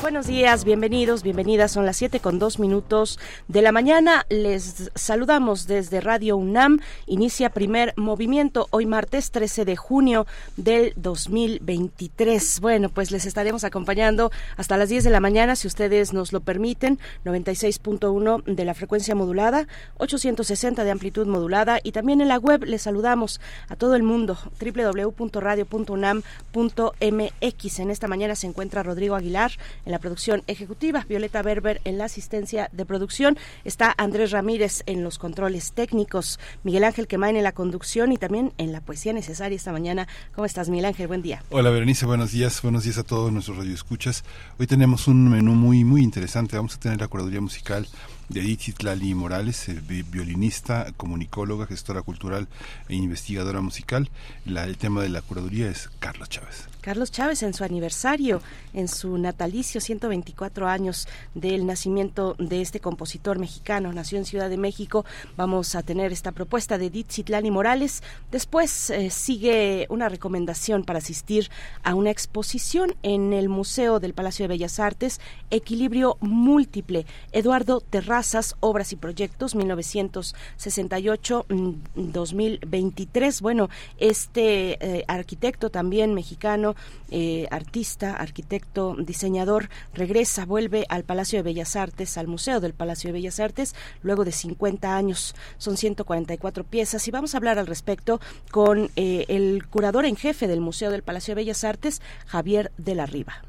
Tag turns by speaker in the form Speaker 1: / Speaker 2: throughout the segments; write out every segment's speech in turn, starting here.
Speaker 1: Buenos días, bienvenidos, bienvenidas. Son las 7 con 2 minutos de la mañana. Les saludamos desde Radio UNAM. Inicia primer movimiento hoy martes 13 de junio del 2023. Bueno, pues les estaremos acompañando hasta las 10 de la mañana, si ustedes nos lo permiten. 96.1 de la frecuencia modulada, 860 de amplitud modulada y también en la web les saludamos a todo el mundo www.radio.unam.mx. En esta mañana se encuentra Rodrigo Aguilar en la producción ejecutiva, Violeta Berber en la asistencia de producción, está Andrés Ramírez en los controles técnicos, Miguel Ángel Quemain en la conducción y también en la poesía necesaria esta mañana. ¿Cómo estás, Miguel Ángel? Buen día.
Speaker 2: Hola, Berenice, buenos días. Buenos días a todos nuestros radioescuchas. Hoy tenemos un menú muy, muy interesante. Vamos a tener la curaduría musical de Edith Lali Morales, eh, violinista, comunicóloga, gestora cultural e investigadora musical. el tema de la curaduría es Carlos Chávez.
Speaker 1: Carlos Chávez en su aniversario, en su natalicio, 124 años del nacimiento de este compositor mexicano, nació en Ciudad de México. Vamos a tener esta propuesta de Edith Citlani Morales. Después eh, sigue una recomendación para asistir a una exposición en el Museo del Palacio de Bellas Artes, Equilibrio Múltiple. Eduardo Terra Obras y Proyectos 1968-2023. Mm, bueno, este eh, arquitecto también mexicano, eh, artista, arquitecto, diseñador, regresa, vuelve al Palacio de Bellas Artes, al Museo del Palacio de Bellas Artes, luego de 50 años. Son 144 piezas y vamos a hablar al respecto con eh, el curador en jefe del Museo del Palacio de Bellas Artes, Javier de la Riva.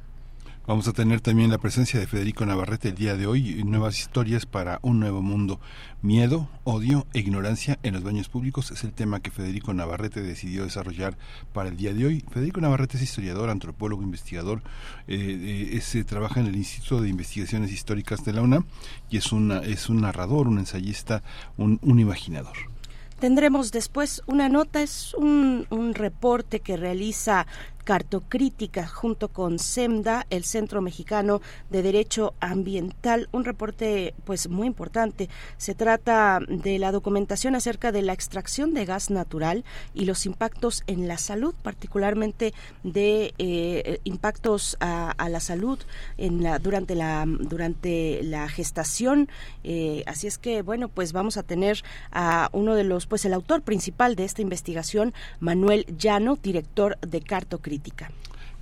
Speaker 2: Vamos a tener también la presencia de Federico Navarrete el día de hoy, nuevas historias para un nuevo mundo. Miedo, odio e ignorancia en los baños públicos es el tema que Federico Navarrete decidió desarrollar para el día de hoy. Federico Navarrete es historiador, antropólogo, investigador, eh, eh se trabaja en el Instituto de Investigaciones Históricas de la UNAM y es, una, es un narrador, un ensayista, un, un imaginador.
Speaker 1: Tendremos después una nota, es un, un reporte que realiza Cartocrítica junto con SEMDA, el Centro Mexicano de Derecho Ambiental, un reporte pues muy importante. Se trata de la documentación acerca de la extracción de gas natural y los impactos en la salud, particularmente de eh, impactos a, la salud en la, durante la durante la gestación. Eh, así es que bueno, pues vamos a tener a uno de los pues el autor principal de esta investigación, Manuel Llano, director de Cartocrítica.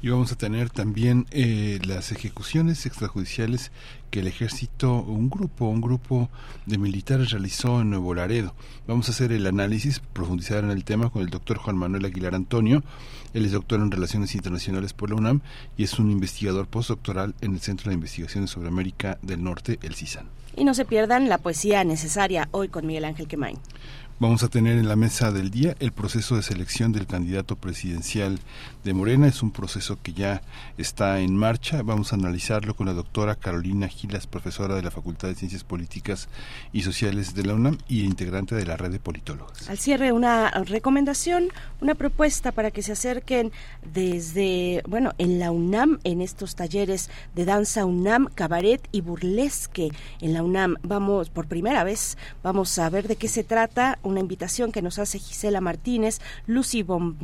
Speaker 2: Y vamos a tener también eh, las ejecuciones extrajudiciales que el ejército, un grupo, un grupo de militares realizó en Nuevo Laredo. Vamos a hacer el análisis, profundizar en el tema con el doctor Juan Manuel Aguilar Antonio. Él es doctor en Relaciones Internacionales por la UNAM y es un investigador postdoctoral en el Centro de Investigaciones sobre América del Norte, el CISAN.
Speaker 1: Y no se pierdan la poesía necesaria hoy con Miguel Ángel Quemain.
Speaker 2: Vamos a tener en la mesa del día el proceso de selección del candidato presidencial de Morena. Es un proceso que ya está en marcha. Vamos a analizarlo con la doctora Carolina Gilas, profesora de la Facultad de Ciencias Políticas y Sociales de la UNAM y integrante de la red de politólogos.
Speaker 1: Al cierre, una recomendación, una propuesta para que se acerquen desde, bueno, en la UNAM, en estos talleres de danza UNAM, cabaret y burlesque en la UNAM. Vamos, por primera vez, vamos a ver de qué se trata una invitación que nos hace Gisela Martínez. Lucy von,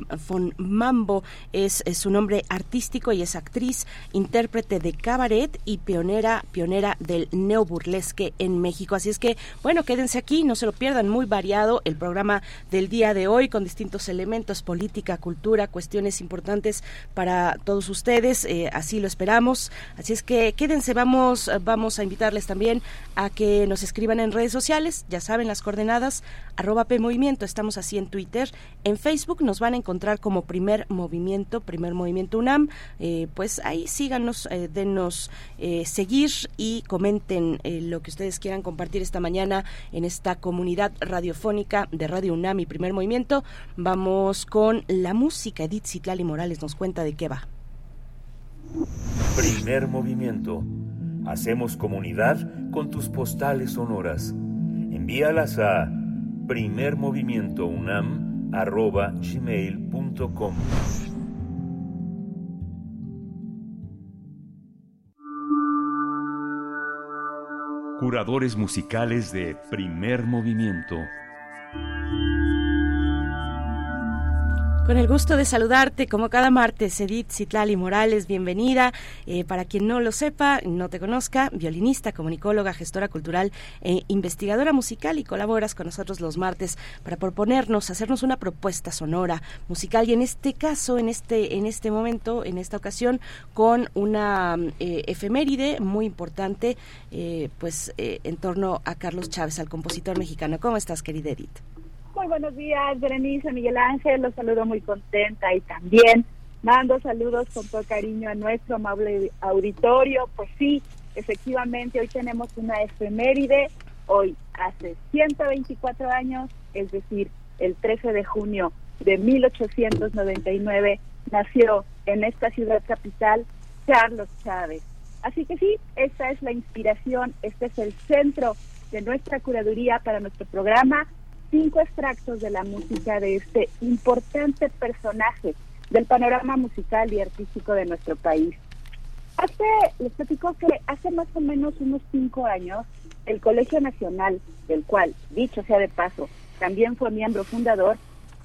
Speaker 1: Mambo es, su nombre artístico y es actriz, intérprete de cabaret y pionera, pionera del neoburlesque en México. Así es que, bueno, quédense aquí, no se lo pierdan, muy variado el programa del día de hoy con distintos elementos, política, cultura, cuestiones importantes para todos ustedes. Eh, así lo esperamos. Así es que quédense, vamos, vamos a invitarles también a que nos escriban en redes sociales, ya saben las coordenadas, arroba Movimiento, estamos así en Twitter. En Facebook nos van a encontrar como Primer Movimiento, Primer Movimiento UNAM. Eh, pues ahí síganos, eh, denos eh, seguir y comenten lo que ustedes quieran compartir esta mañana en esta comunidad radiofónica de Radio UNAM y Primer Movimiento. Vamos con la música. Edith Citlali Morales nos cuenta de qué va.
Speaker 3: Primer Movimiento
Speaker 4: Hacemos comunidad con tus postales sonoras. Envíalas a primermovimientounam.gmail.com
Speaker 3: Curadores musicales de Primer Movimiento
Speaker 1: Con el gusto de saludarte, como cada martes, Edith Citlali Morales, bienvenida. Eh, para quien no lo sepa, no te conozca, violinista, comunicóloga, gestora cultural e investigadora musical y colaboras con nosotros los martes para proponernos, hacernos una propuesta sonora musical y en este caso, en este, en este momento, en esta ocasión, con una eh, efeméride muy importante, eh, pues en torno a Carlos Chávez, al compositor mexicano. ¿Cómo estás, querida Edith?
Speaker 5: Muy buenos días, Berenice, Miguel Ángel, los saludo muy contenta y también mando saludos con todo cariño a nuestro amable auditorio. Pues sí, efectivamente, hoy tenemos una efeméride. Hoy, hace 124 años, es decir, el 13 de junio de 1899, nació en esta ciudad capital Carlos Chávez. Así que sí, esta es la inspiración, este es el centro de nuestra curaduría para nuestro programa cinco extractos de la música de este importante personaje del panorama musical y artístico de nuestro país. Hace, les platico que hace más o menos unos cinco años, el Colegio Nacional, del cual, dicho sea de paso, también fue miembro fundador,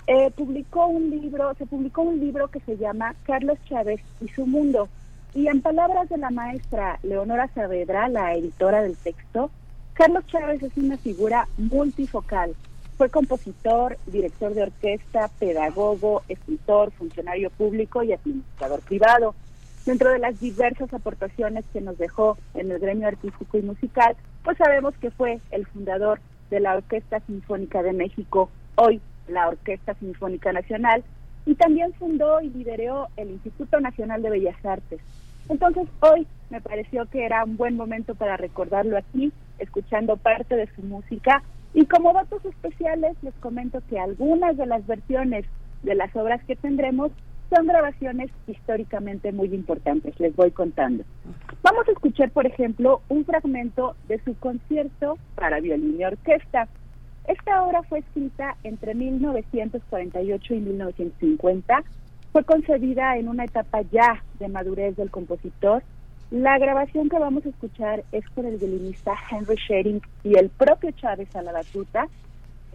Speaker 5: eh, publicó un libro, se publicó un libro que se llama Carlos Chávez y su mundo. Y en palabras de la maestra Leonora Saavedra, la editora del texto, Carlos Chávez es una figura multifocal, fue compositor, director de orquesta, pedagogo, escritor, funcionario público y administrador privado. Dentro de las diversas aportaciones que nos dejó en el gremio artístico y musical, pues sabemos que fue el fundador de la Orquesta Sinfónica de México, hoy la Orquesta Sinfónica Nacional, y también fundó y lideró el Instituto Nacional de Bellas Artes. Entonces hoy me pareció que era un buen momento para recordarlo aquí, escuchando parte de su música y como datos especiales les comento que algunas de las versiones de las obras que tendremos son grabaciones históricamente muy importantes, les voy contando. Vamos a escuchar, por ejemplo, un fragmento de su concierto para violín y orquesta. Esta obra fue escrita entre 1948 y 1950. Fue concebida en una etapa ya de madurez del compositor la grabación que vamos a escuchar es con el violinista Henry Shering y el propio Chávez a la batuta.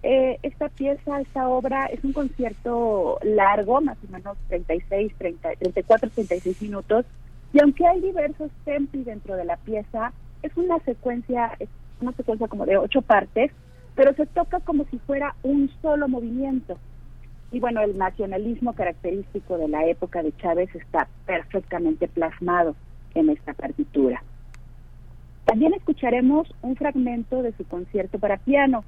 Speaker 5: Eh, esta pieza, esta obra es un concierto largo, más o menos 36, 30, 34, 36 minutos, y aunque hay diversos tempi dentro de la pieza, es una secuencia, es una secuencia como de ocho partes, pero se toca como si fuera un solo movimiento. Y bueno, el nacionalismo característico de la época de Chávez está perfectamente plasmado en esta partitura. También escucharemos un fragmento de su concierto para piano.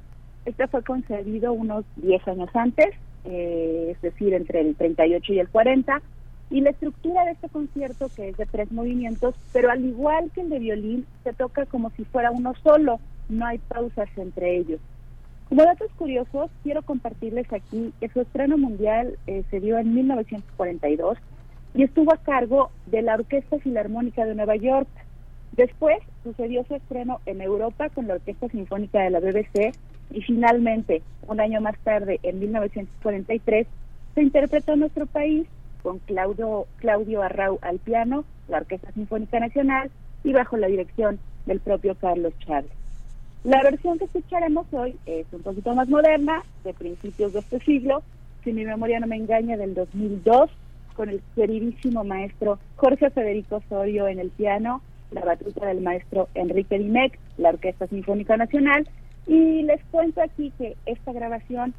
Speaker 5: Este fue concebido unos 10 años antes, eh, es decir, entre el 38 y el 40, y la estructura de este concierto, que es de tres movimientos, pero al igual que el de violín, se toca como si fuera uno solo, no hay pausas entre ellos. Como datos curiosos, quiero compartirles aquí que su estreno mundial eh, se dio en 1942 y estuvo a cargo de la Orquesta Filarmónica de Nueva York. Después sucedió su estreno en Europa con la Orquesta Sinfónica de la BBC y finalmente, un año más tarde, en 1943, se interpretó en nuestro país con Claudio, Claudio Arrau al piano, la Orquesta Sinfónica Nacional y bajo la dirección del propio Carlos Chávez. La versión que escucharemos hoy es un poquito más moderna, de principios de este siglo, si mi memoria no me engaña, del 2002, con el queridísimo maestro Jorge Federico Osorio en el piano, la batuta del maestro Enrique Dimec, la Orquesta Sinfónica Nacional, y les cuento aquí que esta grabación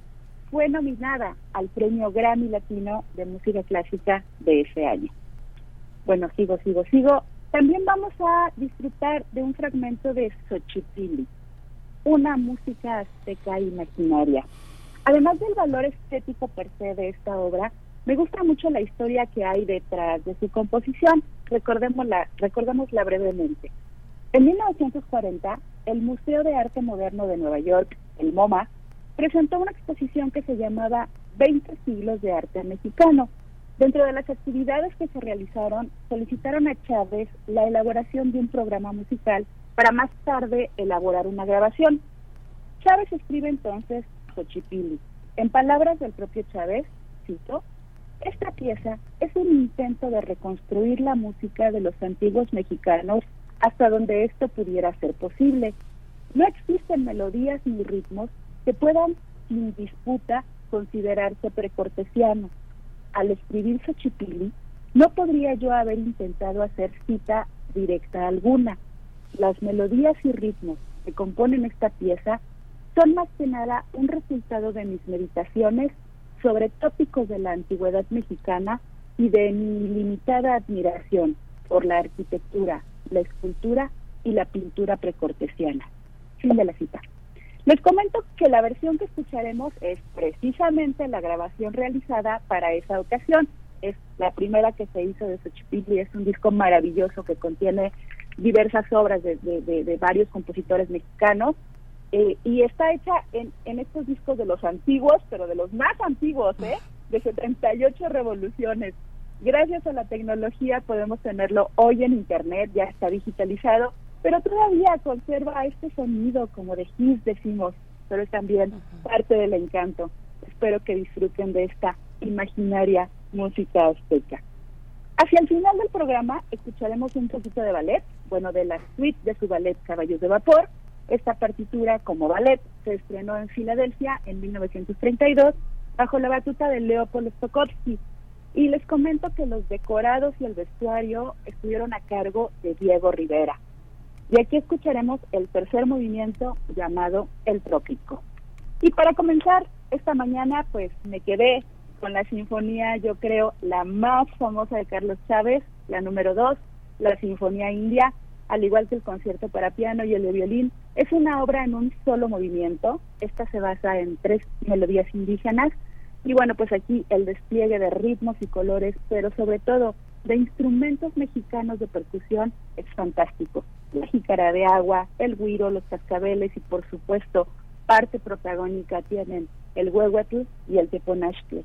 Speaker 5: fue nominada al premio Grammy Latino de Música Clásica de ese año. Bueno, sigo, sigo, sigo. También vamos a disfrutar de un fragmento de Xochipilli, una música azteca imaginaria. Además del valor estético per se de esta obra, me gusta mucho la historia que hay detrás de su composición. Recordémosla, recordémosla brevemente. En 1940, el Museo de Arte Moderno de Nueva York, el MoMA, presentó una exposición que se llamaba 20 siglos de arte mexicano. Dentro de las actividades que se realizaron, solicitaron a Chávez la elaboración de un programa musical para más tarde elaborar una grabación. Chávez escribe entonces Xochipilli. En palabras del propio Chávez, cito, esta pieza es un intento de reconstruir la música de los antiguos mexicanos hasta donde esto pudiera ser posible. No existen melodías ni ritmos que puedan, sin disputa, considerarse precortesianos al escribir Xochipilli, no podría yo haber intentado hacer cita directa alguna. Las melodías y ritmos que componen esta pieza son más que nada un resultado de mis meditaciones sobre tópicos de la antigüedad mexicana y de mi limitada admiración por la arquitectura, la escultura y la pintura precortesiana. Fin de la cita. Les comento que la versión que escucharemos es precisamente la grabación realizada para esa ocasión. Es la primera que se hizo de Xochipilli, es un disco maravilloso que contiene diversas obras de, varios compositores mexicanos eh, y está hecha en, en estos discos de los antiguos, pero de los más antiguos, ¿eh? de 78 revoluciones. Gracias a la tecnología podemos tenerlo hoy en Internet, ya está digitalizado pero todavía conserva este sonido como de his, decimos, pero es también parte del encanto. Espero que disfruten de esta imaginaria música azteca. Hacia el final del programa escucharemos un poquito de ballet, bueno, de la suite de su ballet Caballos de Vapor. Esta partitura como ballet se estrenó en Filadelfia en 1932 bajo la batuta de Leopold Stokowski. Y les comento que los decorados y el vestuario estuvieron a cargo de Diego Rivera. Y aquí escucharemos el tercer movimiento llamado El Trópico. Y para comenzar esta mañana, pues me quedé con la sinfonía, yo creo, la más famosa de Carlos Chávez, la número dos, la Sinfonía India, al igual que el concierto para piano y el de violín. Es una obra en un solo movimiento. Esta se basa en tres melodías indígenas. Y bueno, pues aquí el despliegue de ritmos y colores, pero sobre todo de instrumentos mexicanos de percusión es fantástico la jícara de agua, el guiro, los cascabeles y por supuesto parte protagónica tienen el huehuetl y el teponashtle.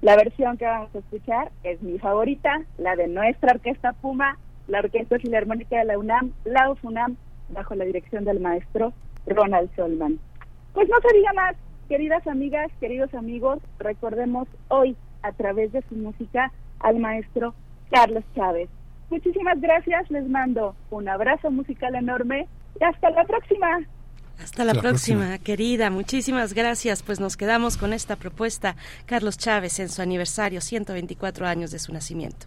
Speaker 5: La versión que vamos a escuchar es mi favorita, la de nuestra orquesta Puma, la Orquesta Filarmónica de la UNAM, la UFUNAM, bajo la dirección del maestro Ronald Solman. Pues no se diga más, queridas amigas, queridos amigos, recordemos hoy a través de su música al maestro Carlos Chávez. Muchísimas gracias, les mando un abrazo musical enorme y hasta la próxima.
Speaker 1: Hasta la, próxima, querida. Muchísimas gracias. Pues nos quedamos con esta propuesta. Carlos Chávez en su aniversario, 124 años de su nacimiento.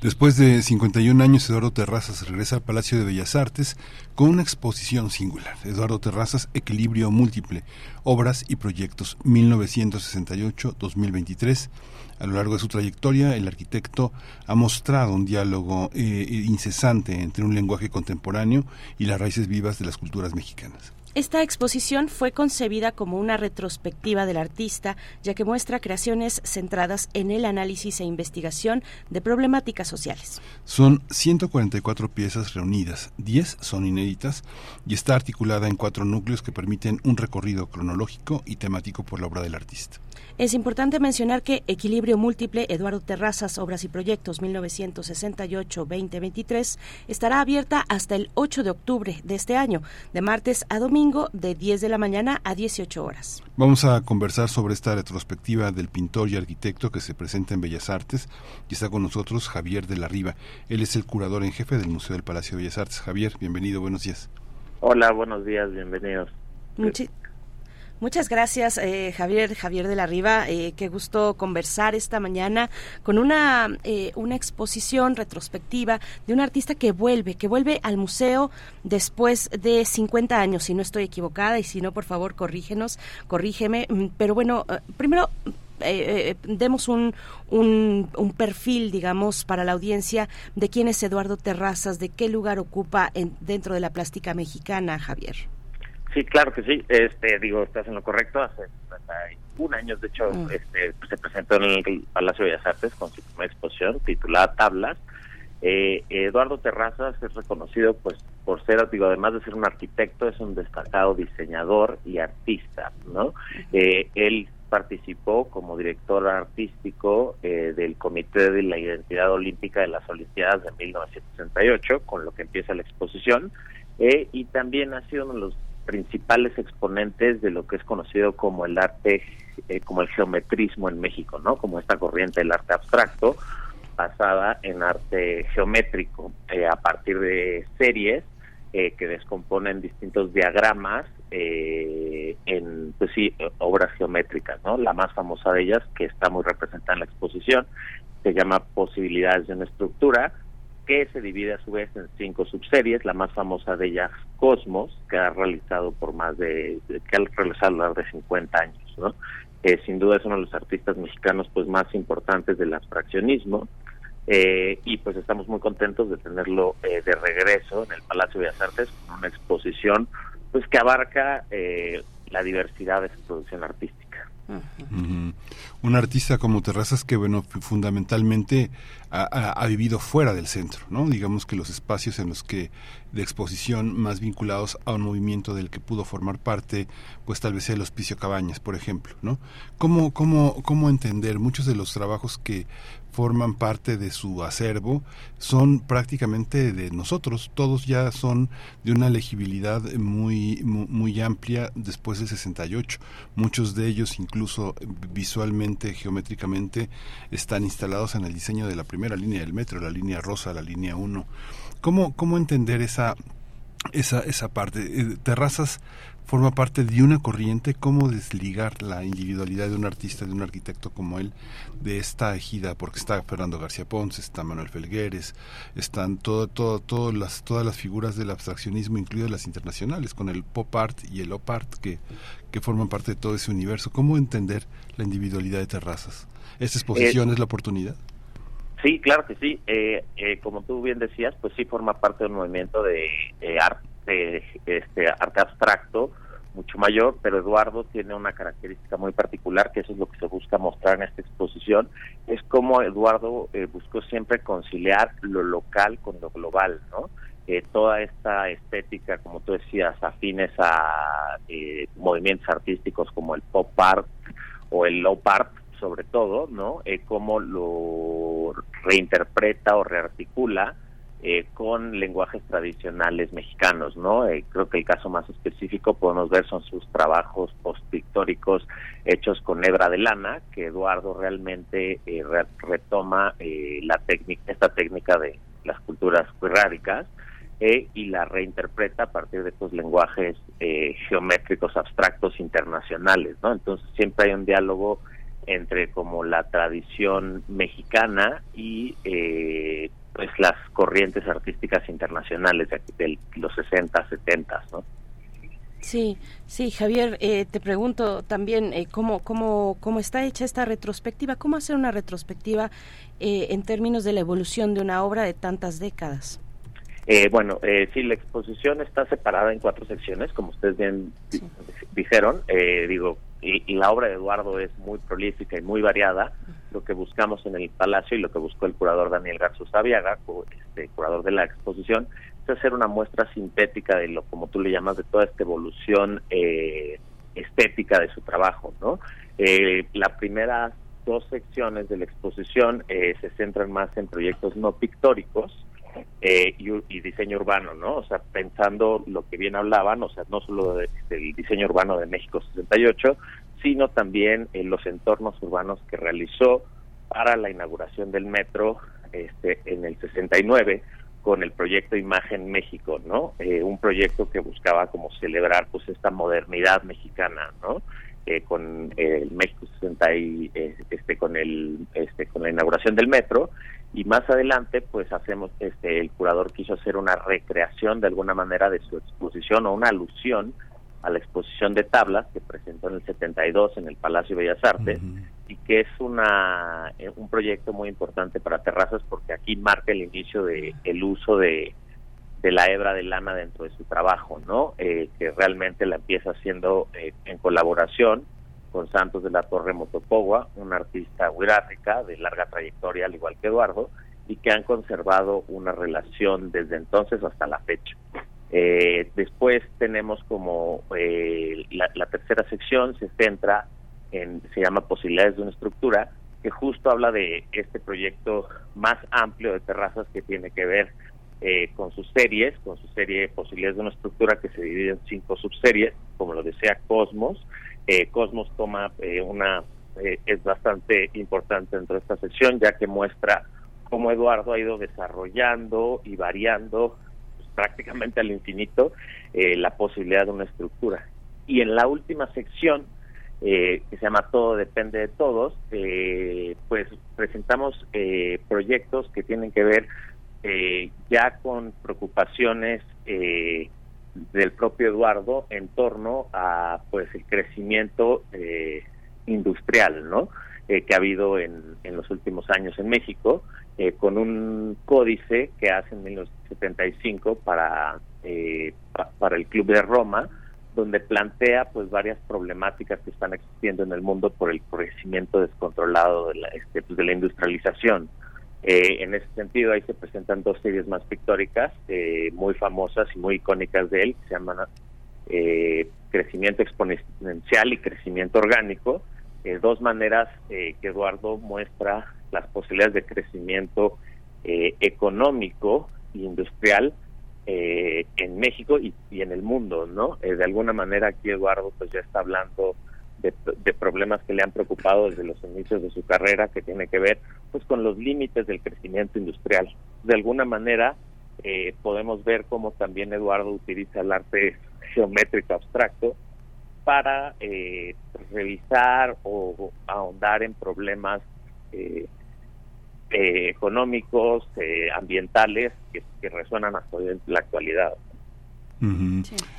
Speaker 2: Después de 51 años, Eduardo Terrazas regresa al Palacio de Bellas Artes con una exposición singular. Eduardo Terrazas, Equilibrio Múltiple, Obras y Proyectos 1968-2023. A lo largo de su trayectoria, el arquitecto ha mostrado un diálogo eh, incesante entre un lenguaje contemporáneo y las raíces vivas de las culturas mexicanas.
Speaker 1: Esta exposición fue concebida como una retrospectiva del artista, ya que muestra creaciones centradas en el análisis e investigación de problemáticas sociales.
Speaker 2: Son 144 piezas reunidas, 10 son inéditas y está articulada en cuatro núcleos que permiten un recorrido cronológico y temático por la obra del artista.
Speaker 1: Es importante mencionar que Equilibrio Múltiple, Eduardo Terrazas, Obras y Proyectos 1968-2023, estará abierta hasta el 8 de octubre de este año, de martes a domingo, de 10 de la mañana a 18 horas.
Speaker 2: Vamos a conversar sobre esta retrospectiva del pintor y arquitecto que se presenta en Bellas Artes y está con nosotros Javier de la Riva. Él es el curador en jefe del Museo del Palacio de Bellas Artes. Javier, bienvenido, buenos días.
Speaker 6: Hola, buenos días, bienvenidos.
Speaker 1: Muchas gracias, eh, Javier, Javier de la Riva. Eh, qué gusto conversar esta mañana con una, eh, una exposición retrospectiva de un artista que vuelve, que vuelve al museo después de 50 años, si no estoy equivocada, y si no, por favor, corrígenos, corrígeme. Mm, pero bueno, primero demos un, un, un, perfil, digamos, para la audiencia de quién es Eduardo Terrazas, de qué lugar ocupa en, dentro de la plástica mexicana, Javier.
Speaker 6: Sí, claro que sí. Este, digo, estás en lo correcto. Hace, un año, de hecho, mm. este, se presentó en el Palacio de Bellas Artes con su primera exposición titulada Tablas. Eh, Eduardo Terrazas es reconocido, pues, por ser, digo, además de ser un arquitecto, es un destacado diseñador y artista, ¿no? Eh, él participó como director artístico eh, del Comité de la Identidad Olímpica de las Olimpiadas de 1968, con lo que empieza la exposición, y también ha sido uno de los principales exponentes de lo que es conocido como el arte, eh, como el geometrismo en México, ¿no? Como esta corriente del arte abstracto basada en arte geométrico eh, a partir de series eh, que descomponen distintos diagramas en, pues sí, obras geométricas, ¿no? La más famosa de ellas, que está muy representada en la exposición, se llama Posibilidades de una estructura, que se divide a su vez en cinco subseries, la más famosa de ellas Cosmos, que ha realizado por más de, que ha realizado a lo largo de 50 años, ¿no? Eh, sin duda es uno de los artistas mexicanos pues más importantes del abstraccionismo eh, y pues estamos muy contentos de tenerlo eh, de regreso en el Palacio de Bellas Artes con una exposición pues que abarca la diversidad de su producción artística.
Speaker 2: Un artista como Terrazas que, bueno, fundamentalmente ha, vivido fuera del centro, ¿no? Digamos que los espacios en los que de exposición más vinculados a un movimiento del que pudo formar parte, pues tal vez el Hospicio Cabañas, por ejemplo, ¿no? ¿Cómo, cómo, cómo entender muchos de los trabajos que forman parte de su acervo son prácticamente de nosotros, todos ya son de una legibilidad muy, muy, amplia después del 68, muchos de ellos incluso visualmente, geométricamente, están instalados en el diseño de la primera línea del metro, la línea rosa, la línea 1. ¿Cómo, cómo entender esa, esa, esa parte? Eh, Terrazas forma parte de una corriente, cómo desligar la individualidad de un artista, de un arquitecto como él, de esta ejida, porque está Fernando García Ponce, está Manuel Felgueres, están todo, todo, todas las, todas las figuras del abstraccionismo, incluidas las internacionales, con el pop art y el op art que, que forman parte de todo ese universo. ¿Cómo entender la individualidad de Terrazas? ¿Esta exposición eh, es la oportunidad?
Speaker 6: Sí, claro que sí. Eh, eh, como tú bien decías, pues sí forma parte de un movimiento de arte este arte abstracto mucho mayor, pero Eduardo tiene una característica muy particular, que eso es lo que se busca mostrar en esta exposición, es como Eduardo eh, buscó siempre conciliar lo local con lo global, ¿no? Eh, toda esta estética, como tú decías, afines a eh, movimientos artísticos como el pop art o el low art, sobre todo, ¿no? cómo lo reinterpreta o rearticula eh, con lenguajes tradicionales mexicanos, ¿no? Eh, creo que el caso más específico podemos ver son sus trabajos postpictóricos hechos con hebra de lana, que Eduardo realmente eh, retoma la técnica, esta técnica de las culturas quirráricas y la reinterpreta a partir de estos lenguajes geométricos abstractos internacionales, ¿no? Entonces siempre hay un diálogo entre como la tradición mexicana y eh, pues las corrientes artísticas internacionales de, los 60, 70, ¿no?
Speaker 1: Sí, sí, Javier, eh, te pregunto también eh, cómo, cómo, cómo está hecha esta retrospectiva, cómo hacer una retrospectiva eh, en términos de la evolución de una obra de tantas décadas.
Speaker 6: bueno, sí, la exposición está separada en cuatro secciones, como ustedes bien dijeron. digo, y, la obra de Eduardo es muy prolífica y muy variada. Lo que buscamos en el Palacio y lo que buscó el curador Daniel Garzo Saviaga, este, curador de la exposición, es hacer una muestra sintética de lo, como tú le llamas, de toda esta evolución eh, estética de su trabajo. ¿no? Eh, las primeras dos secciones de la exposición eh, se centran más en proyectos no pictóricos, eh, y, diseño urbano, ¿no? O sea, pensando lo que bien hablaban, o sea, no solo del diseño urbano de México 68, sino también en los entornos urbanos que realizó para la inauguración del metro este, en el 69 con el proyecto Imagen México, ¿no? Eh, un proyecto que buscaba como celebrar pues esta modernidad mexicana, ¿no? Eh, con el México 60 y este con el este con la inauguración del metro y más adelante pues hacemos este el curador quiso hacer una recreación de alguna manera de su exposición o una alusión a la exposición de tablas que presentó en el 72 en el Palacio de Bellas Artes y que es una eh, un proyecto muy importante para terrazas porque aquí marca el inicio de el uso de, de la hebra de lana dentro de su trabajo no eh, que realmente la empieza haciendo eh, en colaboración con Santos de la Torre Motopogua, un artista huirática de larga trayectoria, al igual que Eduardo, y que han conservado una relación desde entonces hasta la fecha. Eh, después tenemos como eh, la, tercera sección se centra en, se llama Posibilidades de una estructura, que justo habla de este proyecto más amplio de terrazas que tiene que ver eh, con sus series, con su serie Posibilidades de una estructura que se divide en cinco subseries, como lo desea Cosmos, eh, Cosmos toma eh, una eh, es bastante importante dentro de esta sección ya que muestra cómo Eduardo ha ido desarrollando y variando prácticamente al infinito la posibilidad de una estructura. Y en la última sección que se llama Todo depende de todos pues presentamos proyectos que tienen que ver ya con preocupaciones del propio Eduardo en torno a pues el crecimiento eh, industrial no eh, que ha habido en, en, los últimos años en México eh, con un códice que hace en 1975 para para el Club de Roma donde plantea pues varias problemáticas que están existiendo en el mundo por el crecimiento descontrolado de la, este, pues, de la industrialización. Eh, en ese sentido, ahí se presentan dos series más pictóricas, eh, muy famosas y muy icónicas de él, que se llaman eh, Crecimiento Exponencial y Crecimiento Orgánico, dos maneras que Eduardo muestra las posibilidades de crecimiento económico e industrial en México y, en el mundo, ¿no? de alguna manera aquí Eduardo pues ya está hablando de, problemas que le han preocupado desde los inicios de su carrera, que tiene que ver pues con los límites del crecimiento industrial. De alguna manera eh, podemos ver cómo también Eduardo utiliza el arte geométrico abstracto para eh, revisar o, ahondar en problemas eh, económicos, ambientales que, que resuenan hasta hoy en la actualidad.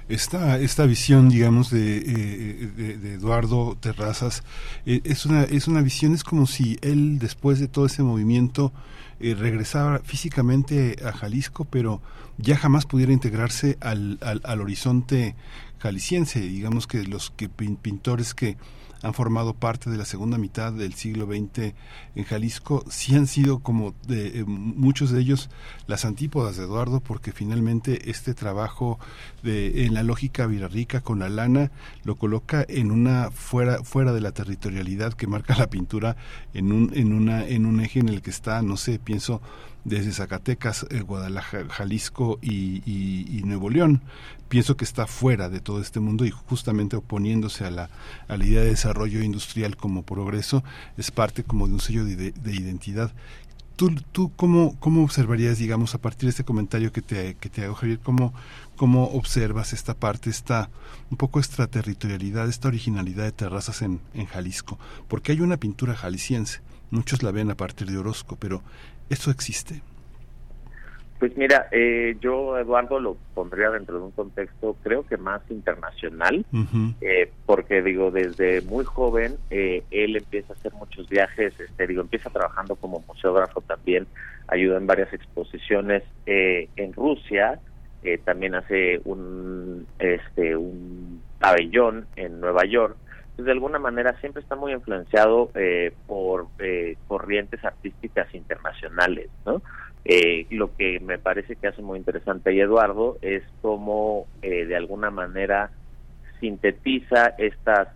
Speaker 2: Esta, esta visión, digamos, de, eh, de, Eduardo Terrazas eh, es, una, es una visión, es como si él, después de todo ese movimiento, eh, regresara físicamente a Jalisco, pero ya jamás pudiera integrarse al, al, al horizonte jalisciense. Digamos que los que pintores que han formado parte de la segunda mitad del siglo XX en Jalisco, sí han sido como de, eh, muchos de ellos las antípodas de Eduardo, porque finalmente este trabajo de, en la lógica virarrica con la lana lo coloca en una fuera, fuera de la territorialidad que marca la pintura en un, en una, en un eje en el que está, no sé, pienso desde Zacatecas, eh, Guadalajara, Jalisco y, Nuevo León. Pienso que está fuera de todo este mundo y justamente oponiéndose a la, a la idea de desarrollo industrial como progreso es parte como de un sello de, identidad. ¿Tú, tú cómo, cómo, observarías, digamos, a partir de este comentario que te, que te hago, Javier, cómo, cómo observas esta parte, esta un poco extraterritorialidad, esta originalidad de terrazas en, en Jalisco? Porque hay una pintura jalisciense, muchos la ven a partir de Orozco, pero ¿Eso existe?
Speaker 6: Pues mira, eh, yo Eduardo lo pondría dentro de un contexto creo que más internacional, eh, porque digo, desde muy joven eh, él empieza a hacer muchos viajes, este, digo, empieza trabajando como museógrafo también, ayuda en varias exposiciones en Rusia, también hace un, este, un pabellón en Nueva York, de alguna manera siempre está muy influenciado eh, por eh, corrientes artísticas internacionales, ¿no? Eh, lo que me parece que hace muy interesante y Eduardo es cómo de alguna manera sintetiza estas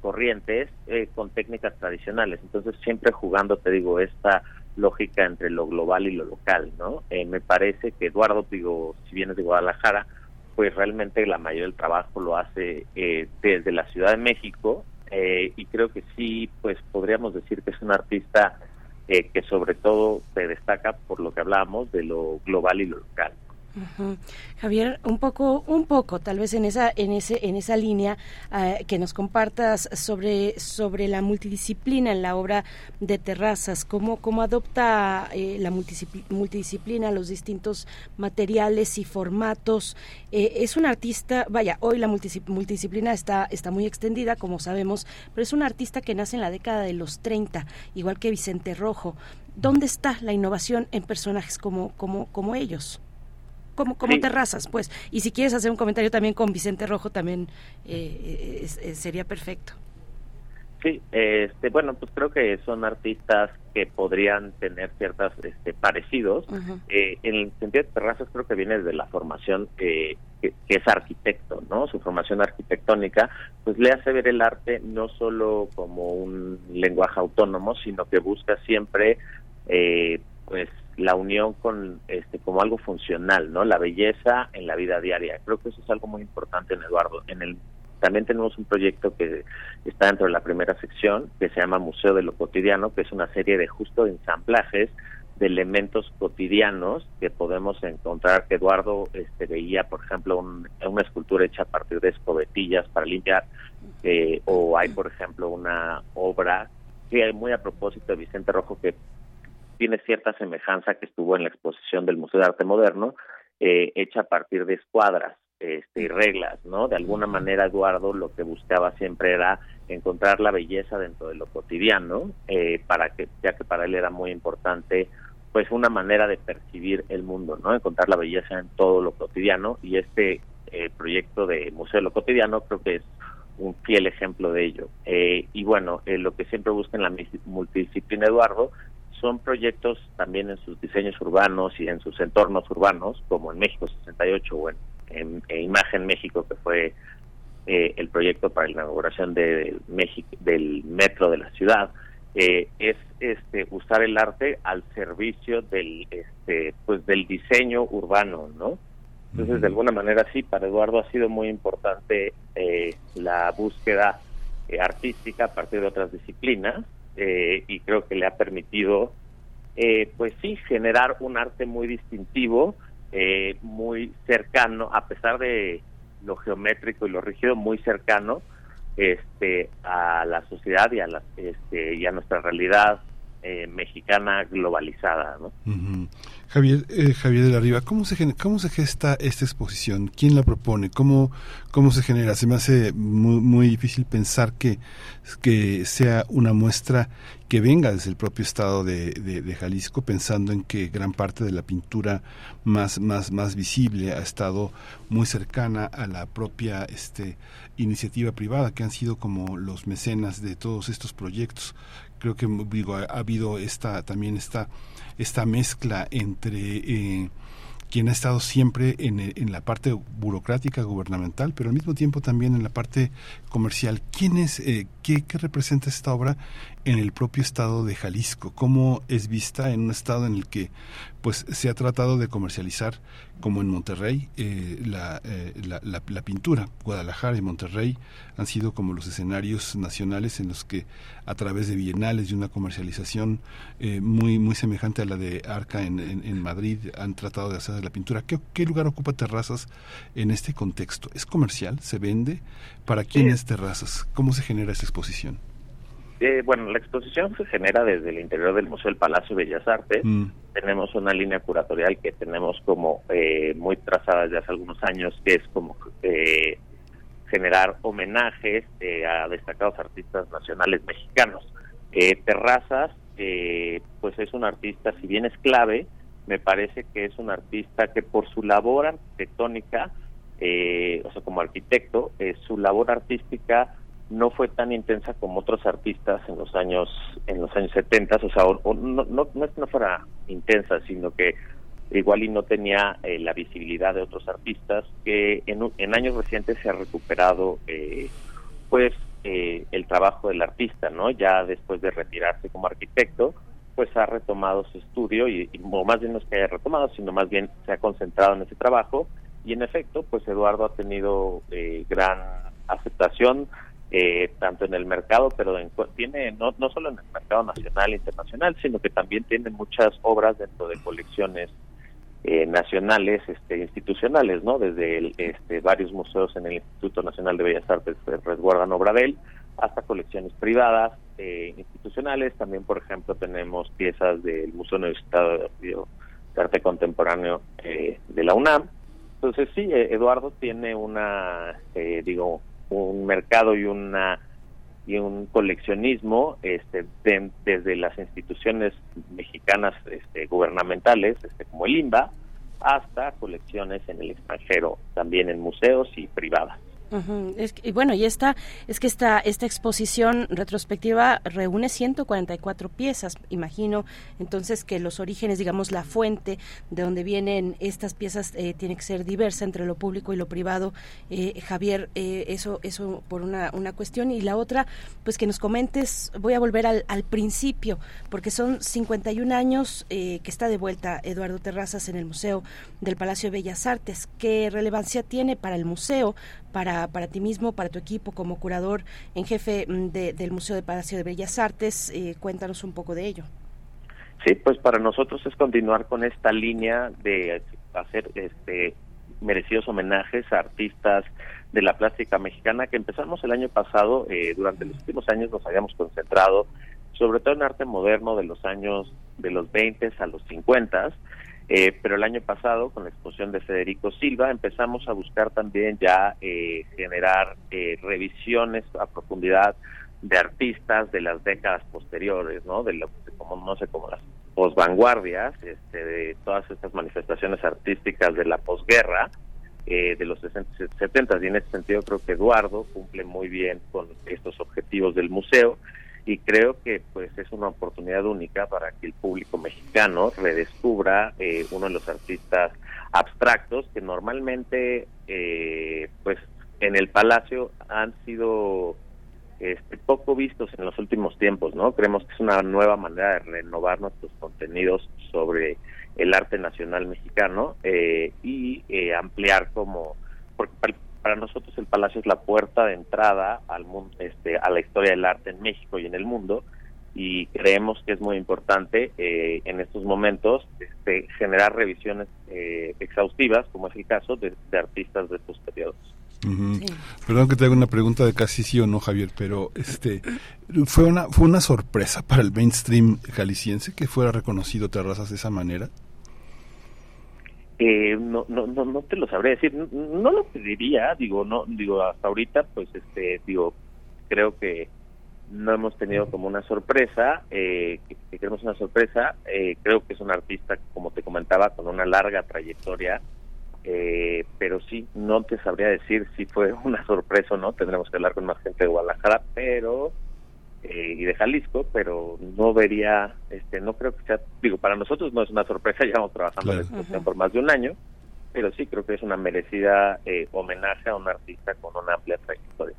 Speaker 6: corrientes con técnicas tradicionales. Entonces siempre jugando, te digo, esta lógica entre lo global y lo local, ¿no? me parece que Eduardo, digo, si vienes de Guadalajara, pues realmente la mayoría del trabajo lo hace eh, desde la Ciudad de México eh, y creo que sí, pues podríamos decir que es un artista eh, que sobre todo se destaca por lo que hablábamos de lo global y lo local.
Speaker 1: Javier, un poco, un poco, tal vez en esa, en ese, en esa línea eh, que nos compartas sobre, sobre la multidisciplina en la obra de Terrazas, cómo, cómo adopta eh, la multidisciplina, los distintos materiales y formatos. Eh, es un artista, vaya, hoy la multidisciplina está, está muy extendida, como sabemos, pero es un artista que nace en la década de los 30, igual que Vicente Rojo. ¿Dónde está la innovación en personajes como, como, como ellos? Como, como terrazas, pues. Y si quieres hacer un comentario también con Vicente Rojo, también eh, sería perfecto.
Speaker 6: Sí, este, bueno, pues creo que son artistas que podrían tener ciertas este, parecidos. Eh, en el sentido de Terrazas creo que viene de la formación que, que, es arquitecto, ¿no? Su formación arquitectónica, pues le hace ver el arte no solo como un lenguaje autónomo, sino que busca siempre, eh, pues, la unión con este como algo funcional, ¿no? La belleza en la vida diaria. Creo que eso es algo muy importante en Eduardo. En el también tenemos un proyecto que está dentro de la primera sección que se llama Museo de lo cotidiano, que es una serie de justo ensamblajes de elementos cotidianos que podemos encontrar Eduardo este, veía, por ejemplo, una escultura hecha a partir de escobetillas para limpiar, eh, o hay, por ejemplo, una obra que hay muy a propósito de Vicente Rojo que tiene cierta semejanza que estuvo en la exposición del Museo de Arte Moderno, eh, hecha a partir de escuadras este, y reglas, ¿no? De alguna manera Eduardo lo que buscaba siempre era encontrar la belleza dentro de lo cotidiano, eh, para que, ya que para él era muy importante, pues una manera de percibir el mundo, ¿no? Encontrar la belleza en todo lo cotidiano y este eh, proyecto de Museo de lo Cotidiano creo que es un fiel ejemplo de ello. y bueno, lo que siempre busca en la multidisciplina Eduardo son proyectos también en sus diseños urbanos y en sus entornos urbanos, como en México 68 o en, Imagen México, que fue eh, el proyecto para la inauguración de México, del metro de la ciudad, eh, es este usar el arte al servicio del este pues del diseño urbano, ¿no? Entonces, de alguna manera sí, para Eduardo ha sido muy importante eh, la búsqueda artística a partir de otras disciplinas eh, y creo que le ha permitido, eh, pues sí, generar un arte muy distintivo, eh, muy cercano, a pesar de lo geométrico y lo rígido, muy cercano este, a la sociedad y a, la, este, y a nuestra realidad mexicana globalizada. ¿no?
Speaker 2: Javier, eh, Javier de la Riva, ¿cómo se, ¿cómo se gesta esta exposición? ¿Quién la propone? ¿Cómo, cómo se genera? Se me hace muy, muy difícil pensar que, que sea una muestra que venga desde el propio estado de, de, Jalisco, pensando en que gran parte de la pintura más, más, más visible ha estado muy cercana a la propia este, iniciativa privada, que han sido como los mecenas de todos estos proyectos. Creo que digo, ha, ha habido esta, también esta esta mezcla entre eh, quien ha estado siempre en, en, la parte burocrática gubernamental, pero al mismo tiempo también en la parte comercial. ¿Quién es, eh, qué, representa esta obra en el propio estado de Jalisco? ¿Cómo es vista en un estado en el que pues se ha tratado de comercializar, como en Monterrey, eh, eh, la, la, pintura? Guadalajara y Monterrey han sido como los escenarios nacionales en los que a través de bienales y una comercialización eh, muy, muy semejante a la de Arca en, en, Madrid han tratado de hacer de la pintura. ¿Qué, ¿Qué, lugar ocupa Terrazas en este contexto? ¿Es comercial? ¿Se vende? ¿Para quién es Terrazas? ¿Cómo se genera esa exposición?
Speaker 6: Eh, bueno, la exposición se genera desde el interior del Museo del Palacio de Bellas Artes. Mm. Tenemos una línea curatorial que tenemos como eh, muy trazada desde hace algunos años, que es como eh, generar homenajes a destacados artistas nacionales mexicanos. Terrazas, pues es un artista, si bien es clave, me parece que es un artista que por su labor arquitectónica, o sea, como arquitecto, su labor artística no fue tan intensa como otros artistas en los años en los años 70, o sea, no, no, es que no fuera intensa, sino que igual y no tenía eh, la visibilidad de otros artistas, que en, en años recientes se ha recuperado eh, pues eh, el trabajo del artista, ¿no? Ya después de retirarse como arquitecto, pues ha retomado su estudio y, y más bien no es que haya retomado, sino más bien se ha concentrado en ese trabajo y en efecto, pues Eduardo ha tenido gran aceptación, eh, tanto en el mercado, pero tiene no, no solo en el mercado nacional e internacional, sino que también tiene muchas obras dentro de colecciones eh, nacionales, este, institucionales, ¿no? Desde este, varios museos en el Instituto Nacional de Bellas Artes que resguardan obra de él, hasta colecciones privadas, eh, institucionales. También, por ejemplo, tenemos piezas del Museo Universitario de Arte Contemporáneo de la UNAM. Entonces, sí, Eduardo tiene una, digo, un mercado y una y un coleccionismo este, desde las instituciones mexicanas este, gubernamentales este, como el INBA hasta colecciones en el extranjero también en museos y privadas
Speaker 1: es y bueno, y esta es que esta esta exposición retrospectiva reúne 144 piezas, imagino, entonces que los orígenes, digamos, la fuente de donde vienen estas piezas eh, tiene que ser diversa entre lo público y lo privado. Eh, Javier, eh, eso eso por una, una cuestión y la otra, pues que nos comentes, voy a volver al, al principio, porque son 51 años que está de vuelta Eduardo Terrazas en el Museo del Palacio de Bellas Artes. ¿Qué relevancia tiene para el museo, para, para ti mismo, para tu equipo como curador en jefe mm, del Museo de Palacio de Bellas Artes. Eh, cuéntanos un poco de ello.
Speaker 6: Sí, pues para nosotros es continuar con esta línea de hacer este merecidos homenajes a artistas de la plástica mexicana que empezamos el año pasado. Eh, durante los últimos años nos habíamos concentrado sobre todo en arte moderno de los años de los 20 a los 50 eh, pero el año pasado, con la exposición de Federico Silva, empezamos a buscar también ya eh, generar eh, revisiones a profundidad de artistas de las décadas posteriores, ¿no? De, lo, como no sé, como las posvanguardias, este, de todas estas manifestaciones artísticas de la posguerra, de los 60 y 70 y en ese sentido creo que Eduardo cumple muy bien con estos objetivos del museo y creo que pues es una oportunidad única para que el público mexicano redescubra eh, uno de los artistas abstractos que normalmente eh, pues en el palacio han sido este, poco vistos en los últimos tiempos no creemos que es una nueva manera de renovar nuestros contenidos sobre el arte nacional mexicano eh, y ampliar como porque para nosotros el Palacio es la puerta de entrada al mundo, este, a la historia del arte en México y en el mundo y creemos que es muy importante eh, en estos momentos este, generar revisiones eh, exhaustivas, como es el caso de, artistas de estos periodos.
Speaker 2: Perdón que te haga una pregunta de casi sí o no, Javier, pero este fue una fue una sorpresa para el mainstream jalisciense que fuera reconocido Terrazas de esa manera.
Speaker 6: Eh, no, no, no, no te lo sabré decir, no, lo pediría, digo, no, digo, hasta ahorita, pues, este, digo, creo que no hemos tenido como una sorpresa, eh, que, queremos una sorpresa, eh, creo que es un artista, como te comentaba, con una larga trayectoria, eh, pero sí, no te sabría decir si fue una sorpresa o no, tendremos que hablar con más gente de Guadalajara, pero eh, y de Jalisco, pero no vería, este, no creo que sea, digo, para nosotros no es una sorpresa, llevamos trabajando en la exposición por más de un año, pero sí creo que es una merecida eh, homenaje a un artista con una amplia trayectoria.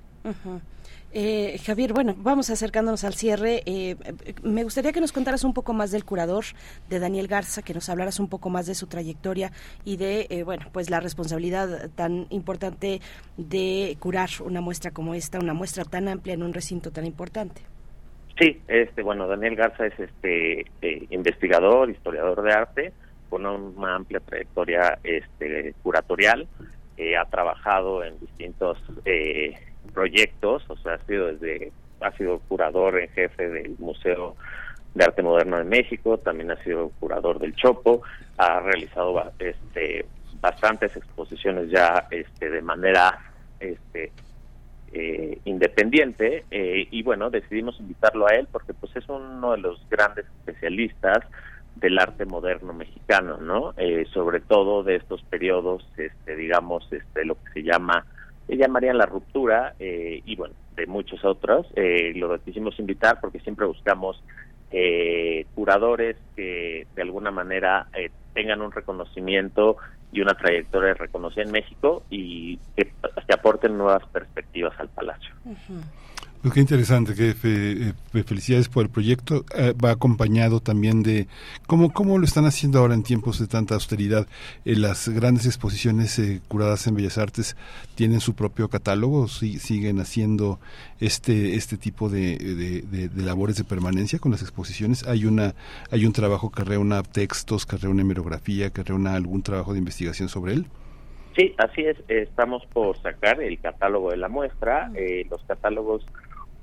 Speaker 1: Eh, Javier, bueno, vamos acercándonos al cierre. Eh, me gustaría que nos contaras un poco más del curador, de Daniel Garza, que nos hablaras un poco más de su trayectoria y de, eh, bueno, pues la responsabilidad tan importante de curar una muestra como esta, una muestra tan amplia en un recinto tan importante.
Speaker 6: Sí, este, bueno, Daniel Garza es este investigador, historiador de arte, con una amplia trayectoria este, curatorial. ha trabajado en distintos eh, proyectos, o sea, ha sido desde ha sido curador en jefe del Museo de Arte Moderno de México, también ha sido curador del Chopo, ha realizado este bastantes exposiciones ya este de manera este eh, independiente eh, y bueno decidimos invitarlo a él porque pues es uno de los grandes especialistas del arte moderno mexicano no eh, sobre todo de estos periodos este digamos este lo que se llama se llamarían La Ruptura eh, y bueno, de muchos otros. Eh, lo quisimos invitar porque siempre buscamos curadores que de alguna manera tengan un reconocimiento y una trayectoria reconocida en México y que, aporten nuevas perspectivas al Palacio.
Speaker 2: Pues qué interesante, que eh, felicidades por el proyecto. Eh, va acompañado también de cómo, cómo lo están haciendo ahora en tiempos de tanta austeridad. Eh, las grandes exposiciones curadas en Bellas Artes tienen su propio catálogo, ¿Sí, siguen haciendo este este tipo de, de, labores de permanencia con las exposiciones. Hay una hay un trabajo que reúna textos, que reúne hemerografía, que reúna algún trabajo de investigación sobre él.
Speaker 6: Sí, así es. Estamos por sacar el catálogo de la muestra. los catálogos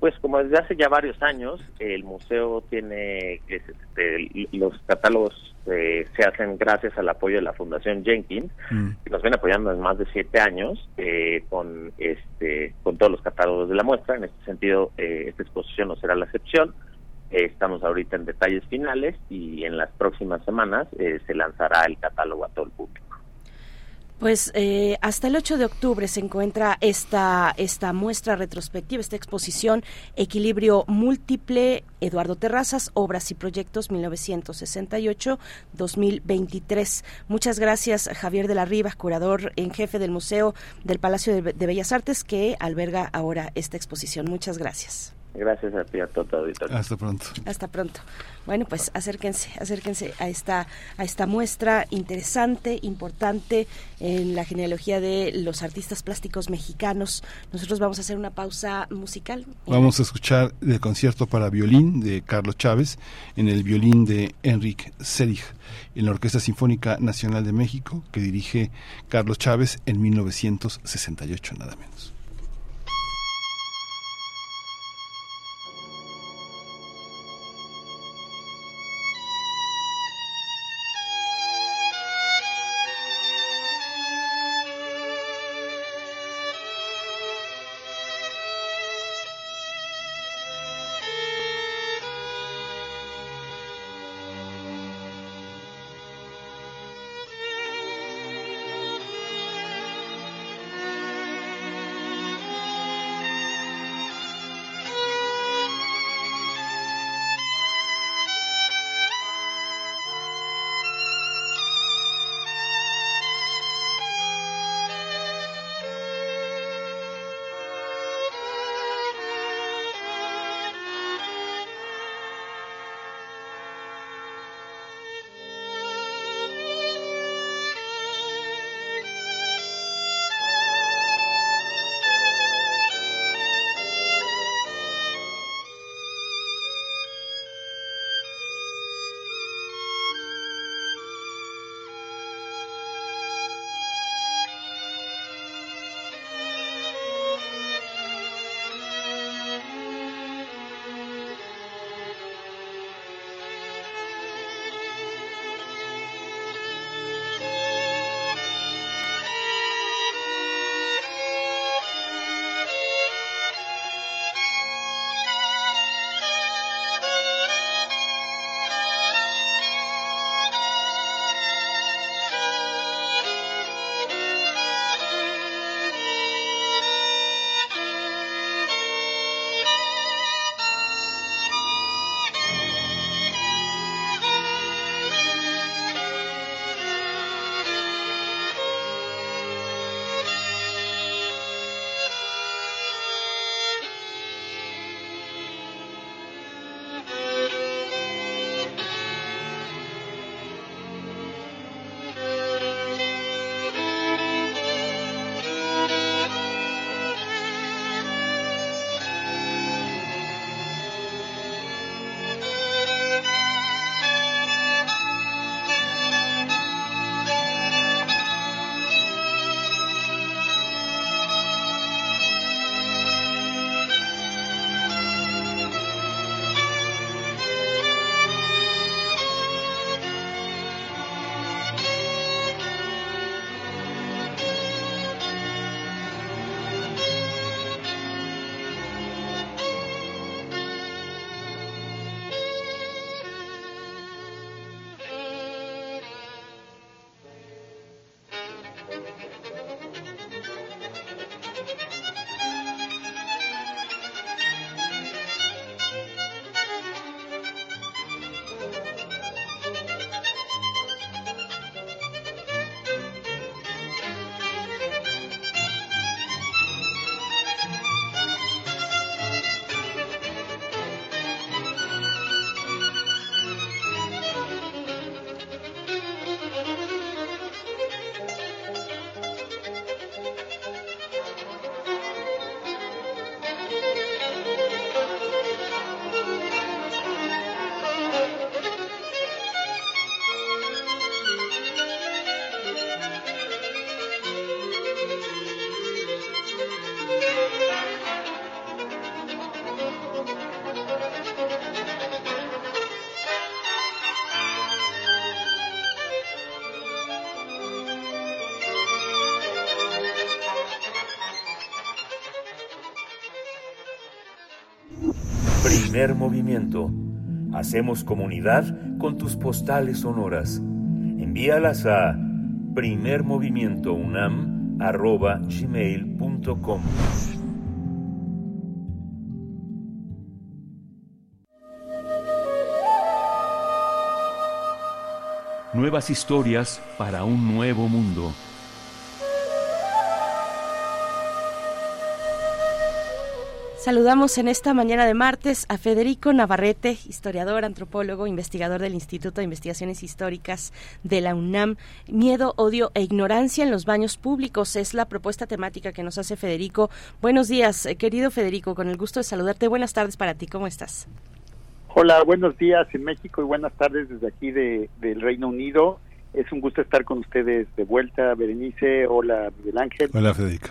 Speaker 6: pues como desde hace ya varios años, el museo tiene, este, los catálogos eh, se hacen gracias al apoyo de la Fundación Jenkins, mm. que nos viene apoyando en más de siete años eh, con este con todos los catálogos de la muestra. En este sentido, eh, esta exposición no será la excepción. estamos ahorita en detalles finales y en las próximas semanas se lanzará el catálogo a todo el público.
Speaker 1: Pues eh, hasta el 8 de octubre se encuentra esta, esta muestra retrospectiva, esta exposición Equilibrio Múltiple, Eduardo Terrazas, Obras y Proyectos 1968-2023. Muchas gracias Javier de la Riva, curador en jefe del Museo del Palacio de Bellas Artes, que alberga ahora esta exposición. Muchas gracias.
Speaker 6: Gracias a ti, a todo auditorio.
Speaker 2: Hasta pronto.
Speaker 1: Hasta pronto. Bueno, pues acérquense, acérquense a esta, a esta muestra interesante, importante en la genealogía de los artistas plásticos mexicanos. Nosotros vamos a hacer una pausa musical.
Speaker 2: Vamos a escuchar el concierto para violín de Carlos Chávez en el violín de Enrique Selig en la Orquesta Sinfónica Nacional de México que dirige Carlos Chávez en 1968 nada menos.
Speaker 4: Primer movimiento. Hacemos comunidad con tus postales sonoras. Envíalas a primermovimientounam.gmail.com
Speaker 3: Nuevas historias para un nuevo mundo.
Speaker 1: Saludamos en esta mañana de martes a Federico Navarrete, historiador, antropólogo, investigador del Instituto de Investigaciones Históricas de la UNAM. Miedo, odio e ignorancia en los baños públicos es la propuesta temática que nos hace Federico. Buenos días, eh, querido Federico, con el gusto de saludarte. Buenas tardes para ti, ¿cómo estás?
Speaker 7: Hola, buenos días en México y buenas tardes desde aquí de, del Reino Unido. Es un gusto estar con ustedes de vuelta, Berenice. Hola, Miguel Ángel.
Speaker 2: Hola, Federico.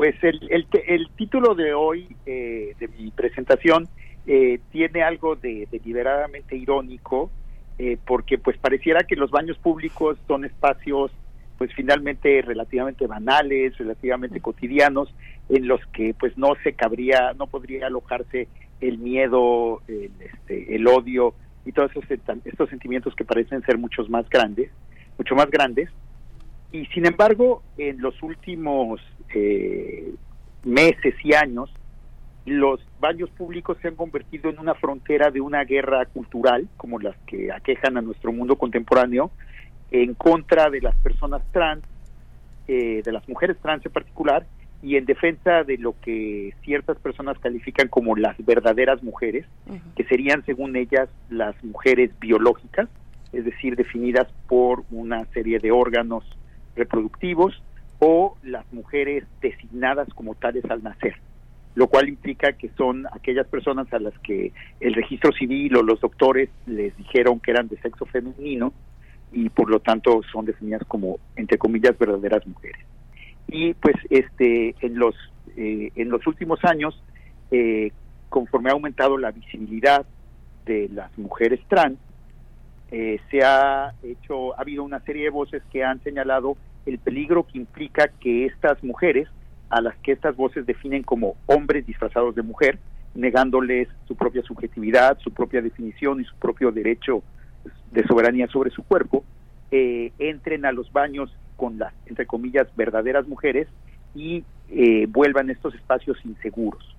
Speaker 7: Pues el, el, el título de hoy eh, de mi presentación eh, tiene algo de deliberadamente irónico eh, porque pues pareciera que los baños públicos son espacios pues finalmente relativamente banales, relativamente cotidianos, en los que pues no se cabría, no podría alojarse el miedo, el, este, el odio y todos esos, estos sentimientos que parecen ser muchos más grandes, mucho más grandes. Y sin embargo, en los últimos eh, meses y años, los baños públicos se han convertido en una frontera de una guerra cultural, como las que aquejan a nuestro mundo contemporáneo, en contra de las personas trans, eh, de las mujeres trans en particular, y en defensa de lo que ciertas personas califican como las verdaderas mujeres, que serían según ellas las mujeres biológicas, es decir, definidas por una serie de órganos reproductivos o las mujeres designadas como tales al nacer, lo cual implica que son aquellas personas a las que el registro civil o los doctores les dijeron que eran de sexo femenino y por lo tanto son definidas como, entre comillas, verdaderas mujeres. Y pues este en los, eh, en los últimos años, eh, conforme ha aumentado la visibilidad de las mujeres trans, eh, se ha hecho, ha habido una serie de voces que han señalado el peligro que implica que estas mujeres, a las que estas voces definen como hombres disfrazados de mujer, negándoles su propia subjetividad, su propia definición y su propio derecho de soberanía sobre su cuerpo, eh, entren a los baños con las, entre comillas, verdaderas mujeres y eh, vuelvan estos espacios inseguros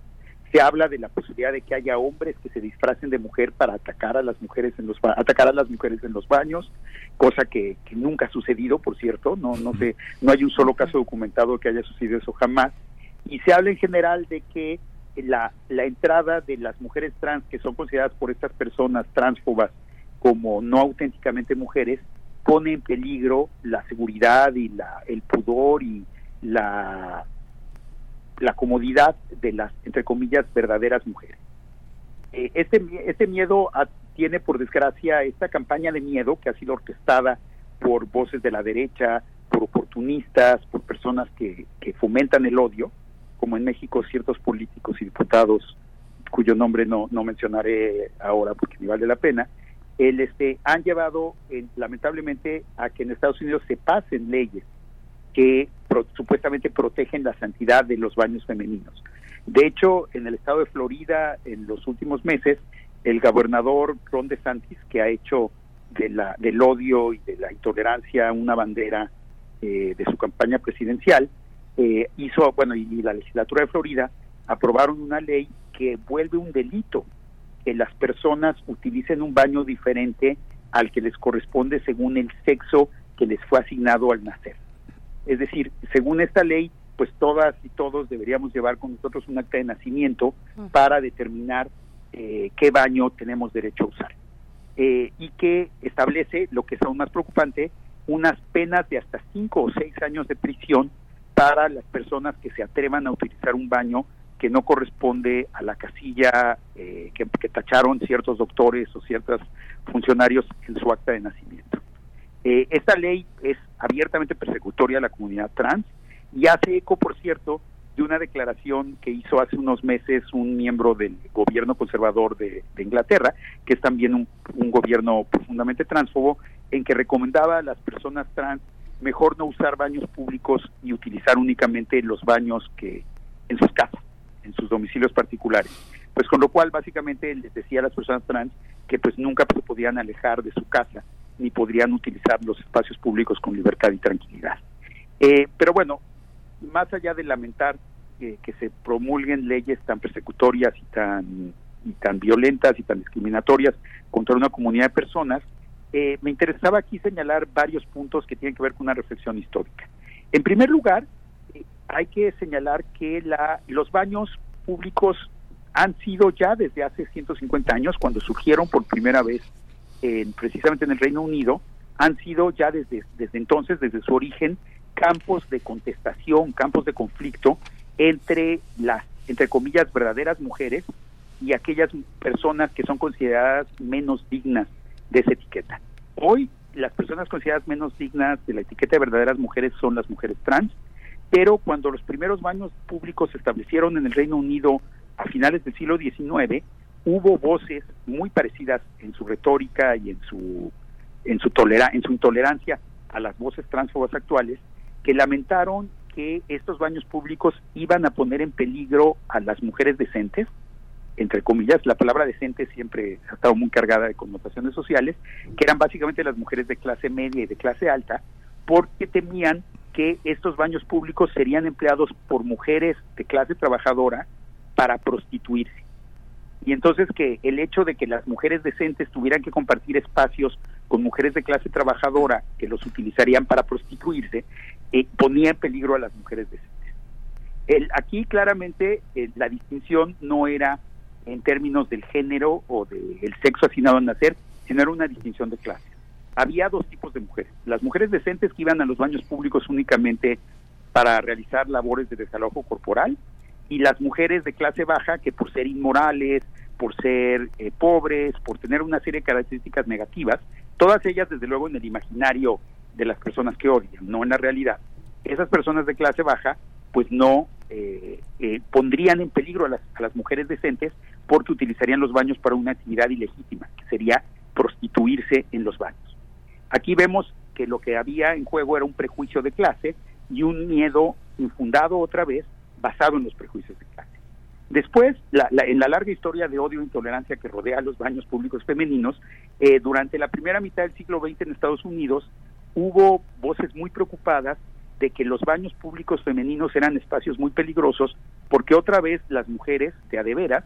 Speaker 7: se habla de la posibilidad de que haya hombres que se disfracen de mujer para atacar a las mujeres en los atacar a las mujeres en los baños cosa que, nunca ha sucedido por cierto no no sé no hay un solo caso documentado que haya sucedido eso jamás. Y se habla en general de que la, la entrada de las mujeres trans que son consideradas por estas personas transfobas como no auténticamente mujeres pone en peligro la seguridad y la el pudor y la la comodidad de las, entre comillas, verdaderas mujeres. Eh, este, este miedo tiene, por desgracia, esta campaña de miedo que ha sido orquestada por voces de la derecha, por oportunistas, por personas que, que fomentan el odio, como en México ciertos políticos y diputados cuyo nombre no, no mencionaré ahora porque ni vale la pena, el, este, han llevado lamentablemente a que en Estados Unidos se pasen leyes que supuestamente protegen la santidad de los baños femeninos. De hecho, en el estado de Florida, en los últimos meses, el gobernador Ron DeSantis, que ha hecho de la, del odio y de la intolerancia una bandera eh, de su campaña presidencial, eh, hizo, bueno, y, la legislatura de Florida aprobaron una ley que vuelve un delito que las personas utilicen un baño diferente al que les corresponde según el sexo que les fue asignado al nacer. Es decir, según esta ley, pues todas y todos deberíamos llevar con nosotros un acta de nacimiento para determinar eh, qué baño tenemos derecho a usar. Eh, y que establece, lo que es aún más preocupante, unas penas de hasta cinco o seis años de prisión para las personas que se atrevan a utilizar un baño que no corresponde a la casilla eh, que, que, tacharon ciertos doctores o ciertos funcionarios en su acta de nacimiento. Eh, esta ley es abiertamente persecutoria a la comunidad trans y hace eco, por cierto, de una declaración que hizo hace unos meses un miembro del gobierno conservador de, Inglaterra, que es también un, gobierno profundamente transfobo, en que recomendaba a las personas trans mejor no usar baños públicos y utilizar únicamente los baños que en sus casas, en sus domicilios particulares, Pues con lo cual básicamente les decía a las personas trans que pues nunca se podían alejar de su casa ni podrían utilizar los espacios públicos con libertad y tranquilidad. Eh, pero bueno, más allá de lamentar que, se promulguen leyes tan persecutorias y tan, y tan violentas y tan discriminatorias contra una comunidad de personas, eh, me interesaba aquí señalar varios puntos que tienen que ver con una reflexión histórica. En primer lugar, eh, hay que señalar que la, los baños públicos han sido ya desde hace 150 años, cuando surgieron por primera vez precisamente en el Reino Unido, han sido ya desde, desde entonces, desde su origen, campos de contestación, campos de conflicto entre las, entre comillas, verdaderas mujeres y aquellas personas que son consideradas menos dignas de esa etiqueta. Hoy las personas consideradas menos dignas de la etiqueta de verdaderas mujeres son las mujeres trans, pero cuando los primeros baños públicos se establecieron en el Reino Unido a finales del siglo XIX, hubo voces muy parecidas en su retórica y en su en su tolera, en su intolerancia a las voces transfobas actuales que lamentaron que estos baños públicos iban a poner en peligro a las mujeres decentes, entre comillas, la palabra decente siempre ha estado muy cargada de connotaciones sociales, que eran básicamente las mujeres de clase media y de clase alta, porque temían que estos baños públicos serían empleados por mujeres de clase trabajadora para prostituirse. Y entonces que el hecho de que las mujeres decentes tuvieran que compartir espacios con mujeres de clase trabajadora que los utilizarían para prostituirse, eh, ponía en peligro a las mujeres decentes. El, aquí claramente eh, la distinción no era en términos del género o del sexo asignado al nacer, sino era una distinción de clase. Había dos tipos de mujeres. Las mujeres decentes que iban a los baños públicos únicamente para realizar labores de desalojo corporal y las mujeres de clase baja que por ser inmorales, por ser eh, pobres, por tener una serie de características negativas, todas ellas desde luego en el imaginario de las personas que odian, no en la realidad. Esas personas de clase baja pues no eh, eh, pondrían en peligro a las, a las mujeres decentes porque utilizarían los baños para una actividad ilegítima, que sería prostituirse en los baños. Aquí vemos que lo que había en juego era un prejuicio de clase y un miedo infundado otra vez basado en los prejuicios de clase. Después, en la larga historia de odio e intolerancia que rodea los baños públicos femeninos, eh, durante la primera mitad del siglo XX en Estados Unidos hubo voces muy preocupadas de que los baños públicos femeninos eran espacios muy peligrosos porque otra vez las mujeres de adeveras,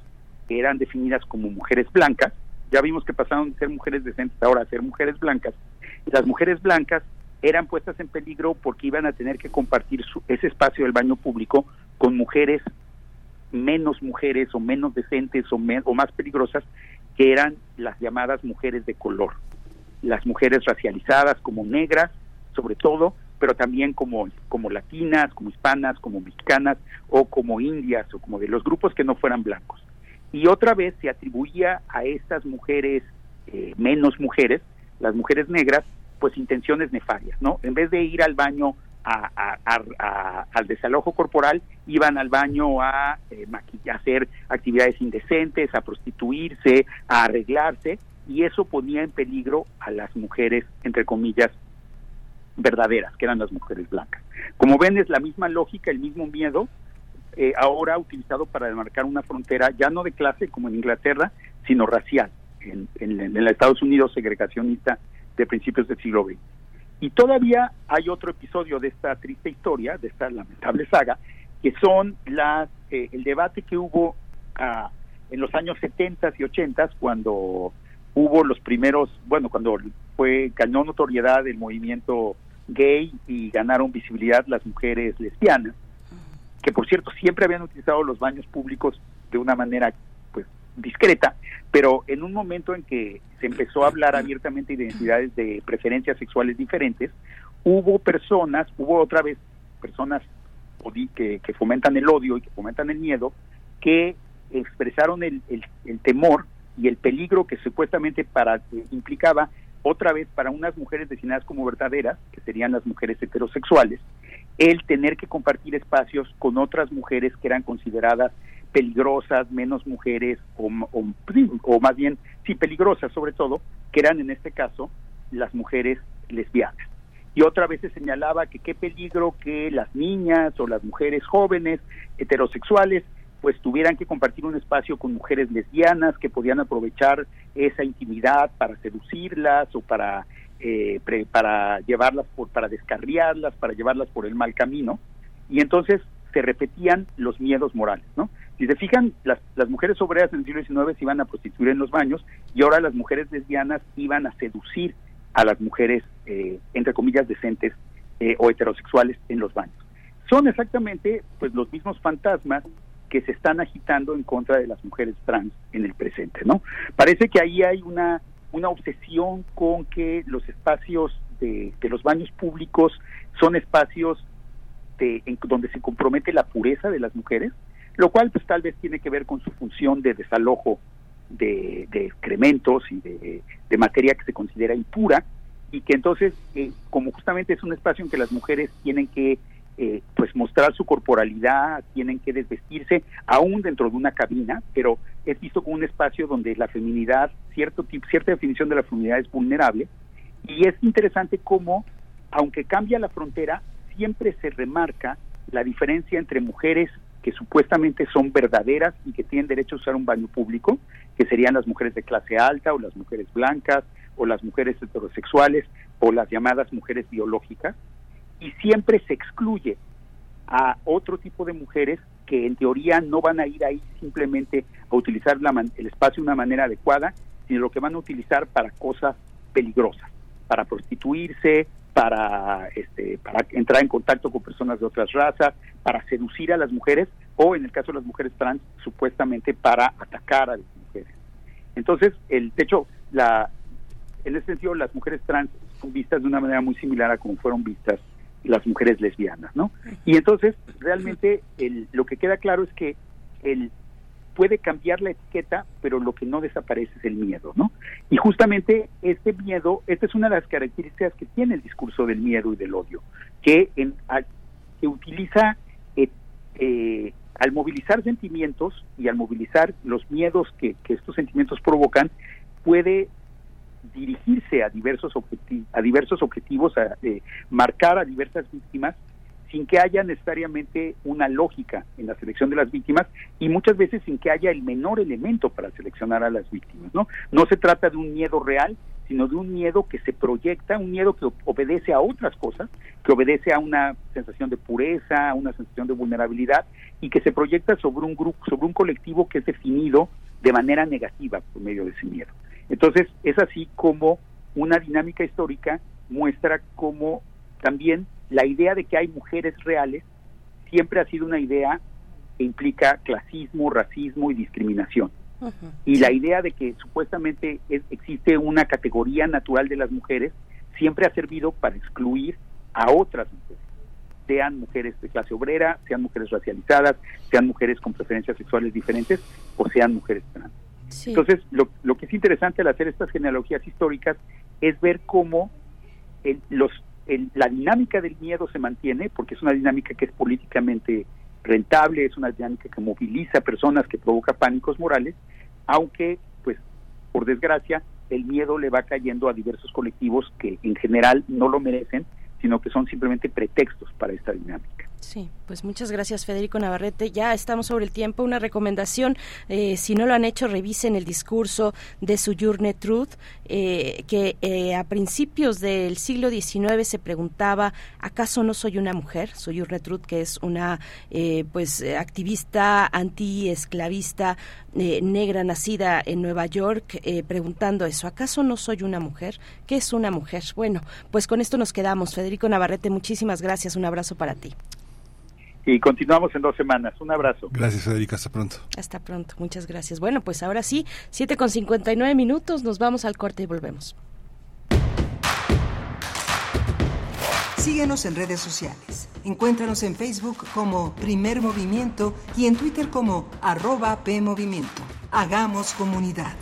Speaker 7: que eran definidas como mujeres blancas, ya vimos que pasaron de ser mujeres decentes ahora a ser mujeres blancas, las mujeres blancas eran puestas en peligro porque iban a tener que compartir ese espacio del baño público con mujeres menos mujeres o menos decentes o, o más peligrosas que eran las llamadas mujeres de color, las mujeres racializadas como negras, sobre todo, pero también como, como latinas, como hispanas, como mexicanas o como indias o como de los grupos que no fueran blancos. Y otra vez se atribuía a estas mujeres eh, menos mujeres, las mujeres negras, pues intenciones nefarias, ¿no? En vez de ir al baño al desalojo corporal, iban al baño a eh, hacer actividades indecentes, a prostituirse, a arreglarse, y eso ponía en peligro a las mujeres, entre comillas, verdaderas, que eran las mujeres blancas. Como ven, es la misma lógica, el mismo miedo, eh, ahora utilizado para demarcar una frontera ya no de clase como en Inglaterra, sino racial, en, en, en Estados Unidos segregacionista de principios del siglo XX. Y todavía hay otro episodio de esta triste historia, de esta lamentable saga, que son las eh, el debate que hubo ah, en los años 70 y 80 cuando hubo los primeros, bueno, cuando fue ganó notoriedad el movimiento gay y ganaron visibilidad las mujeres lesbianas, que por cierto siempre habían utilizado los baños públicos de una manera discreta, pero en un momento en que se empezó a hablar abiertamente de identidades de preferencias sexuales diferentes, hubo personas, hubo otra vez personas que, fomentan el odio y que fomentan el miedo, que expresaron el, temor y el peligro que supuestamente para implicaba otra vez para unas mujeres designadas como verdaderas, que serían las mujeres heterosexuales, el tener que compartir espacios con otras mujeres que eran consideradas peligrosas, menos mujeres, o, o, más bien, sí, peligrosas sobre todo, que eran en este caso las mujeres lesbianas. Y otra vez se señalaba que qué peligro que las niñas o las mujeres jóvenes heterosexuales pues tuvieran que compartir un espacio con mujeres lesbianas que podían aprovechar esa intimidad para seducirlas o para eh, para llevarlas por para descarriarlas para llevarlas por el mal camino y entonces se repetían los miedos morales no si se fijan las, las mujeres obreras en el siglo XIX se iban a prostituir en los baños y ahora las mujeres lesbianas iban a seducir a las mujeres eh, entre comillas decentes eh, o heterosexuales en los baños son exactamente pues los mismos fantasmas que se están agitando en contra de las mujeres trans en el presente, ¿no? Parece que ahí hay una, una obsesión con que los espacios de, los baños públicos son espacios de, en, donde se compromete la pureza de las mujeres, lo cual pues tal vez tiene que ver con su función de desalojo de, excrementos y de, materia que se considera impura y que entonces eh, como justamente es un espacio en que las mujeres tienen que eh, pues mostrar su corporalidad, tienen que desvestirse, aún dentro de una cabina, pero es visto como un espacio donde la feminidad, cierto cierta definición de la feminidad es vulnerable, y es interesante cómo, aunque cambia la frontera, siempre se remarca la diferencia entre mujeres que supuestamente son verdaderas y que tienen derecho a usar un baño público, que serían las mujeres de clase alta o las mujeres blancas o las mujeres heterosexuales o las llamadas mujeres biológicas, y siempre se excluye a otro tipo de mujeres que en teoría no van a ir ahí simplemente a utilizar el espacio de una manera adecuada, sino lo que van a utilizar para cosas peligrosas, para prostituirse, para, este, para entrar en contacto con personas de otras razas, para seducir a las mujeres o en el caso de las mujeres trans, supuestamente para atacar a las mujeres. Entonces, el, de hecho, la, en ese sentido, las mujeres trans son vistas de una manera muy similar a como fueron vistas las mujeres lesbianas, ¿no? Y entonces, realmente, el, lo que queda claro es que el puede cambiar la etiqueta, pero lo que no desaparece es el miedo, ¿no? Y justamente este miedo, esta es una de las características que tiene el discurso del miedo y del odio, que, en, que utiliza eh, eh, al movilizar sentimientos y al movilizar los miedos que, que estos sentimientos provocan, puede dirigirse a diversos, objetivos, a diversos objetivos, a eh, marcar a diversas víctimas, sin que haya necesariamente una lógica en la selección de las víctimas y muchas veces sin que haya el menor elemento para seleccionar a las víctimas. No, no se trata de un miedo real, sino de un miedo que se proyecta, un miedo que obedece a otras cosas, que obedece a una sensación de pureza, a una sensación de vulnerabilidad y que se proyecta sobre un grupo, sobre un colectivo que es definido de manera negativa por medio de ese miedo. Entonces, es así como una dinámica histórica muestra cómo también la idea de que hay mujeres reales siempre ha sido una idea que implica clasismo, racismo y discriminación. Y la idea de que supuestamente existe una categoría natural de las mujeres siempre ha servido para excluir a otras mujeres, sean mujeres de clase obrera, sean mujeres racializadas, sean mujeres con preferencias sexuales diferentes o sean mujeres trans. Entonces, lo, lo, que es interesante al hacer estas genealogías históricas es ver cómo los, la dinámica del miedo se mantiene, porque es una dinámica que es políticamente rentable, es una dinámica que moviliza personas, que provoca pánicos morales, aunque, pues, por desgracia, el miedo le va cayendo a diversos colectivos que en general no lo merecen, sino que son simplemente pretextos para esta dinámica.
Speaker 1: Sí, pues muchas gracias Federico Navarrete. Ya estamos sobre el tiempo. Una recomendación, eh, si no lo han hecho, revisen el discurso de Sojourner Truth, eh, que eh, a principios del siglo XIX se preguntaba, ¿acaso no soy una mujer? Sojourner Truth, que es una pues activista anti-esclavista negra nacida en Nueva York, preguntando eso, ¿acaso no soy una mujer? ¿Qué es una mujer? Bueno, pues con esto nos quedamos. Federico Navarrete, muchísimas gracias. Un abrazo para ti
Speaker 7: y continuamos en dos semanas. Un abrazo.
Speaker 2: Gracias, Federica. Hasta pronto.
Speaker 1: Hasta pronto. Muchas gracias. Bueno, pues ahora sí, 7 con 59 minutos. Nos vamos al corte y volvemos.
Speaker 8: Síguenos en redes sociales. Encuéntranos en Facebook como Primer Movimiento y en Twitter como arroba PMovimiento. Hagamos comunidad.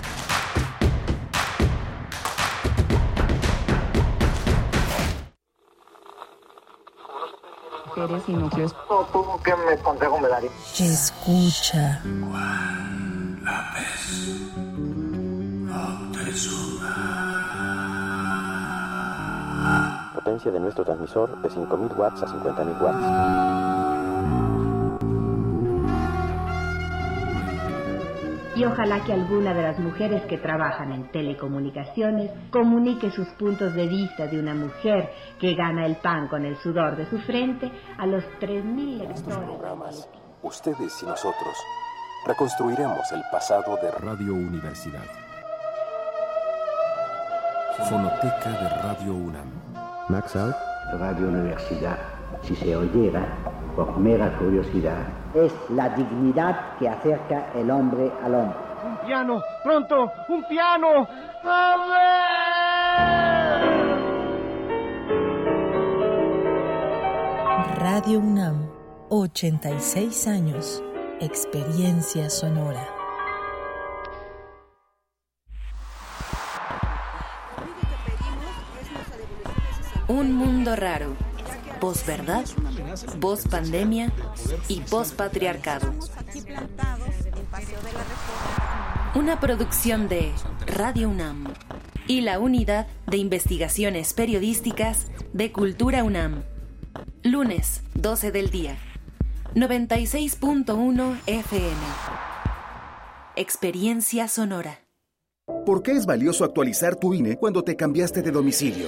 Speaker 9: Mujeres y núcleos. ¿Qué me consejo me daría?
Speaker 8: Escucha.
Speaker 10: Juan López
Speaker 11: La potencia de nuestro transmisor de 5000 watts a 50000 watts.
Speaker 12: Y ojalá que alguna de las mujeres que trabajan en telecomunicaciones comunique sus puntos de vista de una mujer que gana el pan con el sudor de su frente a los 3.000 lectores.
Speaker 13: Ustedes y nosotros reconstruiremos el pasado de Radio Universidad. Fonoteca de Radio UNAM.
Speaker 14: Max Out. Radio Universidad. Si se oyera, por mera curiosidad, es la dignidad que acerca el hombre al hombre.
Speaker 15: Un piano, pronto, un piano.
Speaker 16: Radio UNAM, 86 años, experiencia sonora.
Speaker 17: Un mundo raro. Posverdad, post-pandemia y post-patriarcado. Una producción de Radio UNAM y la Unidad de Investigaciones Periodísticas de Cultura UNAM. Lunes, 12 del día. 96.1 FM. Experiencia sonora.
Speaker 18: ¿Por qué es valioso actualizar tu INE cuando te cambiaste de domicilio?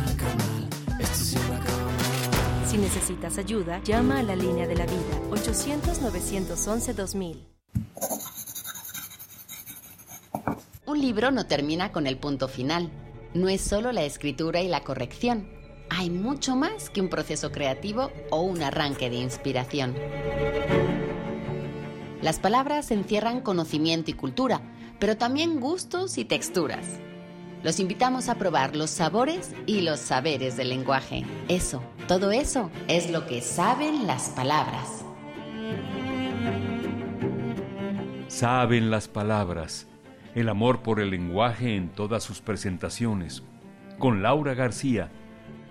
Speaker 17: Si necesitas ayuda, llama a la línea de la vida 800-911-2000.
Speaker 19: Un libro no termina con el punto final. No es solo la escritura y la corrección. Hay mucho más que un proceso creativo o un arranque de inspiración. Las palabras encierran conocimiento y cultura, pero también gustos y texturas. Los invitamos a probar los sabores y los saberes del lenguaje. Eso, todo eso es lo que saben las palabras.
Speaker 3: Saben las palabras. El amor por el lenguaje en todas sus presentaciones. Con Laura García.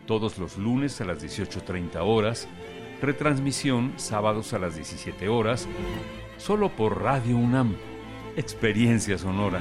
Speaker 3: Todos los lunes a las 18.30 horas. Retransmisión sábados a las 17 horas. Solo por Radio UNAM. Experiencia sonora.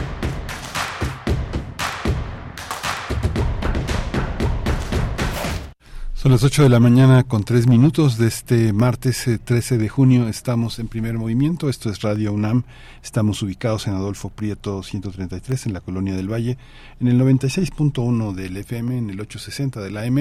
Speaker 2: Son las 8 de la mañana con 3 minutos de este martes 13 eh, de junio. Estamos en primer movimiento. Esto es Radio UNAM. Estamos ubicados en Adolfo Prieto 133 en la Colonia del Valle, en el 96.1 del FM, en el 860 del AM.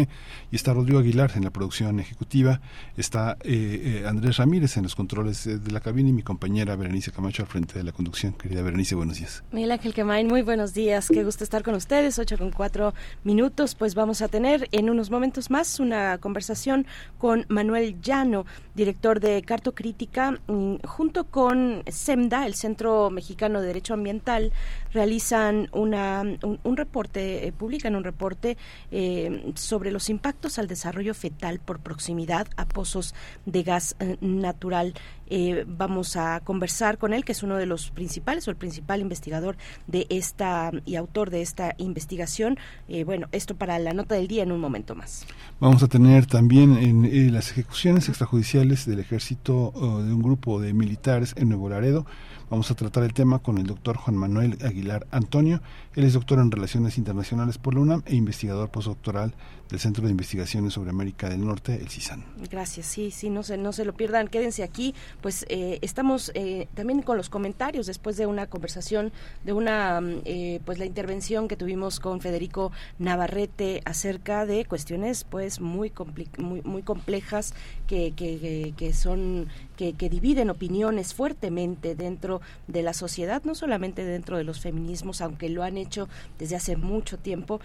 Speaker 2: Y está Rodrigo Aguilar en la producción ejecutiva. Está eh, eh, Andrés Ramírez en los controles de la cabina y mi compañera Berenice Camacho al frente de la conducción. Querida Berenice, buenos días.
Speaker 1: Miguel Ángel Quemain, muy buenos días. Qué gusto estar con ustedes. 8 con 4 minutos. Pues vamos a tener en unos momentos más un una conversación con Manuel Llano, director de Cartocrítica, mm, junto con SEMDA, el Centro Mexicano de Derecho Ambiental, realizan una, un, reporte, eh, publican un reporte eh, sobre los impactos al desarrollo fetal por proximidad a pozos de gas eh, natural eh, vamos a conversar con él, que es uno de los principales o el principal investigador de esta y autor de esta investigación. Eh, bueno, esto para la nota del día en un momento más.
Speaker 2: Vamos a tener también en, eh, las ejecuciones extrajudiciales del ejército de un grupo de militares en Nuevo Laredo. Vamos a tratar el tema con el doctor Juan Manuel Aguilar Antonio, Él es doctor en Relaciones Internacionales por la UNAM e investigador postdoctoral del Centro de Investigaciones sobre América del Norte, el CISAN.
Speaker 1: Gracias, sí, sí, no se, no se lo pierdan, quédense aquí. Pues eh, estamos eh, también con los comentarios después de una conversación, de una, mm, eh, pues la intervención que tuvimos con Federico Navarrete acerca de cuestiones pues muy, muy, muy complejas que, que, que son que, que, dividen opiniones fuertemente dentro de la sociedad, no solamente dentro de los feminismos, aunque lo han hecho desde hace mucho tiempo,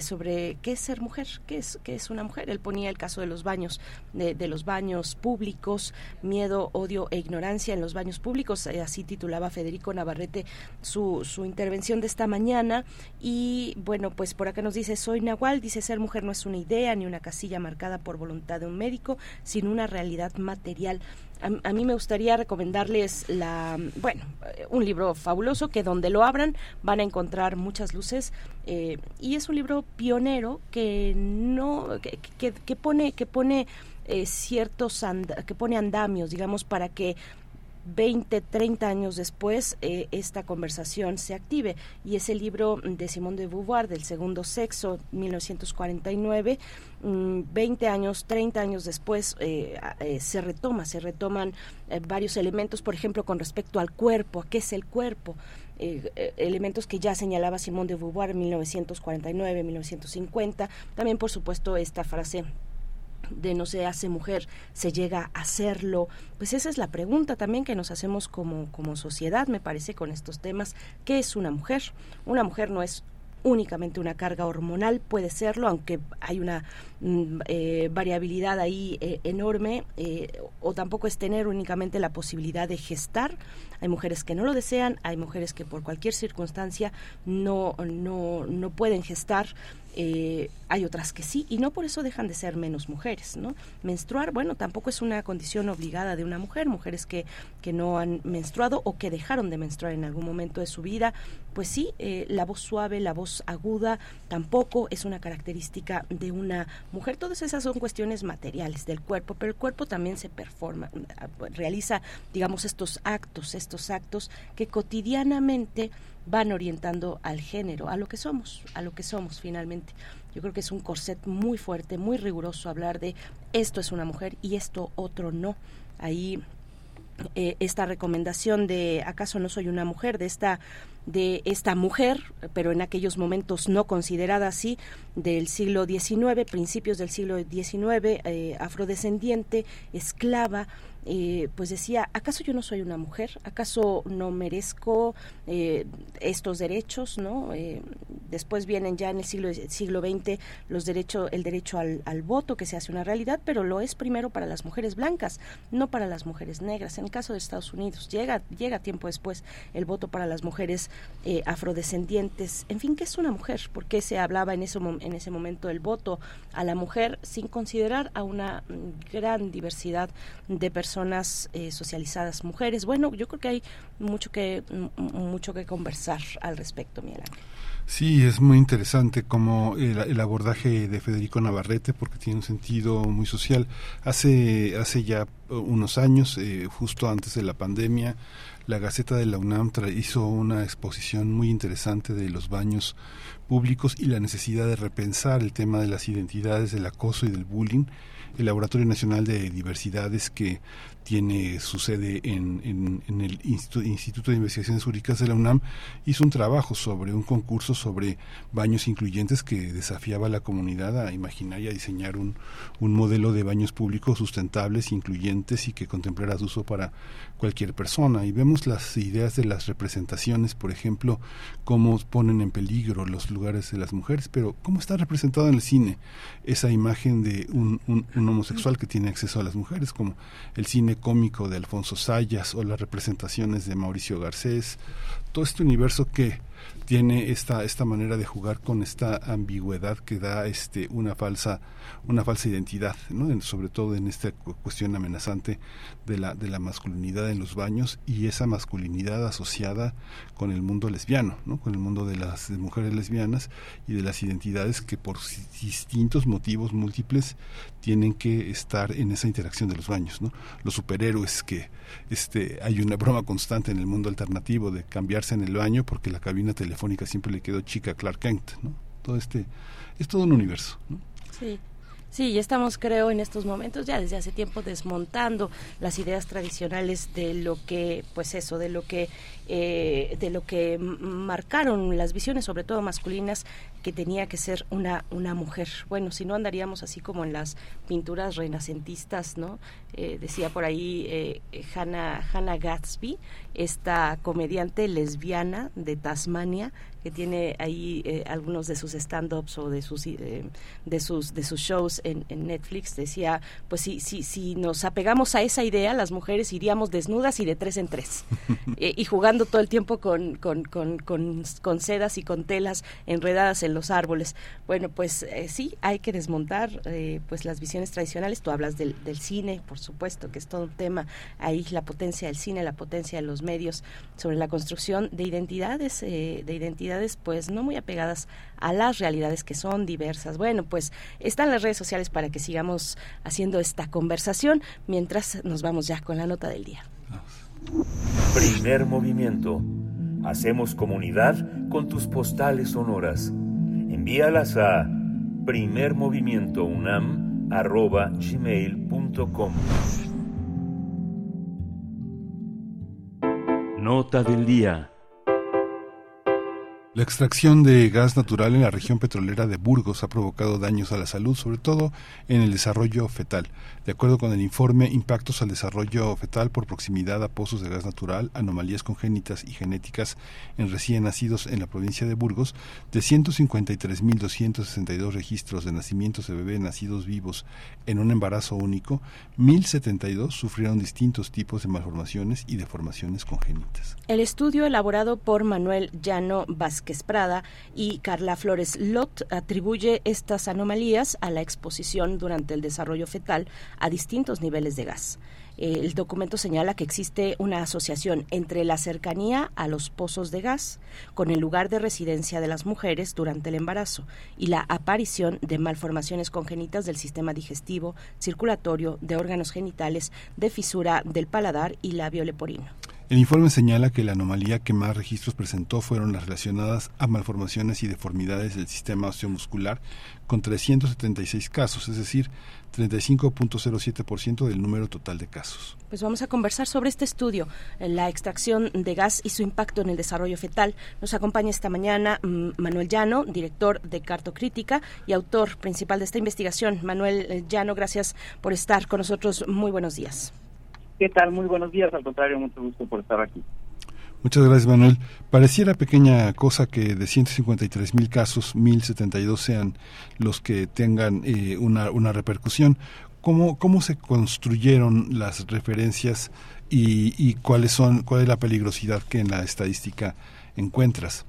Speaker 1: sobre qué es ser mujer, qué es, qué es una mujer. Él ponía el caso de los baños, de, los baños públicos, miedo, odio e ignorancia en los baños públicos. Eh, así titulaba Federico Navarrete su, su intervención de esta mañana. Y bueno, pues por acá nos dice, soy Nahual, dice ser mujer no es una idea ni una casilla marcada por voluntad de un médico, sino una realidad material a, mí me gustaría recomendarles la, bueno, un libro fabuloso que donde lo abran van a encontrar muchas luces eh, y es un libro pionero que no, que, que, pone, que pone eh, ciertos que pone andamios, digamos, para que 20, 30 años después eh, esta conversación se active. Y es el libro de Simone de Beauvoir, del segundo sexo, 1949. 20 mm, años, 30 años después eh, eh, se retoma, se retoman varios elementos, por ejemplo, con respecto al cuerpo, a qué es el cuerpo. elementos que ya señalaba Simone de Beauvoir en 1949, 1950. También, por supuesto, esta frase de no se hace mujer, se llega a hacerlo? Pues esa es la pregunta también que nos hacemos como, como sociedad, me parece, con estos temas. ¿Qué es una mujer? Una mujer no es únicamente una carga hormonal, puede serlo, aunque hay una eh, variabilidad ahí eh, enorme, eh, o tampoco es tener únicamente la posibilidad de gestar. Hay mujeres que no lo desean, hay mujeres que por cualquier circunstancia no, no, no pueden gestar, hay otras que sí, y no por eso dejan de ser menos mujeres, ¿no? Menstruar, bueno, tampoco es una condición obligada de una mujer, mujeres que, que no han menstruado o que dejaron de menstruar en algún momento de su vida, pues sí, la voz suave, la voz aguda, tampoco es una característica de una mujer, todas esas son cuestiones materiales del cuerpo, pero el cuerpo también se performa, realiza, digamos, estos actos, estos actos que cotidianamente van orientando al género, a lo que somos, a lo que somos finalmente. Yo creo que es un corset muy fuerte, muy riguroso hablar de esto es una mujer y esto otro no. Ahí eh, esta recomendación de acaso no soy una mujer, de esta de esta mujer, pero en aquellos momentos no considerada así, del siglo XIX, principios del siglo XIX, eh, afrodescendiente, esclava, eh, pues decía, ¿acaso yo no soy una mujer? ¿Acaso no merezco eh, estos derechos? ¿no? Eh, después vienen ya en el siglo, siglo XX los derechos, el derecho al, voto, que se hace una realidad, pero lo es primero para las mujeres blancas, no para las mujeres negras. En el caso de Estados Unidos, llega, llega tiempo después el voto para las mujeres afrodescendientes. En fin, ¿qué es una mujer? ¿Por qué se hablaba en ese, en ese momento del voto a la mujer sin considerar a una mm, gran diversidad de personas? Personas eh, socializadas, mujeres. Bueno, yo creo que hay mucho que mucho que conversar al respecto, Miguel
Speaker 2: Sí, es muy interesante como el, abordaje de Federico Navarrete, porque tiene un sentido muy social. Hace, hace ya unos años, eh, justo antes de la pandemia, la Gaceta de la UNAM hizo una exposición muy interesante de los baños públicos y la necesidad de repensar el tema de las identidades, del acoso y del bullying el Laboratorio Nacional de Diversidades que tiene su sede en, el Instituto, de Investigaciones Jurídicas de la UNAM, hizo un trabajo sobre un concurso sobre baños incluyentes que desafiaba a la comunidad a imaginar y a diseñar un, un modelo de baños públicos sustentables, incluyentes y que contemplara su uso para cualquier persona. Y vemos las ideas de las representaciones, por ejemplo, cómo ponen en peligro los lugares de las mujeres, pero cómo está representado en el cine esa imagen de un homosexual que tiene acceso a las mujeres, como el cine cómico de Alfonso Sayas o las representaciones de Mauricio Garcés, todo este universo que tiene esta esta manera de jugar con esta ambigüedad que da este una falsa una falsa identidad ¿no? sobre todo en esta cuestión amenazante de la de la masculinidad en los baños y esa masculinidad asociada con el mundo lesbiano ¿no? con el mundo de las mujeres lesbianas y de las identidades que por distintos motivos múltiples tienen que estar en esa interacción de los baños ¿no? los superhéroes que este hay una broma constante en el mundo alternativo de cambiarse en el baño porque la cabina cabina siempre le quedó chica Clark Kent, ¿no? Todo este, es todo un universo, ¿no?
Speaker 1: Sí. Sí, ya estamos, creo, en estos momentos, ya desde hace tiempo, desmontando las ideas tradicionales de lo que, pues eso, de lo que, eh, de lo que marcaron las visiones, sobre todo masculinas, que tenía que ser una, una mujer. Bueno, si no andaríamos así como en las pinturas renacentistas, ¿no? Eh, decía por ahí eh, Hannah, Hannah Gatsby, esta comediante lesbiana de Tasmania, que tiene ahí eh, algunos de sus stand-ups o de sus, eh, de sus, de sus shows en, Netflix, decía, pues si, si, si nos apegamos a esa idea, las mujeres iríamos desnudas y de tres en tres, eh, y jugando todo el tiempo con, con, con, con, sedas y con telas enredadas en los árboles. Bueno, pues sí, hay que desmontar pues las visiones tradicionales. Tú hablas del, del cine, por supuesto, que es todo un tema ahí, la potencia del cine, la potencia de los medios, sobre la construcción de identidades, de identidades pues no muy apegadas a las realidades que son diversas. Bueno, pues están las redes sociales para que sigamos haciendo esta conversación mientras nos vamos ya con la nota del día.
Speaker 3: Primer movimiento. Hacemos comunidad con tus postales sonoras. Envíalas a primermovimientounam.gmail.com Nota del día.
Speaker 2: La extracción de gas natural en la región petrolera de Burgos ha provocado daños a la salud, sobre todo en el desarrollo fetal. De acuerdo con el informe Impactos al desarrollo fetal por proximidad a pozos de gas natural, anomalías congénitas y genéticas en recién nacidos en la provincia de Burgos, de 153.262 registros de nacimientos de bebés nacidos vivos en un embarazo único, 1.072 sufrieron distintos tipos de malformaciones y deformaciones congénitas.
Speaker 1: El estudio elaborado por Manuel Llano Vázquez Prada y Carla Flores Lot atribuye estas anomalías a la exposición durante el desarrollo fetal a distintos niveles de gas. El documento señala que existe una asociación entre la cercanía a los pozos de gas con el lugar de residencia de las mujeres durante el embarazo y la aparición de malformaciones congénitas del sistema digestivo, circulatorio, de órganos genitales, de fisura del paladar y labio leporino.
Speaker 2: El informe señala que la anomalía que más registros presentó fueron las relacionadas a malformaciones y deformidades del sistema osteomuscular, con 376 casos, es decir, 35.07% del número total de casos.
Speaker 1: Pues vamos a conversar sobre este estudio, la extracción de gas y su impacto en el desarrollo fetal. Nos acompaña esta mañana mm, Manuel Llano, director de Cartocrítica y autor principal de esta investigación. Manuel eh, Llano, gracias por estar con nosotros. Muy buenos días.
Speaker 20: ¿Qué tal? Muy buenos días. Al contrario, mucho gusto por estar aquí.
Speaker 2: Muchas gracias, Manuel. Pareciera pequeña cosa que de 153 mil casos, 1.072 sean los que tengan eh, una, una repercusión. ¿Cómo, ¿Cómo se construyeron las referencias y, y cuáles son, cuál es la peligrosidad que en la estadística encuentras?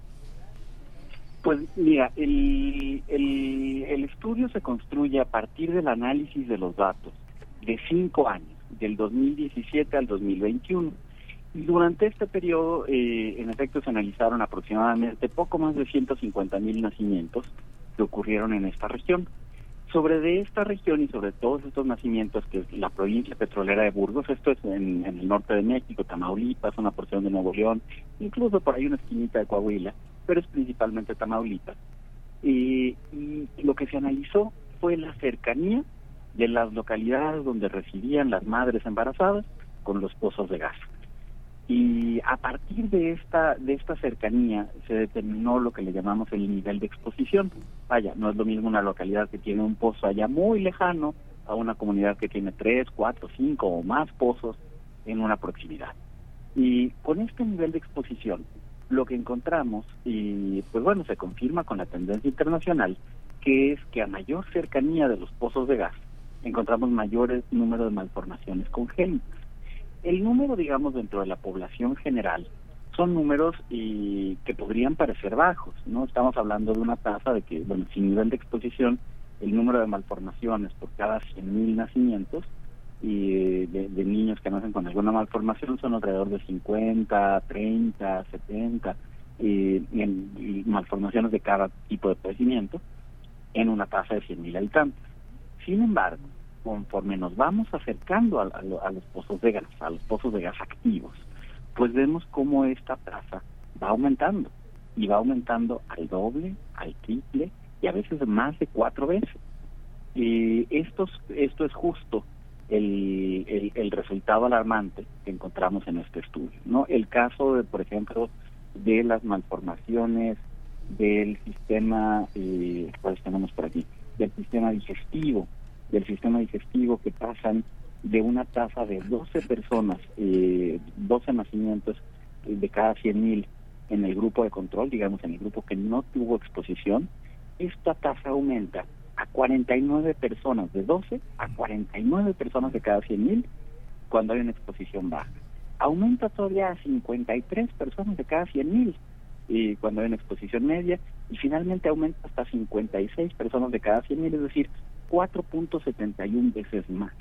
Speaker 20: Pues mira, el, el, el estudio se construye a partir del análisis de los datos de cinco años del 2017 al 2021. Y durante este periodo, eh, en efecto, se analizaron aproximadamente poco más de 150 mil nacimientos que ocurrieron en esta región. Sobre de esta región y sobre todos estos nacimientos, que es la provincia petrolera de Burgos, esto es en, el norte de México, Tamaulipas, una porción de Nuevo León, incluso por ahí una esquinita de Coahuila, pero es principalmente Tamaulipas. y lo que se analizó fue la cercanía de las localidades donde residían las madres embarazadas con los pozos de gas. Y a partir de esta, de esta cercanía se determinó lo que le llamamos el nivel de exposición. Vaya, no es lo mismo una localidad que tiene un pozo allá muy lejano a una comunidad que tiene tres, cuatro, cinco o más pozos en una proximidad. Y con este nivel de exposición, lo que encontramos, y pues bueno, se confirma con la tendencia internacional, que es que a mayor cercanía de los pozos de gas, encontramos mayores número de malformaciones congénitas. El número, digamos, dentro de la población general son números y que podrían parecer bajos, ¿no? Estamos hablando de una tasa de que, bueno, sin nivel de exposición, el número de malformaciones por cada 100.000 nacimientos y de, niños que nacen con alguna malformación son alrededor de 50, 30, 70 y, y malformaciones de cada tipo de padecimiento en una tasa de 100.000 habitantes. Sin embargo, conforme nos vamos acercando a, los pozos de gas, a los pozos de gas activos, pues vemos cómo esta tasa va aumentando y va aumentando al doble, al triple y a veces más de cuatro veces. Y esto, esto es justo el, resultado alarmante que encontramos en este estudio. ¿no? El caso, de, por ejemplo, de las malformaciones del sistema, eh, ¿cuáles tenemos por aquí? Del sistema digestivo, del sistema digestivo que pasan de una tasa de 12 personas, eh, 12 nacimientos de cada 100.000 en el grupo de control, digamos en el grupo que no tuvo exposición, esta tasa aumenta a 49 personas, de 12 a 49 personas de cada 100.000 cuando hay una exposición baja. Aumenta todavía a 53 personas de cada 100.000 y cuando hay una exposición media y finalmente aumenta hasta 56 personas de cada 100.000, es decir, 4.71 veces más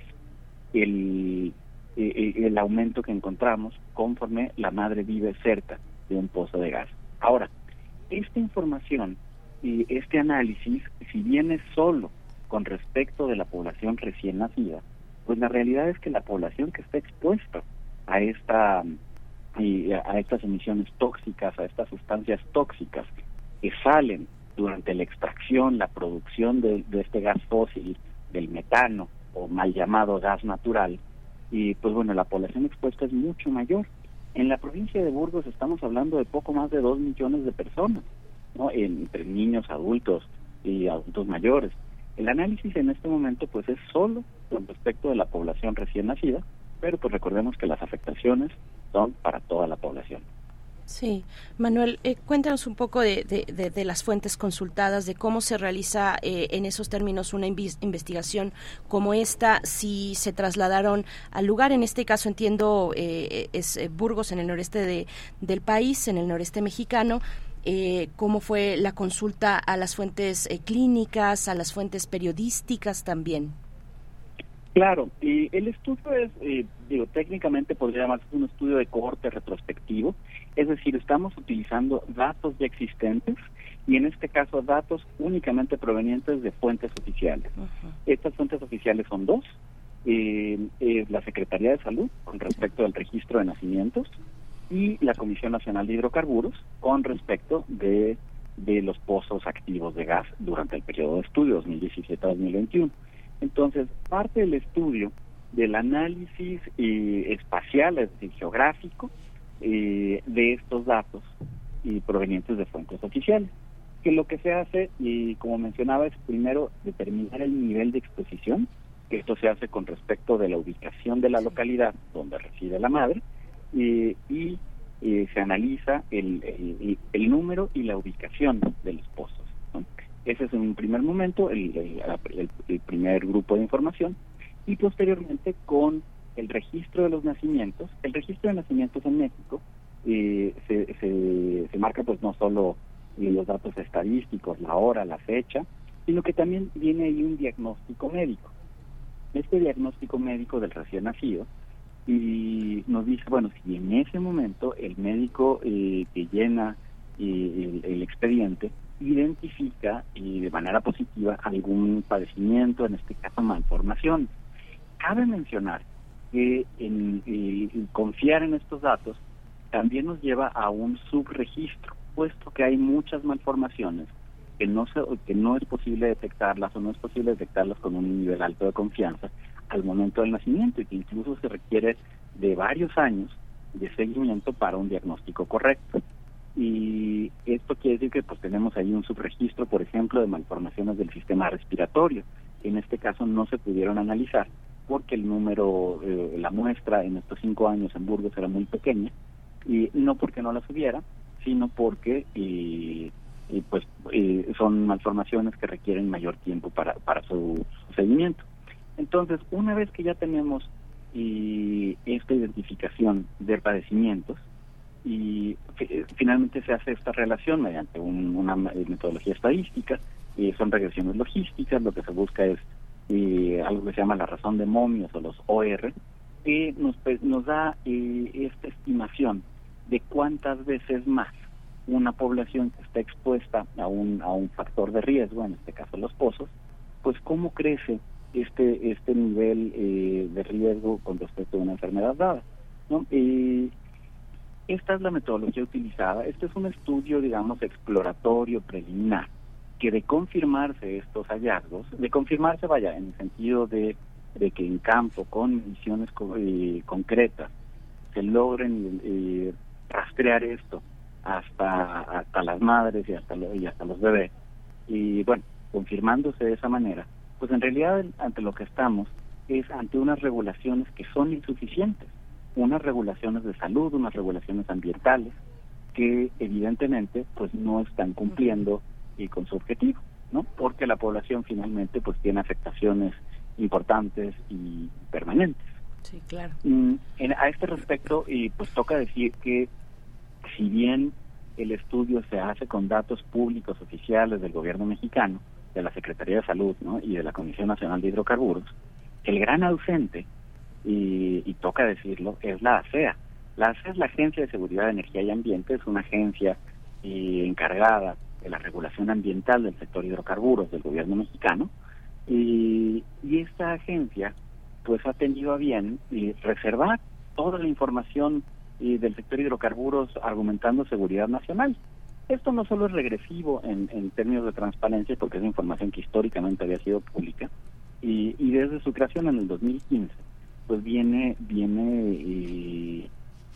Speaker 20: el, eh, eh, el aumento que encontramos conforme la madre vive cerca de un pozo de gas. Ahora, esta información y este análisis, si viene solo con respecto de la población recién nacida, pues la realidad es que la población que está expuesta a esta a estas emisiones tóxicas, a estas sustancias tóxicas que salen durante la extracción, la producción de, este gas fósil, del metano o mal llamado gas natural, y pues bueno, la población expuesta es mucho mayor. En la provincia de Burgos estamos hablando de poco más de dos millones de personas, ¿no? entre niños, adultos y adultos mayores. El análisis en este momento pues es solo con respecto de la población recién nacida, pero pues recordemos que las afectaciones son para toda la población.
Speaker 1: Sí, Manuel, eh, cuéntanos un poco de, de, las fuentes consultadas, de cómo se realiza eh, en esos términos una investigación como esta, si se trasladaron al lugar, en este caso entiendo eh, es Burgos en el noreste de, del país, en el noreste mexicano, cómo fue la consulta a las fuentes clínicas, a las fuentes periodísticas también.
Speaker 20: Claro, y el estudio es, eh, digo, técnicamente podría llamarse un estudio de cohorte retrospectivo, es decir, estamos utilizando datos ya existentes y en este caso datos únicamente provenientes de fuentes oficiales. Estas fuentes oficiales son dos, eh, la Secretaría de Salud con respecto al registro de nacimientos y la Comisión Nacional de Hidrocarburos con respecto de, de los pozos activos de gas durante el periodo de estudio 2017-2021. Entonces, parte del estudio del análisis eh, espacial, es decir, geográfico, eh, de estos datos y provenientes de fuentes oficiales. Que lo que se hace, y como mencionaba, es primero determinar el nivel de exposición, que esto se hace con respecto de la ubicación de la localidad donde reside la madre, y eh, se analiza el, el, número y la ubicación de los pozos. Ese es un primer momento el, primer grupo de información y posteriormente con el registro de los nacimientos. El registro de nacimientos en México eh, se, marca pues no solo eh, los datos estadísticos, la hora, la fecha, sino que también viene ahí un diagnóstico médico. Este diagnóstico médico del recién nacido y nos dice, bueno, si en ese momento el médico eh, que llena el expediente identifica y de manera positiva algún padecimiento, en este caso malformación. Cabe mencionar que en, confiar en estos datos también nos lleva a un subregistro, puesto que hay muchas malformaciones que no se, que no es posible detectarlas o no es posible detectarlas con un nivel alto de confianza al momento del nacimiento y que incluso se requiere de varios años de seguimiento para un diagnóstico correcto y esto quiere decir que pues tenemos ahí un subregistro, por ejemplo, de malformaciones del sistema respiratorio. En este caso no se pudieron analizar porque el número, eh, la muestra en estos cinco años en Burgos era muy pequeña y no porque no las hubiera, sino porque eh, pues son malformaciones que requieren mayor tiempo para, para su, seguimiento. Entonces, una vez que ya tenemos esta identificación de padecimientos, y eh, finalmente se hace esta relación mediante una metodología estadística, y son regresiones logísticas, lo que se busca es eh, algo que se llama la razón de momios o los OR, que nos, nos da eh, esta estimación de cuántas veces más una población que está expuesta a un, a un factor de riesgo, en este caso los pozos, pues cómo crece este este nivel de riesgo con respecto a una enfermedad dada. ¿no? Esta es la metodología utilizada. Este es un estudio, digamos, exploratorio, preliminar, que de confirmarse estos hallazgos, de confirmarse, vaya, en el sentido de, de que en campo, con misiones eh, concretas, se logren eh, rastrear esto hasta, hasta las madres y hasta, y hasta los bebés. Y bueno, confirmándose de esa manera, pues en realidad ante lo que estamos es ante unas regulaciones que son insuficientes, unas regulaciones de salud, unas regulaciones ambientales que evidentemente pues no están cumpliendo y con su objetivo, ¿no? Porque la población finalmente pues tiene afectaciones importantes y permanentes.
Speaker 1: Sí, claro.
Speaker 20: Mm, a este respecto, y pues toca decir que si bien el estudio se hace con datos públicos oficiales del gobierno mexicano, de la Secretaría de Salud ¿no? y de la Comisión Nacional de Hidrocarburos, el gran ausente, y, y toca decirlo, es la ASEA. La ASEA es la Agencia de Seguridad de Energía y Ambiente, es una agencia y, encargada de la regulación ambiental del sector hidrocarburos del gobierno mexicano, y, y esta agencia pues ha tenido a bien y reservar toda la información del sector hidrocarburos argumentando seguridad nacional. Esto no solo es regresivo en, términos de transparencia, porque es información que históricamente había sido pública, y, y desde su creación en el 2015, pues viene, viene eh,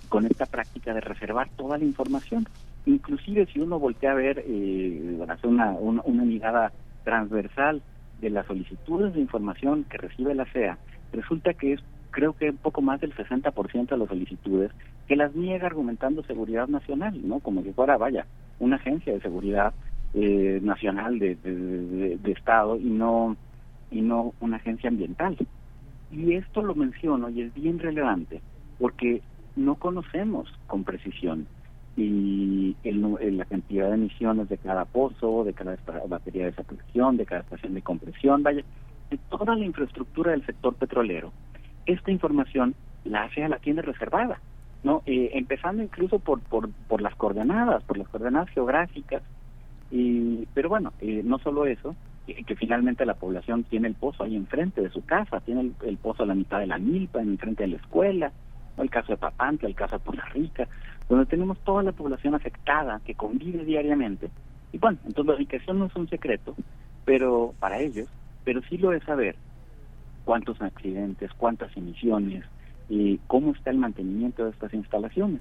Speaker 20: con esta práctica de reservar toda la información. Inclusive si uno voltea a ver, eh, hacer una, una, mirada transversal de las solicitudes de información que recibe la CEA, resulta que es creo que un poco más del 60% de las solicitudes que las niega argumentando seguridad nacional, ¿no? Como si fuera, vaya, una agencia de seguridad eh, nacional de, de, Estado y no, y no una agencia ambiental. Y esto lo menciono y es bien relevante porque no conocemos con precisión y el, la cantidad de emisiones de cada pozo, de cada batería de saturación, de cada estación de compresión, vaya, de toda la infraestructura del sector petrolero esta información la ASEA la tiene reservada, ¿no? Eh, empezando incluso por, por, por las coordenadas, por las coordenadas geográficas, y, pero bueno, eh, no solo eso, que finalmente la población tiene el pozo ahí enfrente de su casa, tiene el, pozo a la mitad de la milpa, enfrente de la escuela, el caso de Papantla, el caso de Puerto Rica, donde tenemos toda la población afectada que convive diariamente. Y bueno, entonces la ubicación no es un secreto, pero para ellos, pero sí lo es saber cuántos accidentes, cuántas emisiones, y cómo está el mantenimiento de estas instalaciones.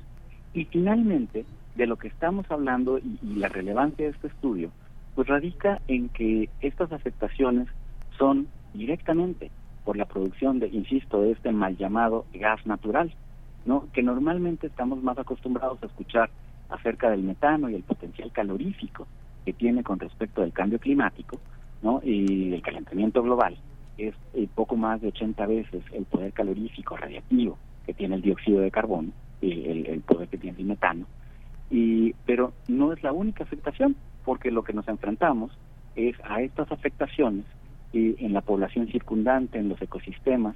Speaker 20: Y finalmente, de lo que estamos hablando y, la relevancia de este estudio, pues radica en que estas afectaciones son directamente por la producción de, insisto, de este mal llamado gas natural, ¿no? Que normalmente estamos más acostumbrados a escuchar acerca del metano y el potencial calorífico que tiene con respecto del cambio climático, ¿no? Y el calentamiento global es eh, poco más de 80 veces el poder calorífico radiactivo que tiene el dióxido de carbono, el, el poder que tiene el metano, y, pero no es la única afectación, porque lo que nos enfrentamos es a estas afectaciones eh, en la población circundante, en los ecosistemas,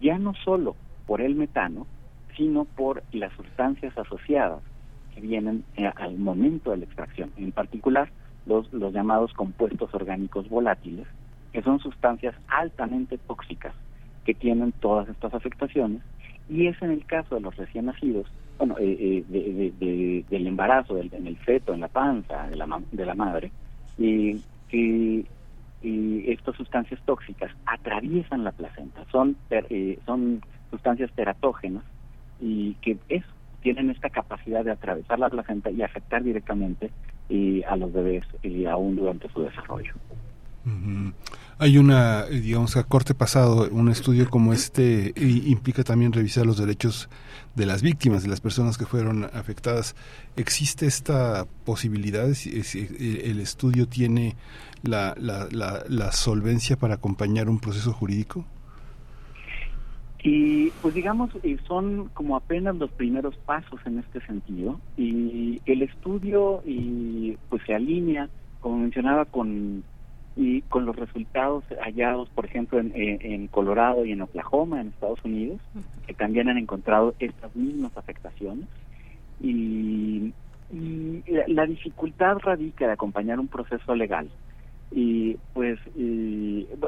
Speaker 20: ya no solo por el metano, sino por las sustancias asociadas que vienen eh, al momento de la extracción, en particular los, los llamados compuestos orgánicos volátiles, que son sustancias altamente tóxicas que tienen todas estas afectaciones y es en el caso de los recién nacidos, bueno, eh, eh, del embarazo, del, en el feto, en la panza de la, de la madre, y que estas sustancias tóxicas atraviesan la placenta, son, eh, sustancias teratógenas y que eso, tienen esta capacidad de atravesar la placenta y afectar directamente a los bebés aún durante su desarrollo.
Speaker 2: Hay una, digamos, a corte pasado, un estudio como este implica también revisar los derechos de las víctimas, de las personas que fueron afectadas. ¿Existe esta posibilidad? ¿El estudio tiene la, la, la, solvencia para acompañar un proceso jurídico?
Speaker 20: Y pues digamos, eh, son como apenas los primeros pasos en este sentido. Y el estudio y pues se alinea, como mencionaba, con y con los resultados hallados, por ejemplo, en, Colorado y en Oklahoma, en Estados Unidos, que también han encontrado estas mismas afectaciones. Y, la, dificultad radica de acompañar un proceso legal. Y pues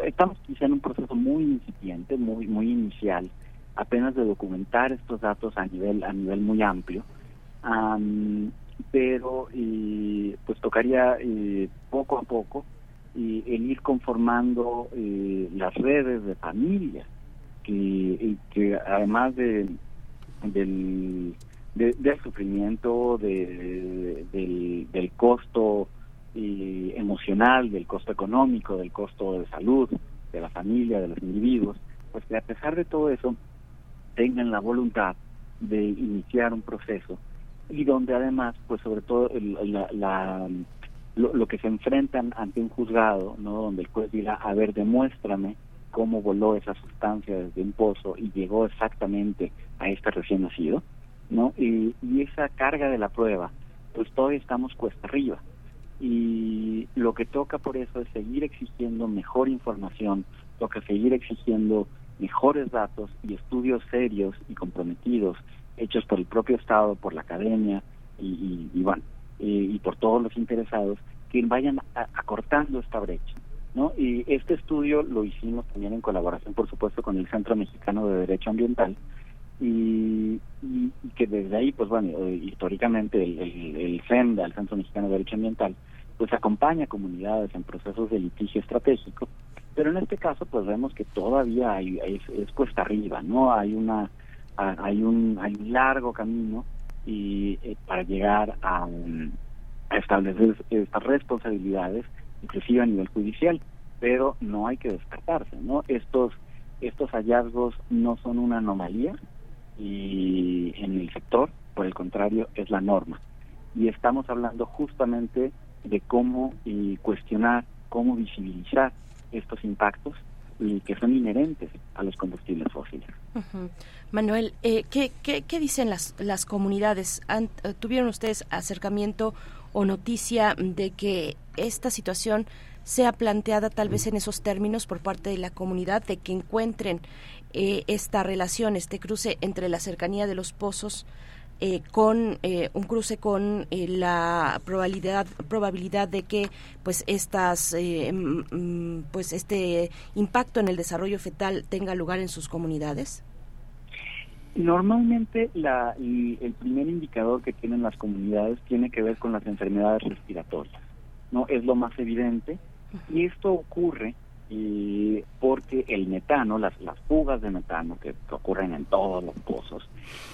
Speaker 20: estamos quizá en un proceso muy incipiente, muy muy inicial, apenas de documentar estos datos a nivel a nivel muy amplio. pero pues tocaría poco a poco y el ir conformando las redes de familias que, que además de del, del sufrimiento del, del costo emocional, del costo económico, del costo de salud, de la familia, de los individuos, pues que a pesar de todo eso tengan la voluntad de iniciar un proceso y donde además, pues sobre todo la, lo, que se enfrentan ante un juzgado, no donde el juez diga, a ver, demuéstrame cómo voló esa sustancia desde un pozo y llegó exactamente a este recién nacido, ¿no? Y, y esa carga de la prueba, pues todavía estamos cuesta arriba y lo que toca por eso es seguir exigiendo mejor información, toca seguir exigiendo mejores datos y estudios serios y comprometidos hechos por el propio Estado, por la academia y, y, bueno, y, por todos los interesados que vayan acortando esta brecha. ¿no? Y este estudio lo hicimos también en colaboración, por supuesto, con el Centro Mexicano de Derecho Ambiental y, y, que desde ahí, pues bueno, eh, históricamente el, el, el Centro Mexicano de Derecho Ambiental, pues acompaña a comunidades en procesos de litigio estratégico, pero en este caso pues vemos que todavía hay, es, cuesta arriba, ¿no? Hay una hay un hay un largo camino y eh, para llegar a, a establecer estas responsabilidades, inclusive a nivel judicial, pero no hay que descartarse, ¿no? Estos estos hallazgos no son una anomalía, y en el sector, por el contrario, es la norma. Y estamos hablando justamente de cómo y cuestionar, cómo visibilizar estos impactos que son inherentes a los combustibles fósiles.
Speaker 1: Manuel, eh, ¿qué, qué, qué, dicen las, las comunidades? Eh, ¿Tuvieron ustedes acercamiento o noticia de que esta situación sea planteada tal vez en esos términos por parte de la comunidad, de que encuentren eh, esta relación, este cruce entre la cercanía de los pozos eh, con eh, un cruce con la probabilidad probabilidad de que pues estas mm, mm, pues este impacto en el desarrollo fetal tenga lugar en sus comunidades
Speaker 20: Normalmente la, el primer indicador que tienen las comunidades tiene que ver con las enfermedades respiratorias, no es lo más evidente. Y esto ocurre y porque el metano, las, fugas de metano que, ocurren en todos los pozos,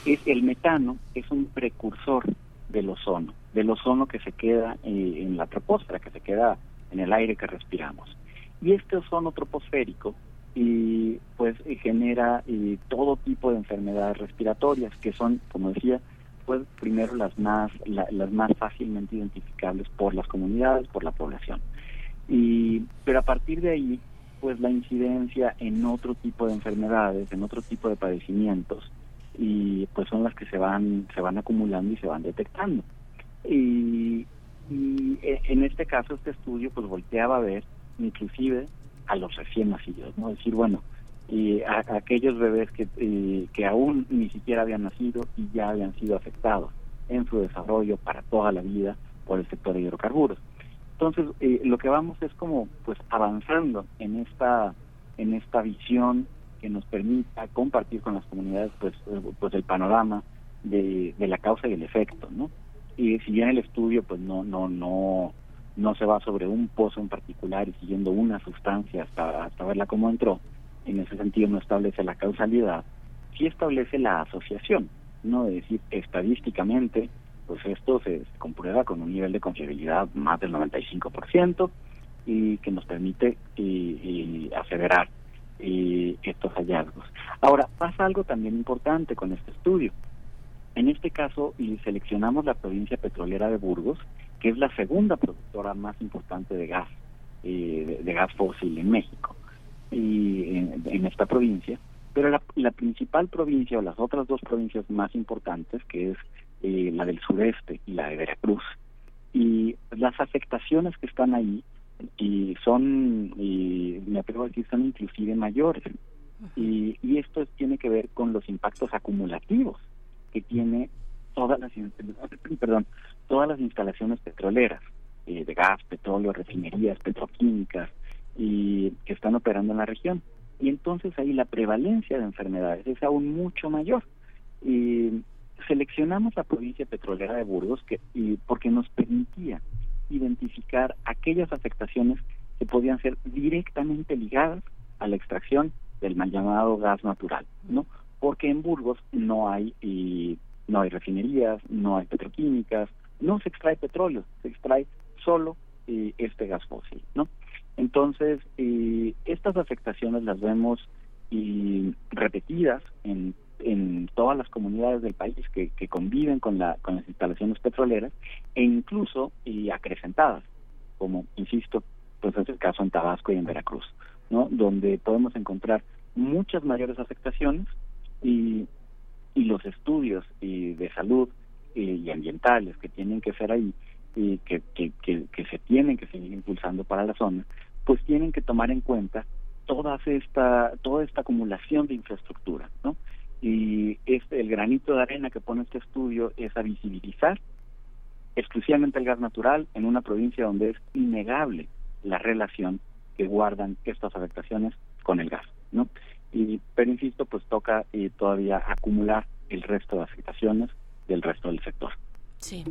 Speaker 20: es el metano es un precursor del ozono, del ozono que se queda eh, en la troposfera, que se queda en el aire que respiramos. Y este ozono troposférico y pues genera todo tipo de enfermedades respiratorias que son, como decía, pues primero las más las más fácilmente identificables por las comunidades, por la población. Y, pero a partir de ahí, pues la incidencia en otro tipo de enfermedades, en otro tipo de padecimientos, y pues son las que se van, se van acumulando y se van detectando. Y, e, en este caso, este estudio pues volteaba a ver inclusive a los recién nacidos, ¿no? decir, bueno, y a, aquellos bebés que, que aún ni siquiera habían nacido y ya habían sido afectados en su desarrollo para toda la vida por el sector de hidrocarburos. Entonces, eh, lo que vamos es como pues avanzando en esta en esta visión que nos permita compartir con las comunidades pues eh, pues el panorama de, de la causa y el efecto, ¿no? Y si bien el estudio pues no no no no se va sobre un pozo en particular y siguiendo una sustancia hasta hasta verla cómo entró, en ese sentido no establece la causalidad, sí establece la asociación, no de decir estadísticamente pues esto se, comprueba con un nivel de confiabilidad más del 95% y que nos permite y, acelerar estos hallazgos. Ahora, pasa algo también importante con este estudio. En este caso, y seleccionamos la provincia petrolera de Burgos, que es la segunda productora más importante de gas, eh, de, gas fósil en México, y en, esta provincia, pero la, la, principal provincia o las otras dos provincias más importantes, que es eh, la del sureste y la de Veracruz. Y las afectaciones que están ahí y son, y me atrevo a decir, son inclusive mayores. Y, y esto tiene que ver con los impactos acumulativos que tiene todas las perdón todas las instalaciones petroleras eh, de gas, petróleo, refinerías, petroquímicas y que están operando en la región. Y entonces ahí la prevalencia de enfermedades es aún mucho mayor. Y seleccionamos la provincia petrolera de Burgos que, y porque nos permitía identificar aquellas afectaciones que podían ser directamente ligadas a la extracción del mal llamado gas natural, ¿no? Porque en Burgos no hay no hay refinerías, no hay petroquímicas, no se extrae petróleo, se extrae solo eh, este gas fósil, ¿no? Entonces, eh, estas afectaciones las vemos y repetidas en, en todas las comunidades del país que, conviven con, la, con las instalaciones petroleras e incluso y acrecentadas, como, insisto, pues es el caso en Tabasco y en Veracruz, ¿no? Donde podemos encontrar muchas mayores afectaciones y, y los estudios y de salud y ambientales que tienen que ser ahí y que, que, se tienen que seguir impulsando para la zona, pues tienen que tomar en cuenta toda esta toda esta acumulación de infraestructura, ¿no? Y este el granito de arena que pone este estudio es a visibilizar exclusivamente el gas natural en una provincia donde es innegable la relación que guardan estas afectaciones con el gas, ¿no? Y pero insisto, pues toca eh, todavía acumular el resto de afectaciones del resto del sector.
Speaker 1: Sí.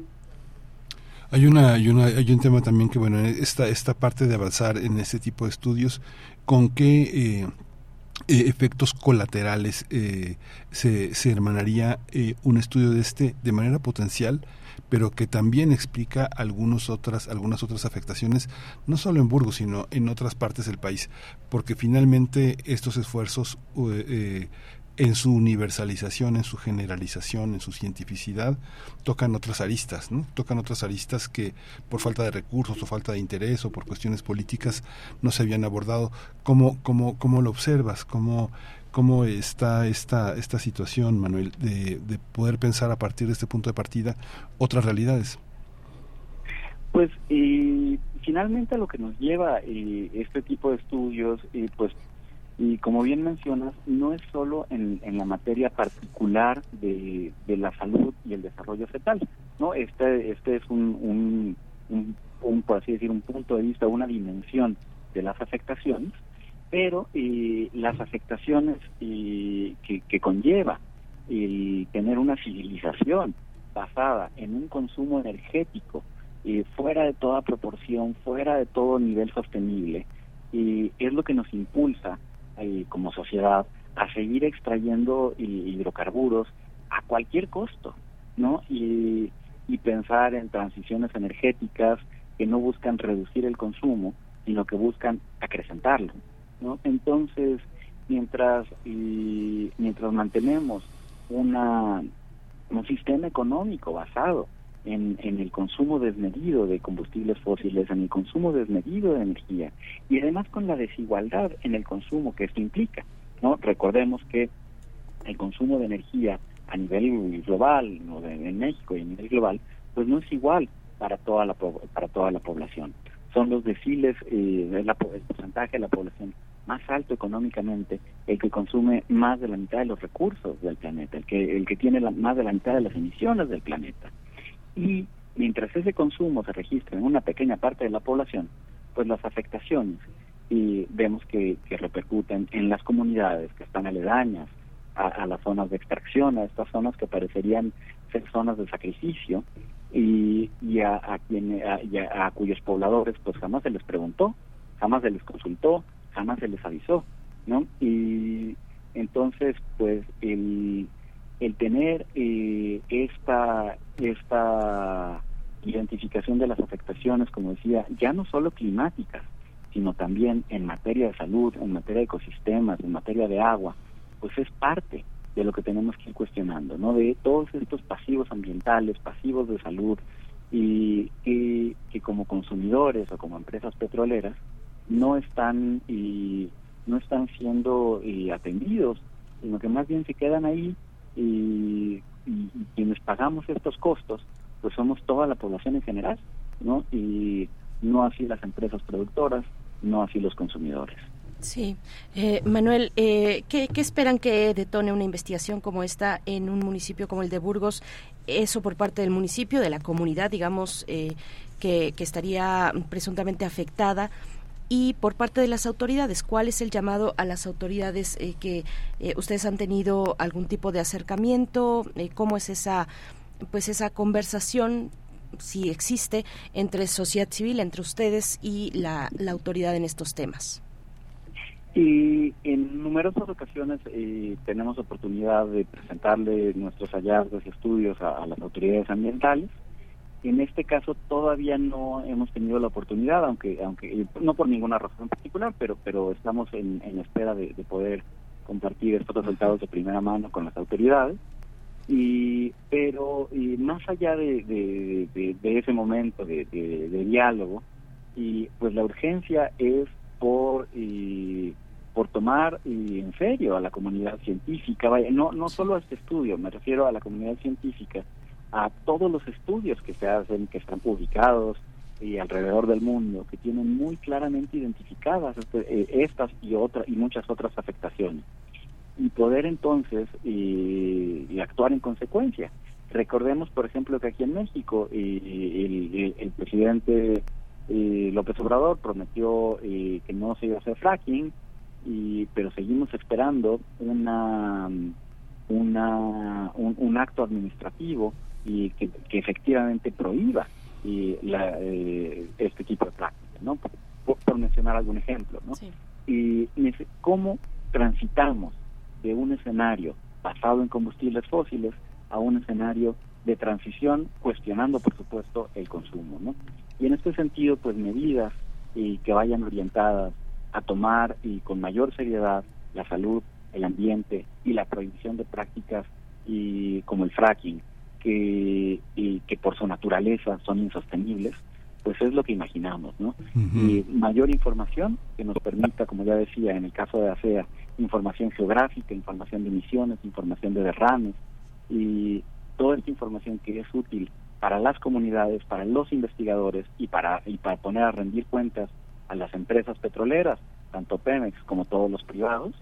Speaker 2: Hay una, hay una, hay un tema también que bueno, esta, esta parte de avanzar en este tipo de estudios, con qué eh, eh, efectos colaterales eh, se, se hermanaría eh, un estudio de este de manera potencial pero que también explica algunos otras, algunas otras afectaciones, no solo en Burgos, sino en otras partes del país, porque finalmente estos esfuerzos eh, eh, en su universalización, en su generalización, en su cientificidad, tocan otras aristas, ¿no? Tocan otras aristas que por falta de recursos o falta de interés o por cuestiones políticas no se habían abordado. ¿Cómo, cómo, cómo lo observas? ¿Cómo, cómo está esta, esta situación, Manuel, de, de poder pensar a partir de este punto de partida otras realidades?
Speaker 20: Pues y finalmente lo que nos lleva eh, este tipo de estudios, eh, pues y como bien mencionas, no es solo en, en la materia particular de, de, la salud y el desarrollo fetal, ¿no? Este, este es un, un, por así decir, un punto de vista, una dimensión de las afectaciones, pero eh, las afectaciones eh, que, que, conlleva el tener una civilización basada en un consumo energético eh, fuera de toda proporción, fuera de todo nivel sostenible, es lo que nos impulsa eh, como sociedad a seguir extrayendo hidrocarburos a cualquier costo, ¿no? Y, y pensar en transiciones energéticas que no buscan reducir el consumo, sino que buscan acrecentarlo, ¿no? Entonces, mientras y mientras mantenemos una un sistema económico basado en, en el consumo desmedido de combustibles fósiles, en el consumo desmedido de energía y además con la desigualdad en el consumo que esto implica. ¿no? Recordemos que el consumo de energía a nivel global, ¿no? en México y a nivel global, pues no es igual para toda la para toda la población. Son los deciles, eh, el, el porcentaje de la población más alto económicamente, el que consume más de la mitad de los recursos del planeta, el que el que tiene la, más de la mitad de las emisiones del planeta. Y mientras ese consumo se registra en una pequeña parte de la población, pues las afectaciones y vemos que, que repercuten en las comunidades que están aledañas a, las zonas de extracción, a estas zonas que parecerían ser zonas de sacrificio y, y a, a, quien, a, a cuyos pobladores pues jamás se les preguntó, jamás se les consultó, jamás se les avisó, ¿no? Y entonces pues el el tener eh, esta esta identificación de las afectaciones, como decía, ya no solo climáticas, sino también en materia de salud, en materia de ecosistemas, en materia de agua, pues es parte de lo que tenemos que ir cuestionando, ¿no? De todos estos pasivos ambientales, pasivos de salud, y, que como consumidores o como empresas petroleras no están y no están siendo y atendidos, sino que más bien se quedan ahí y, y, quienes pagamos estos costos, pues somos toda la población en general, ¿no? Y no así las empresas productoras, no así los consumidores.
Speaker 1: Sí. Eh, Manuel, eh, ¿qué, ¿qué, esperan que detone una investigación como esta en un municipio como el de Burgos? Eso por parte del municipio, de la comunidad, digamos, eh, que, que estaría presuntamente afectada y por parte de las autoridades, ¿cuál es el llamado a las autoridades eh, que eh, ustedes han tenido algún tipo de acercamiento? Eh, ¿Cómo es esa pues esa conversación si existe entre sociedad civil, entre ustedes y la, autoridad en estos temas?
Speaker 20: Y en numerosas ocasiones eh, tenemos oportunidad de presentarle nuestros hallazgos y estudios a, las autoridades ambientales. En este caso todavía no hemos tenido la oportunidad, aunque aunque no por ninguna razón particular, pero pero estamos en, espera de, poder compartir estos resultados de primera mano con las autoridades. Y pero y más allá de, de ese momento de, diálogo, y pues la urgencia es por por tomar en serio a la comunidad científica, no, no solo a este estudio, me refiero a la comunidad científica, a todos los estudios que se hacen, que están publicados y alrededor del mundo, que tienen muy claramente identificadas este, eh, estas y otras y muchas otras afectaciones y poder entonces y, actuar en consecuencia. Recordemos, por ejemplo, que aquí en México el, el, presidente López Obrador prometió que no se iba a hacer fracking, y pero seguimos esperando una una un, acto administrativo y que, efectivamente prohíba y la, eh, este tipo de prácticas no por, mencionar algún ejemplo no y cómo transitamos de un escenario basado en combustibles fósiles a un escenario de transición cuestionando por supuesto el consumo no y en este sentido pues medidas y que vayan orientadas a tomar y con mayor seriedad la salud, el ambiente y la prohibición de prácticas y como el fracking que y que por su naturaleza son insostenibles pues es lo que imaginamos no y mayor información que nos permita como ya decía en el caso de ASEA información geográfica información de emisiones información de derrames y toda esta información que es útil para las comunidades para los investigadores y para y para poner a rendir cuentas a las empresas petroleras, tanto Pemex como todos los privados,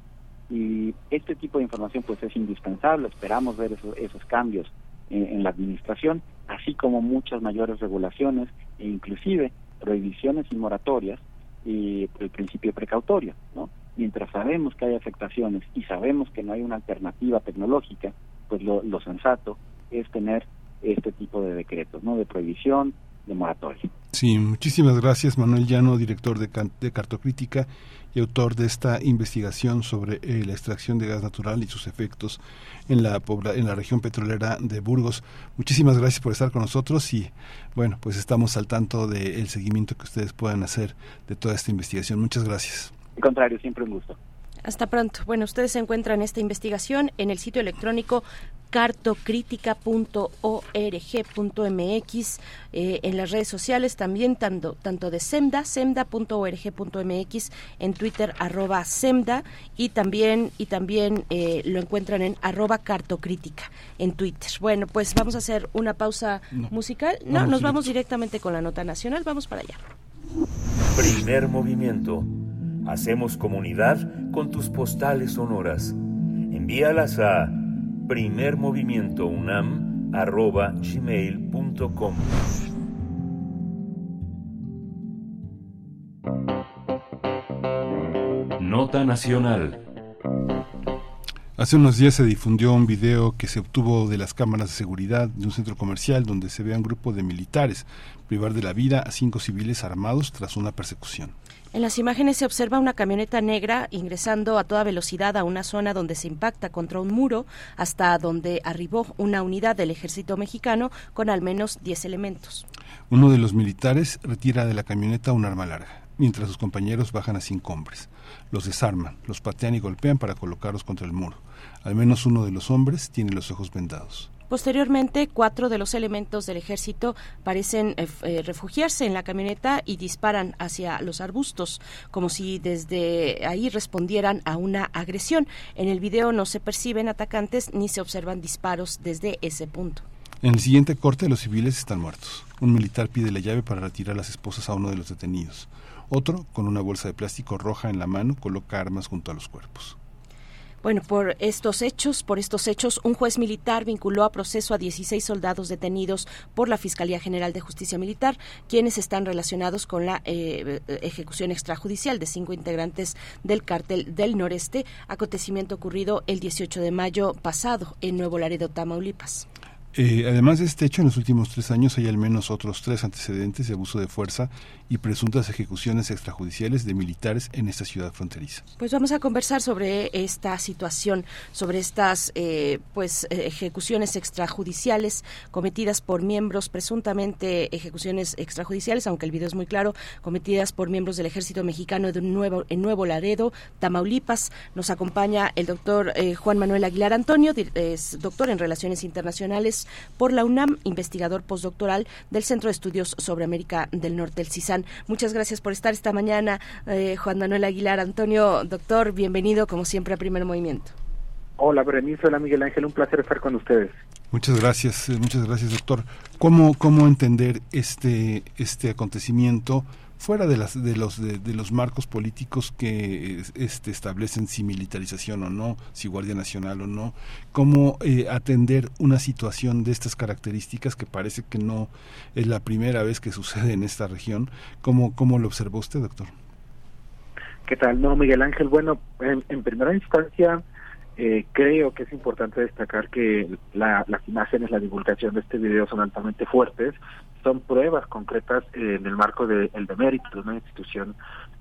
Speaker 20: y este tipo de información pues es indispensable, esperamos ver esos, cambios en, la administración, así como muchas mayores regulaciones e inclusive prohibiciones y moratorias y el principio precautorio, ¿no? Mientras sabemos que hay afectaciones y sabemos que no hay una alternativa tecnológica, pues lo, lo sensato es tener este tipo de decretos, ¿no? De prohibición, de moratoria.
Speaker 2: Sí, muchísimas gracias Manuel Llano, director de, de Cartocrítica y autor de esta investigación sobre eh, la extracción de gas natural y sus efectos en la en la región petrolera de Burgos. Muchísimas gracias por estar con nosotros y bueno, pues estamos al tanto del seguimiento que ustedes puedan hacer de toda esta investigación. Muchas gracias.
Speaker 20: Al contrario, siempre un gusto.
Speaker 1: Hasta pronto. Bueno, ustedes se encuentran esta investigación en el sitio electrónico cartocritica.org.mx, eh, en las redes sociales también tanto, tanto de SEMDA, semda.org.mx, en Twitter arroba SEMDA y también, y también eh, lo encuentran en arroba cartocrítica en Twitter. Bueno, pues vamos a hacer una pausa musical. No, nos vamos directamente con la nota nacional, vamos para allá.
Speaker 3: Primer movimiento. Hacemos comunidad con tus postales sonoras. Envíalas a primermovimientounam.gmail.com Nota Nacional
Speaker 2: Hace unos días se difundió un video que se obtuvo de las cámaras de seguridad de un centro comercial donde se ve a un grupo de militares privar de la vida a cinco civiles armados tras una persecución.
Speaker 1: En las imágenes se observa una camioneta negra ingresando a toda velocidad a una zona donde se impacta contra un muro hasta donde arribó una unidad del ejército mexicano con al menos 10 elementos.
Speaker 2: Uno de los militares retira de la camioneta un arma larga, mientras sus compañeros bajan a cinco hombres. Los desarman, los patean y golpean para colocarlos contra el muro. Al menos uno de los hombres tiene los ojos vendados.
Speaker 1: Posteriormente, cuatro de los elementos del ejército parecen eh, eh, refugiarse en la camioneta y disparan hacia los arbustos, como si desde ahí respondieran a una agresión. En el video no se perciben atacantes ni se observan disparos desde ese punto.
Speaker 2: En el siguiente corte, los civiles están muertos. Un militar pide la llave para retirar a las esposas a uno de los detenidos. Otro, con una bolsa de plástico roja en la mano, coloca armas junto a los cuerpos.
Speaker 1: Bueno, por estos hechos, por estos hechos, un juez militar vinculó a proceso a 16 soldados detenidos por la Fiscalía General de Justicia Militar, quienes están relacionados con la eh, ejecución extrajudicial de cinco integrantes del cártel del noreste, acontecimiento ocurrido el 18 de mayo pasado en Nuevo Laredo, Tamaulipas.
Speaker 2: Eh, además de este hecho, en los últimos tres años hay al menos otros tres antecedentes de abuso de fuerza y presuntas ejecuciones extrajudiciales de militares en esta ciudad fronteriza.
Speaker 1: Pues vamos a conversar sobre esta situación, sobre estas eh, pues ejecuciones extrajudiciales cometidas por miembros presuntamente ejecuciones extrajudiciales, aunque el video es muy claro, cometidas por miembros del Ejército Mexicano de nuevo en Nuevo Laredo, Tamaulipas. Nos acompaña el doctor eh, Juan Manuel Aguilar Antonio, es doctor en Relaciones Internacionales por la UNAM, investigador postdoctoral del Centro de Estudios sobre América del Norte, el CISAN. Muchas gracias por estar esta mañana, eh, Juan Manuel Aguilar. Antonio, doctor, bienvenido como siempre a Primer Movimiento.
Speaker 21: Hola, Berenice, hola Miguel Ángel, un placer estar con ustedes.
Speaker 2: Muchas gracias, eh, muchas gracias, doctor. ¿Cómo, cómo entender este, este acontecimiento? Fuera de las de los de, los marcos políticos que este establecen si militarización o no si guardia nacional o no cómo eh, atender una situación de estas características que parece que no es la primera vez que sucede en esta región cómo cómo lo observó usted doctor
Speaker 21: qué tal no Miguel Ángel bueno en, primera instancia eh, creo que es importante destacar que la, las imágenes, la divulgación de este video son altamente fuertes. Son pruebas concretas en el marco del de, demérito de una institución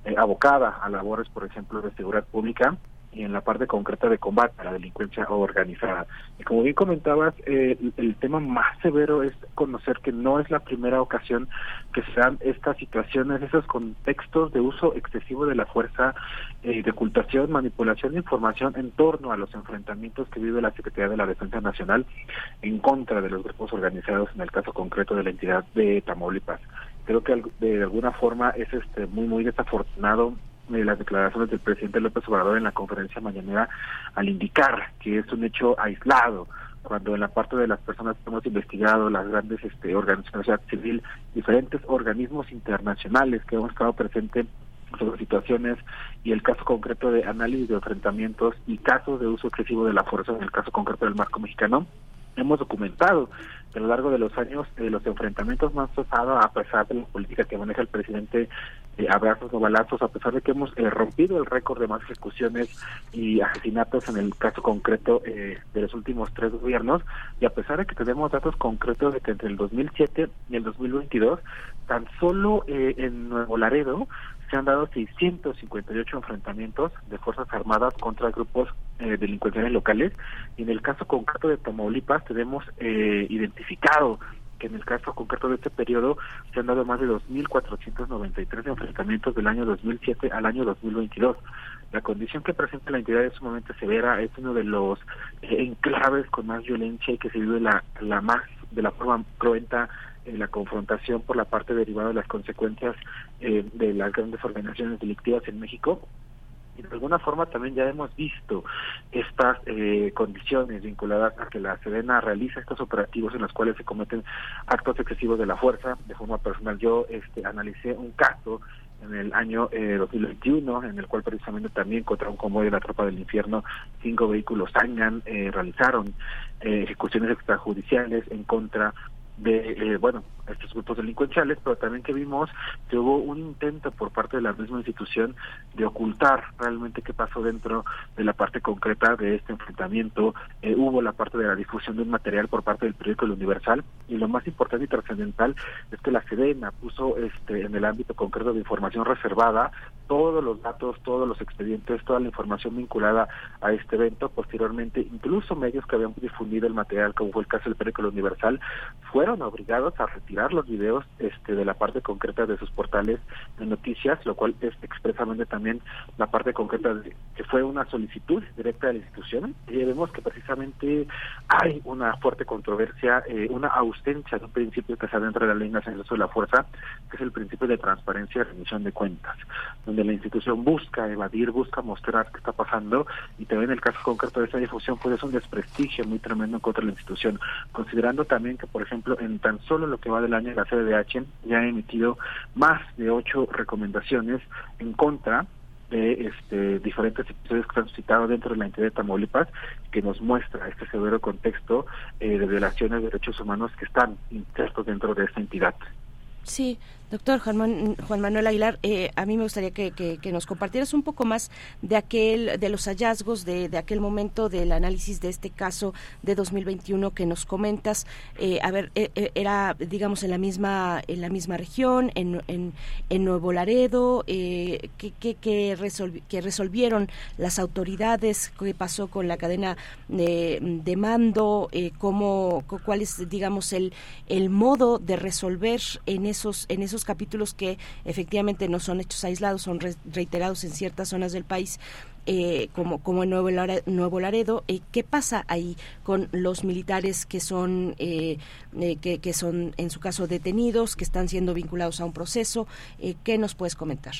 Speaker 21: eh, abocada a labores, por ejemplo, de seguridad pública y en la parte concreta de combate a la delincuencia organizada. Y como bien comentabas, eh, el tema más severo es conocer que no es la primera ocasión que se dan estas situaciones, esos contextos de uso excesivo de la fuerza, eh, de ocultación, manipulación de información en torno a los enfrentamientos que vive la Secretaría de la Defensa Nacional en contra de los grupos organizados, en el caso concreto de la entidad de Tamaulipas. Creo que de alguna forma es este muy muy desafortunado de las declaraciones del presidente López Obrador en la conferencia mañanera al indicar que es un hecho aislado cuando en la parte de las personas que hemos investigado, las grandes este, organizaciones civil, diferentes organismos internacionales que hemos estado presentes sobre situaciones y el caso concreto de análisis de enfrentamientos y casos de uso excesivo de la fuerza en el caso concreto del marco mexicano, hemos documentado a lo largo de los años eh, los enfrentamientos han cesado a pesar de la política que maneja el presidente eh, abrazos o balazos, a pesar de que hemos eh, rompido el récord de más ejecuciones y asesinatos en el caso concreto de los últimos tres gobiernos, y a pesar de que tenemos datos concretos de que entre el 2007 y el 2022, tan solo en Nuevo Laredo se han dado 658 enfrentamientos de Fuerzas Armadas contra grupos eh, delincuenciales locales y en el caso concreto de Tamaulipas tenemos eh, identificado que en el caso concreto de este periodo se han dado más de 2.493 enfrentamientos del año 2007 al año 2022. La condición que presenta la entidad es sumamente severa, es uno de los eh, enclaves con más violencia y que se vive la, la más de la forma cruenta la confrontación por la parte derivada de las consecuencias eh, de las grandes organizaciones delictivas en México y de alguna forma también ya hemos visto estas eh, condiciones vinculadas a que la Sedena realiza estos operativos en los cuales se cometen actos excesivos de la fuerza. De forma personal, yo este, analicé un caso en el año eh, 2021, en el cual precisamente también contra un convoy de la Tropa del Infierno, cinco vehículos Angan eh, realizaron eh, ejecuciones extrajudiciales en contra de, eh, bueno, estos grupos delincuenciales, pero también que vimos que hubo un intento por parte de la misma institución de ocultar realmente qué pasó dentro de la parte concreta de este enfrentamiento. Eh, hubo la parte de la difusión de un material por parte del periódico El Universal y lo más importante y trascendental es que la Sedena puso este en el ámbito concreto de información reservada todos los datos, todos los expedientes, toda la información vinculada a este evento. Posteriormente, incluso medios que habían difundido el material, como fue el caso del periódico El Universal, fueron obligados a retirar los videos este, de la parte concreta de sus portales de noticias, lo cual es expresamente también la parte concreta de que fue una solicitud directa de la institución. Y vemos que precisamente hay una fuerte controversia, eh, una ausencia de un principio que está dentro de la ley nacional de la fuerza, que es el principio de transparencia y rendición de cuentas, donde la institución busca evadir, busca mostrar qué está pasando y también el caso concreto de esta difusión pues es un desprestigio muy tremendo contra la institución, considerando también que, por ejemplo, en tan solo lo que va de el año la CDH ya ha emitido más de ocho recomendaciones en contra de este, diferentes episodios que se han suscitado dentro de la entidad de Tamaulipas que nos muestra este severo contexto de violaciones de derechos humanos que están insertos dentro de esta entidad.
Speaker 1: Sí, Doctor Juan, Juan Manuel Aguilar, eh, a mí me gustaría que, nos compartieras un poco más de aquel, de los hallazgos de, aquel momento del análisis de este caso de 2021 que nos comentas. Eh, a ver, eh, era, digamos, en la misma, en la misma región, en, en, en Nuevo Laredo, eh, que, que, resolvieron las autoridades, qué pasó con la cadena de, de mando, cómo, cuál es, digamos, el, el modo de resolver en esos, en esos capítulos que efectivamente no son hechos aislados, son reiterados en ciertas zonas del país. Eh, como, como en Nuevo Laredo, Nuevo Laredo eh, ¿qué pasa ahí con los militares que son, eh, que, que, son, en su caso, detenidos, que están siendo vinculados a un proceso? ¿Qué nos puedes comentar?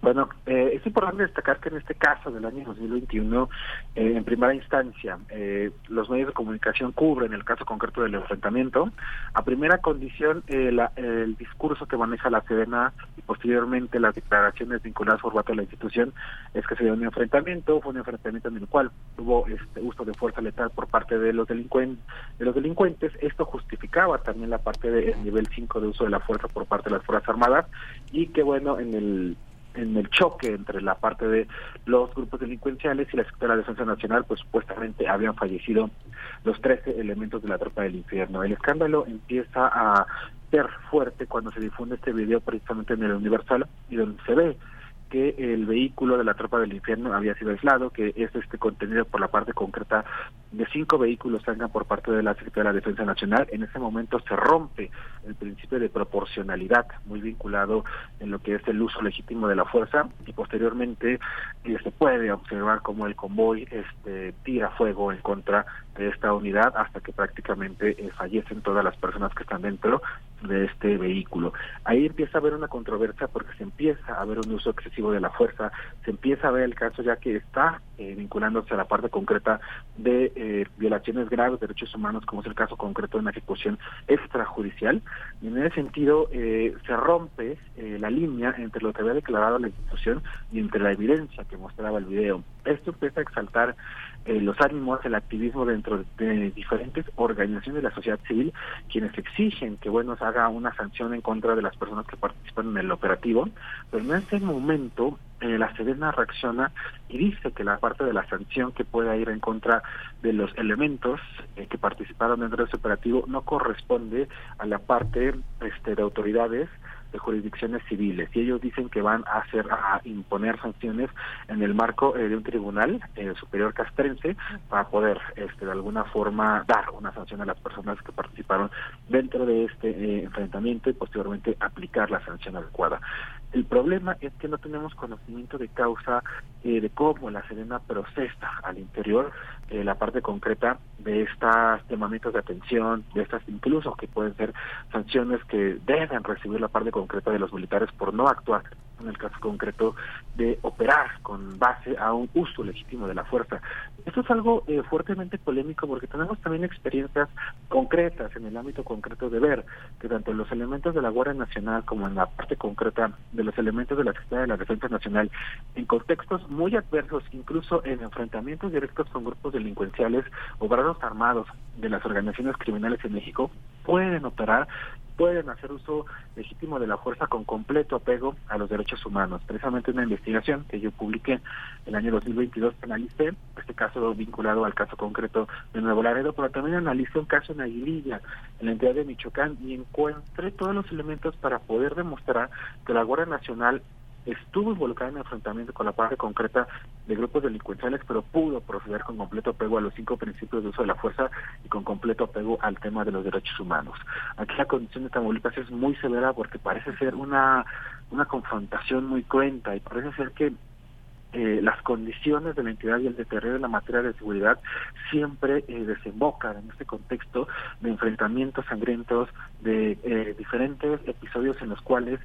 Speaker 21: Bueno, eh, es importante destacar que en este caso del año 2021, eh, en primera instancia, eh, los medios de comunicación cubren el caso concreto del enfrentamiento. A primera condición, el discurso que maneja la Sedena y posteriormente las declaraciones vinculadas por parte de la institución es que se dio un enfrentamiento, fue un enfrentamiento en el cual hubo este uso de fuerza letal por parte de los, delincuentes, de los delincuentes. Esto justificaba también la parte del nivel 5 de uso de la fuerza por parte de las Fuerzas Armadas y que bueno, en el en el choque entre la parte de los grupos delincuenciales y la Secretaría de Defensa Nacional, pues supuestamente habían fallecido los 13 elementos de la tropa del infierno. El escándalo empieza a ser fuerte cuando se difunde este video precisamente en el Universal y donde se ve que el vehículo de la tropa del infierno había sido aislado, que es este contenido por la parte concreta de cinco vehículos salgan por parte de la Secretaría de la Defensa Nacional. En ese momento se rompe el principio de proporcionalidad, muy vinculado en lo que es el uso legítimo de la fuerza, y posteriormente eh, se puede observar cómo el convoy este, tira fuego en contra de esta unidad hasta que prácticamente eh, fallecen todas las personas que están dentro de este vehículo. Ahí empieza a haber una controversia porque se empieza a ver un uso excesivo de la fuerza, se empieza a ver el caso ya que está eh, vinculándose a la parte concreta de eh, violaciones graves de derechos humanos, como es el caso concreto de una ejecución extrajudicial. Y en ese sentido eh, se rompe la línea entre lo que había declarado la institución y entre la evidencia que mostraba el video. Esto empieza a exaltar eh, los ánimos, el activismo dentro de diferentes organizaciones de la sociedad civil, quienes exigen que, bueno, se haga una sanción en contra de las personas que participan en el operativo, pero en ese momento eh, la Sedena reacciona y dice que la parte de la sanción que pueda ir en contra de los elementos eh, que participaron dentro de ese operativo no corresponde a la parte este, de autoridades de jurisdicciones civiles y ellos dicen que van a hacer a imponer sanciones en el marco eh, de un tribunal eh, superior castrense para poder este de alguna forma dar una sanción a las personas que participaron dentro de este eh, enfrentamiento y posteriormente aplicar la sanción adecuada. El problema es que no tenemos conocimiento de causa de cómo la Serena procesa al interior la parte concreta de estos llamamientos de atención, de estas incluso que pueden ser sanciones que deben recibir la parte concreta de los militares por no actuar en el caso concreto de operar con base a un uso legítimo de la fuerza. Esto es algo eh, fuertemente polémico porque tenemos también experiencias concretas en el ámbito concreto de ver que tanto los elementos de la Guardia Nacional como en la parte concreta de los elementos de la Secretaría de la Defensa Nacional, en contextos muy adversos, incluso en enfrentamientos directos con grupos delincuenciales o armados de las organizaciones criminales en México, pueden operar pueden hacer uso legítimo de la fuerza con completo apego a los derechos humanos. Precisamente una investigación que yo publiqué el año 2022 analicé este caso vinculado al caso concreto de Nuevo Laredo, pero también analicé un caso en Aguililla, en la entidad de Michoacán, y encontré todos los elementos para poder demostrar que la Guardia Nacional estuvo involucrada en enfrentamiento con la parte concreta de grupos delincuenciales, pero pudo proceder con completo apego a los cinco principios de uso de la fuerza y con completo apego al tema de los derechos humanos. Aquí la condición de Tamaulipas es muy severa porque parece ser una, una confrontación muy cruenta y parece ser que eh, las condiciones de la entidad y el deterioro de la materia de seguridad siempre eh, desembocan en este contexto de enfrentamientos sangrientos, de eh, diferentes episodios en los cuales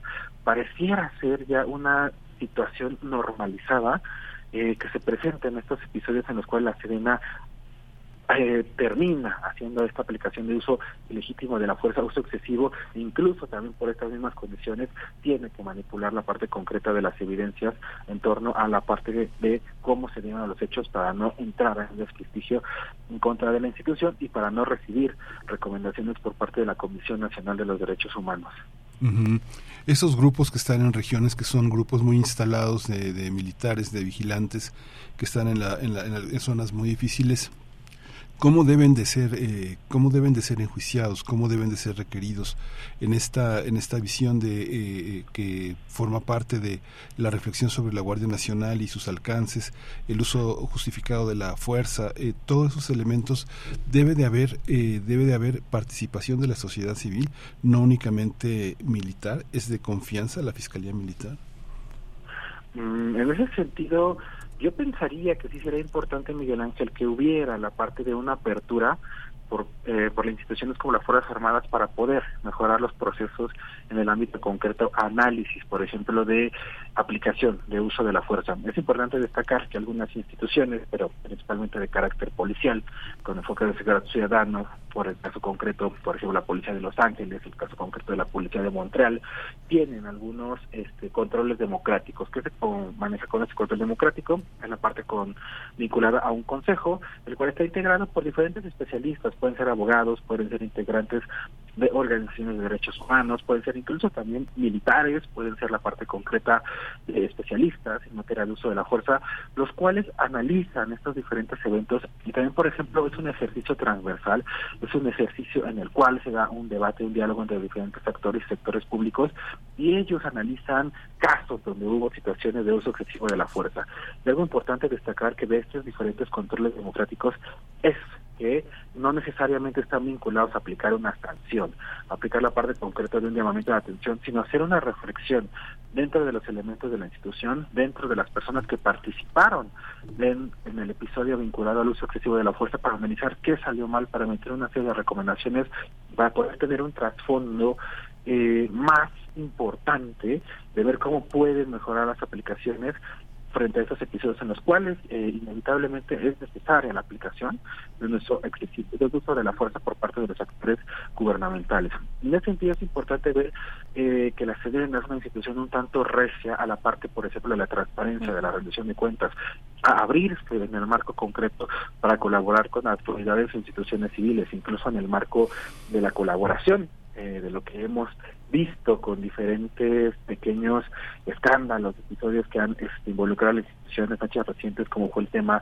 Speaker 21: pareciera ser ya una situación normalizada que se presenta en estos episodios en los cuales la Serena eh, termina haciendo esta aplicación de uso ilegítimo de la fuerza, uso excesivo, incluso también por estas mismas condiciones, tiene que manipular la parte concreta de las evidencias en torno a la parte de, cómo se dieron los hechos para no entrar en desprestigio en contra de la institución y para no recibir recomendaciones por parte de la Comisión Nacional de los Derechos Humanos.
Speaker 2: Esos grupos que están en regiones que son grupos muy instalados de, militares, de vigilantes, que están en, la, en, la, en zonas muy difíciles, cómo deben de ser eh, cómo deben de ser enjuiciados cómo deben de ser requeridos en esta en esta visión de eh, que forma parte de la reflexión sobre la Guardia Nacional y sus alcances el uso justificado de la fuerza eh, todos esos elementos debe de haber debe de haber participación de la sociedad civil no únicamente militar es de confianza la fiscalía militar
Speaker 21: mm, en ese sentido yo pensaría que sí sería importante, Miguel Ángel, que hubiera la parte de una apertura por, eh, por las instituciones como las Fuerzas Armadas para poder mejorar los procesos en el ámbito concreto, análisis, por ejemplo, de aplicación de uso de la fuerza. Es importante destacar que algunas instituciones, pero principalmente de carácter policial, con enfoque de seguridad ciudadano, por el caso concreto, por ejemplo, la Policía de Los Ángeles, el caso concreto de la Policía de Montreal, tienen algunos este, controles democráticos. que se maneja con ese control democrático? En la parte con vinculada a un consejo, el cual está integrado por diferentes especialistas, pueden ser abogados, pueden ser integrantes de organizaciones de derechos humanos, pueden ser incluso también militares, pueden ser la parte concreta de especialistas en materia de uso de la fuerza, los cuales analizan estos diferentes eventos y también, por ejemplo, es un ejercicio transversal, es un ejercicio en el cual se da un debate, un diálogo entre diferentes actores y sectores públicos y ellos analizan casos donde hubo situaciones de uso excesivo de la fuerza. Y algo importante destacar que de estos diferentes controles democráticos es que no necesariamente están vinculados a aplicar una sanción, aplicar la parte concreta de un llamamiento de atención, sino hacer una reflexión dentro de los elementos de la institución, dentro de las personas que participaron en, el episodio vinculado al uso excesivo de la fuerza para analizar qué salió mal, para meter una serie de recomendaciones, para poder tener un trasfondo eh, más importante de ver cómo pueden mejorar las aplicaciones frente a esos episodios en los cuales eh, inevitablemente es necesaria la aplicación de nuestro de uso de la fuerza por parte de los actores gubernamentales. En ese sentido es importante ver eh, que la CDN es una institución un tanto recia a la parte, por ejemplo, de la transparencia, de la rendición de cuentas, a abrirse en el marco concreto para colaborar con autoridades e instituciones civiles, incluso en el marco de la colaboración eh, de lo que hemos visto con diferentes pequeños escándalos, episodios que han este, involucrado a las instituciones recientes, como fue el tema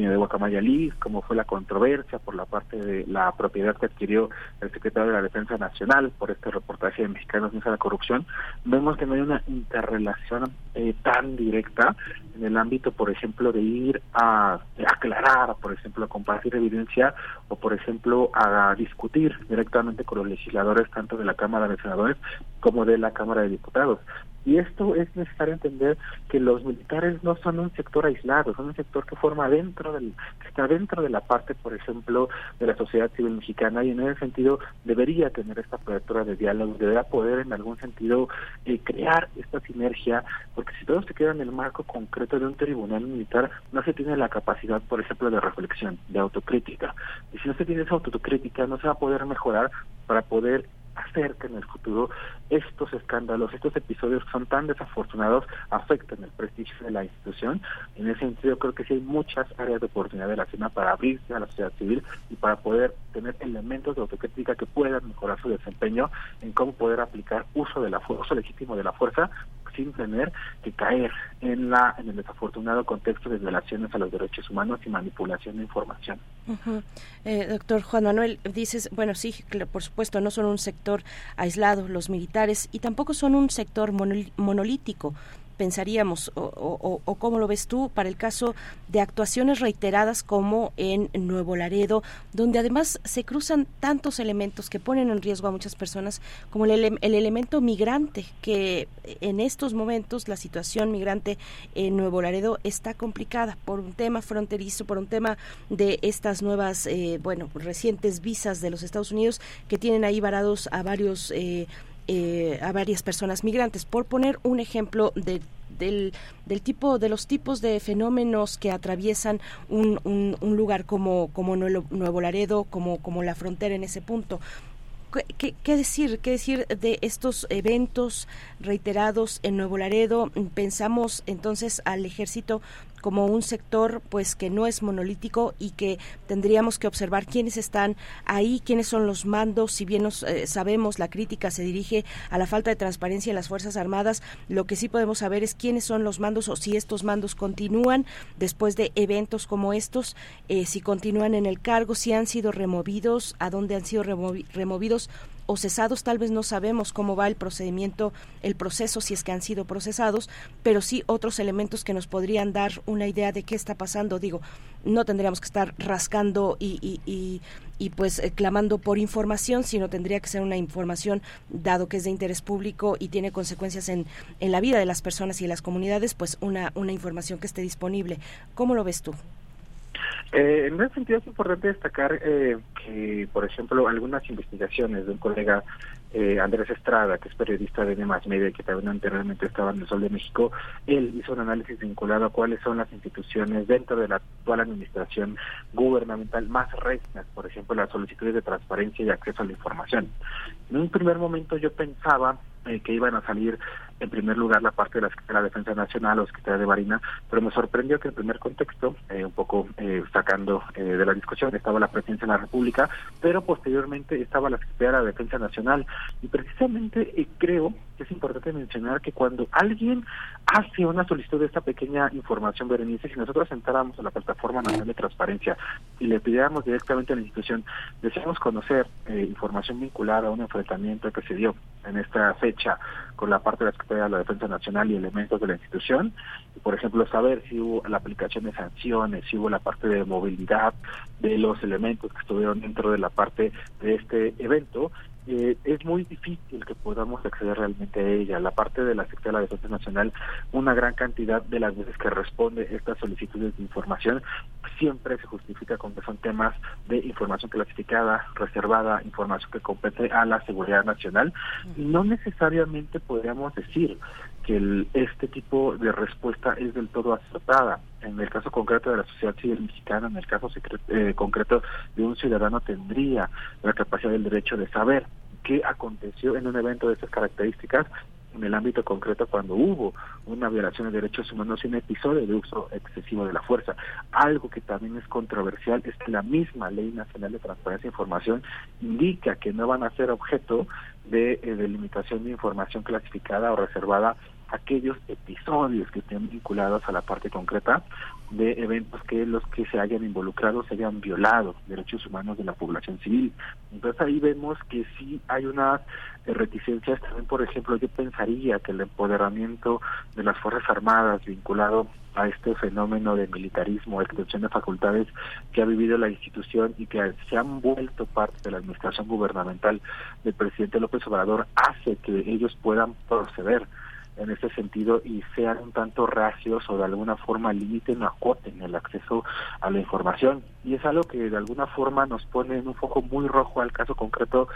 Speaker 21: de Guacamayalí, como fue la controversia por la parte de la propiedad que adquirió el secretario de la Defensa Nacional por este reportaje de Mexicanos a la Corrupción, vemos que no hay una interrelación eh, tan directa en el ámbito, por ejemplo, de ir a, aclarar, por ejemplo, a compartir evidencia o, por ejemplo, a discutir directamente con los legisladores tanto de la Cámara de Senadores como de la Cámara de Diputados. Y esto es necesario entender que los militares no son un sector aislado, son un sector que forma dentro del, que está dentro de la parte, por ejemplo, de la sociedad civil mexicana y en ese sentido debería tener esta apertura de diálogo, debería poder en algún sentido eh, crear esta sinergia, porque si todo se queda en el marco concreto de un tribunal militar, no se tiene la capacidad, por ejemplo, de reflexión, de autocrítica. Y si no se tiene esa autocrítica, no se va a poder mejorar para poder hacer que en el futuro estos escándalos, estos episodios que son tan desafortunados afecten el prestigio de la institución. En ese sentido creo que sí hay muchas áreas de oportunidad de la CIMA para abrirse a la sociedad civil y para poder tener elementos de autocrítica que puedan mejorar su desempeño en cómo poder aplicar uso de la uso legítimo de la fuerza sin tener que caer en la en el desafortunado contexto de violaciones a los derechos humanos y manipulación de información.
Speaker 1: Eh, doctor Juan Manuel, dices, bueno, sí, por supuesto, no son un sector aislado los militares y tampoco son un sector monolítico pensaríamos o, o, cómo lo ves tú para el caso de actuaciones reiteradas como en Nuevo Laredo, donde además se cruzan tantos elementos que ponen en riesgo a muchas personas, como el, el elemento migrante, que en estos momentos la situación migrante en Nuevo Laredo está complicada por un tema fronterizo, por un tema de estas nuevas, eh, bueno, recientes visas de los Estados Unidos que tienen ahí varados a varios... Eh, eh, a varias personas migrantes. Por poner un ejemplo de del, del tipo, de los tipos de fenómenos que atraviesan un, un, lugar como, como Nuevo Laredo, como, como la frontera en ese punto. ¿Qué, ¿Qué, decir? ¿Qué decir de estos eventos reiterados en Nuevo Laredo? Pensamos entonces al ejército como un sector pues que no es monolítico y que tendríamos que observar quiénes están ahí, quiénes son los mandos, si bien nos, eh, sabemos la crítica se dirige a la falta de transparencia en las Fuerzas Armadas, lo que sí podemos saber es quiénes son los mandos o si estos mandos continúan después de eventos como estos, eh, si continúan en el cargo, si han sido removidos, a dónde han sido removidos o cesados, tal vez no sabemos cómo va el procedimiento, el proceso, si es que han sido procesados, pero sí otros elementos que nos podrían dar una idea de qué está pasando. Digo, no tendríamos que estar rascando y, y, y, pues eh, clamando por información, sino tendría que ser una información, dado que es de interés público y tiene consecuencias en, en la vida de las personas y de las comunidades, pues una, una información que esté disponible. ¿Cómo lo ves tú?
Speaker 21: Eh, en ese sentido es importante destacar eh, que, por ejemplo, algunas investigaciones de un colega eh, Andrés Estrada, que es periodista de Más Media que también anteriormente estaba en el Sol de México, él hizo un análisis vinculado a cuáles son las instituciones dentro de la actual administración gubernamental más rectas, por ejemplo, las solicitudes de transparencia y acceso a la información. En un primer momento yo pensaba eh, que iban a salir en primer lugar la parte de la Secretaría de Defensa Nacional o Secretaría de Marina, pero me sorprendió que en primer contexto, eh, un poco eh, sacando de la discusión, estaba la Presidencia de la República, pero posteriormente estaba la Secretaría de Defensa Nacional. Y precisamente creo que es importante mencionar que cuando alguien hace una solicitud de esta pequeña información, Berenice, si nosotros entráramos a la Plataforma Nacional de Transparencia y le pidiéramos directamente a la institución, deseamos conocer información vinculada a un enfrentamiento que se dio en esta fecha, con la parte de la Secretaría de la Defensa Nacional y elementos de la institución. Por ejemplo, saber si hubo la aplicación de sanciones, si hubo la parte de movilidad de los elementos que estuvieron dentro de la parte de este evento eh, es muy difícil que podamos acceder realmente a ella. La parte de la Secretaría de la Defensa Nacional, una gran cantidad de las veces que responde estas solicitudes de información, siempre se justifica con que son temas de información clasificada, reservada, información que compete a la seguridad nacional. No necesariamente podríamos decir que este tipo de respuesta es del todo acertada. En el caso concreto de la sociedad civil mexicana, en el caso eh, concreto de un ciudadano, tendría la capacidad del derecho de saber qué aconteció en un evento de esas características en el ámbito concreto cuando hubo una violación de derechos humanos y un episodio de uso excesivo de la fuerza. Algo que también es controversial es que la misma Ley Nacional de Transparencia e Información indica que no van a ser objeto de eh, delimitación de información clasificada o reservada aquellos episodios que estén vinculados a la parte concreta de eventos que los que se hayan involucrado se hayan violado derechos humanos de la población civil. Entonces ahí vemos que sí hay unas eh, reticencias también, por ejemplo, yo pensaría que el empoderamiento de las Fuerzas Armadas vinculado a este fenómeno de militarismo, extensión de facultades que ha vivido la institución y que se han vuelto parte de la administración gubernamental del presidente López Obrador hace que ellos puedan proceder en ese sentido y sean un tanto racios o de alguna forma limiten o acoten el acceso a la información. Y es algo que de alguna forma nos pone en un foco muy rojo al caso concreto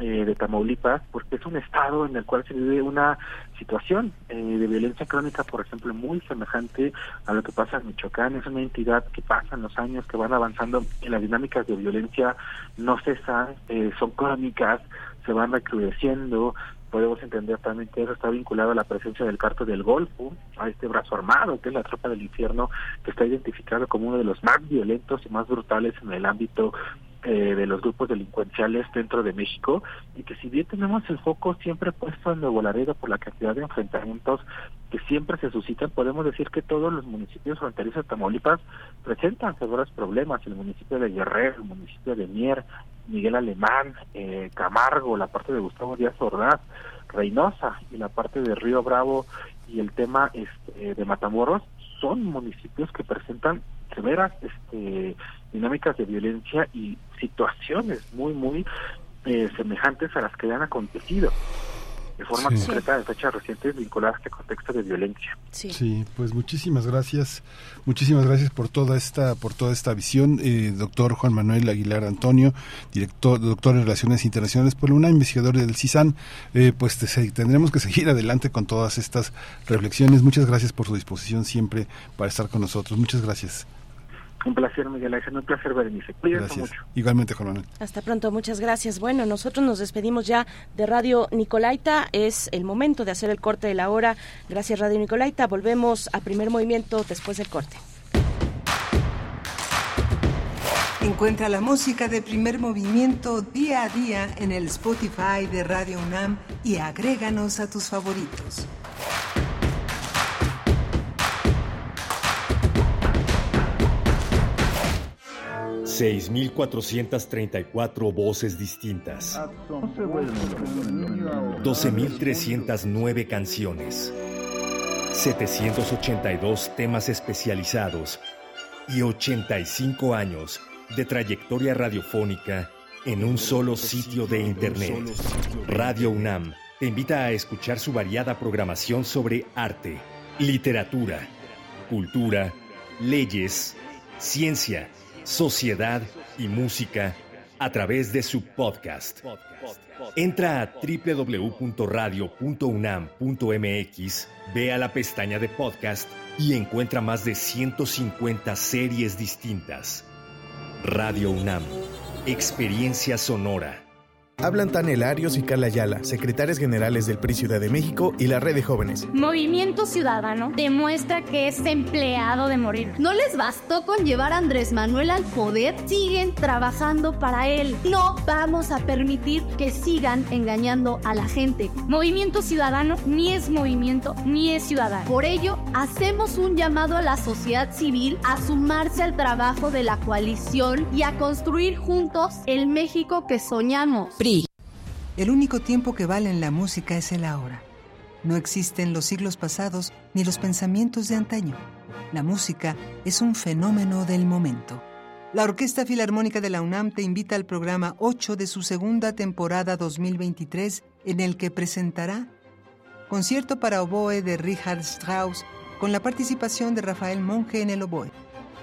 Speaker 21: eh, de Tamaulipas, porque es un estado en el cual se vive una situación eh, de violencia crónica, por ejemplo, muy semejante a lo que pasa en Michoacán. Es una entidad que pasa en los años, que van avanzando en las dinámicas de violencia, no cesan, eh, son crónicas, se van recrudeciendo, podemos entender también que eso está vinculado a la presencia del carto del Golfo, a este brazo armado, que es la tropa del infierno, que está identificado como uno de los más violentos y más brutales en el ámbito eh, de los grupos delincuenciales dentro de México y que si bien tenemos el foco siempre puesto en Nuevo Laredo por la cantidad de enfrentamientos que siempre se suscitan, podemos decir que todos los municipios fronterizos de Tamaulipas presentan severos problemas, el municipio de Guerrero, el municipio de Mier, Miguel Alemán, eh, Camargo, la parte de Gustavo Díaz Ordaz, Reynosa y la parte de Río Bravo y el tema este, de Matamoros son municipios que presentan severas este, dinámicas de violencia y situaciones muy, muy eh, semejantes a las que han acontecido. de forma concreta en fechas recientes vinculadas a este contexto de violencia.
Speaker 2: Sí. pues muchísimas gracias, muchísimas gracias por toda esta, por toda esta visión, eh, doctor Juan Manuel Aguilar Antonio, director, doctor en Relaciones Internacionales por una investigador del CISAN, eh, pues tendremos que seguir adelante con todas estas reflexiones. Muchas gracias por su disposición siempre para estar con nosotros. Muchas gracias.
Speaker 21: Un placer, Miguel Ángel. Un placer, Berenice. Cuídense mucho.
Speaker 2: Igualmente, Juan
Speaker 1: Hasta pronto. Muchas gracias. Bueno, nosotros nos despedimos ya de Radio Nicolaita. Es el momento de hacer el corte de la hora. Gracias, Radio Nicolaita. Volvemos a primer movimiento después del corte.
Speaker 8: Encuentra la música de primer movimiento día a día en el Spotify de Radio UNAM y agréganos a tus favoritos.
Speaker 22: 6.434 voces distintas. 12.309 canciones. 782 temas especializados y 85 años de trayectoria radiofónica en un solo sitio de Internet. Radio UNAM te invita a escuchar su variada programación sobre arte, literatura, cultura, leyes, ciencia, sociedad y música a través de su podcast. Entra a www.radio.unam.mx, ve a la pestaña de podcast y encuentra más de 150 series distintas. Radio UNAM, experiencia sonora.
Speaker 23: Hablan Tania Arios y Carla Ayala, secretarias generales del PRI Ciudad de México y la Red de Jóvenes.
Speaker 24: Movimiento Ciudadano demuestra que es empleado de morir.
Speaker 25: No les bastó con llevar a Andrés Manuel al poder, siguen trabajando para él. No vamos a permitir que sigan engañando a la gente.
Speaker 24: Movimiento Ciudadano ni es movimiento ni es ciudadano.
Speaker 25: Por ello, hacemos un llamado a la sociedad civil a sumarse al trabajo de la coalición y a construir juntos el México que soñamos.
Speaker 8: El único tiempo que vale en la música es el ahora. No existen los siglos pasados ni los pensamientos de antaño. La música es un fenómeno del momento. La Orquesta Filarmónica de la UNAM te invita al programa 8 de su segunda temporada 2023 en el que presentará concierto para oboe de Richard Strauss con la participación de Rafael Monge en el oboe,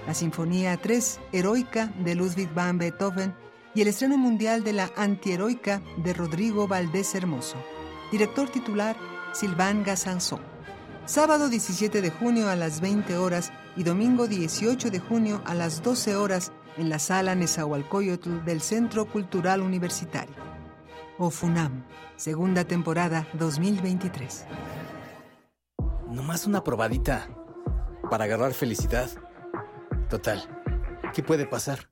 Speaker 8: la Sinfonía 3 Heroica de Ludwig van Beethoven y el estreno mundial de la Antiheroica de Rodrigo Valdés Hermoso. Director titular Silván Gazanzó. Sábado 17 de junio a las 20 horas y domingo 18 de junio a las 12 horas en la sala Nezahualcóyotl del Centro Cultural Universitario. OFUNAM, segunda temporada 2023.
Speaker 26: Nomás una probadita para agarrar felicidad. Total, ¿qué puede pasar?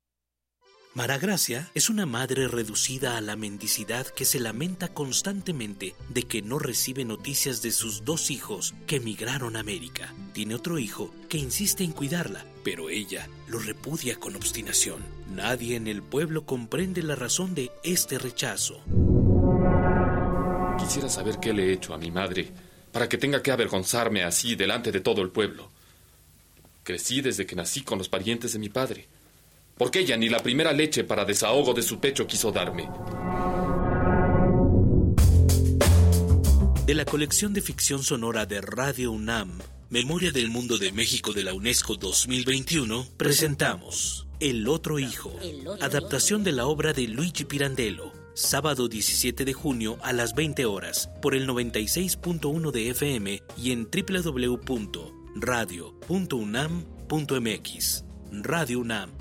Speaker 27: Mara Gracia es una madre reducida a la mendicidad que se lamenta constantemente de que no recibe noticias de sus dos hijos que emigraron a América. Tiene otro hijo que insiste en cuidarla, pero ella lo repudia con obstinación. Nadie en el pueblo comprende la razón de este rechazo.
Speaker 28: Quisiera saber qué le he hecho a mi madre para que tenga que avergonzarme así delante de todo el pueblo. Crecí desde que nací con los parientes de mi padre porque ella ni la primera leche para desahogo de su pecho quiso darme.
Speaker 29: De la colección de ficción sonora de Radio UNAM, Memoria del Mundo de México de la UNESCO 2021, presentamos El Otro Hijo, adaptación de la obra de Luigi Pirandello, sábado 17 de junio a las 20 horas, por el 96.1 de FM y en www.radio.unam.mx. Radio UNAM,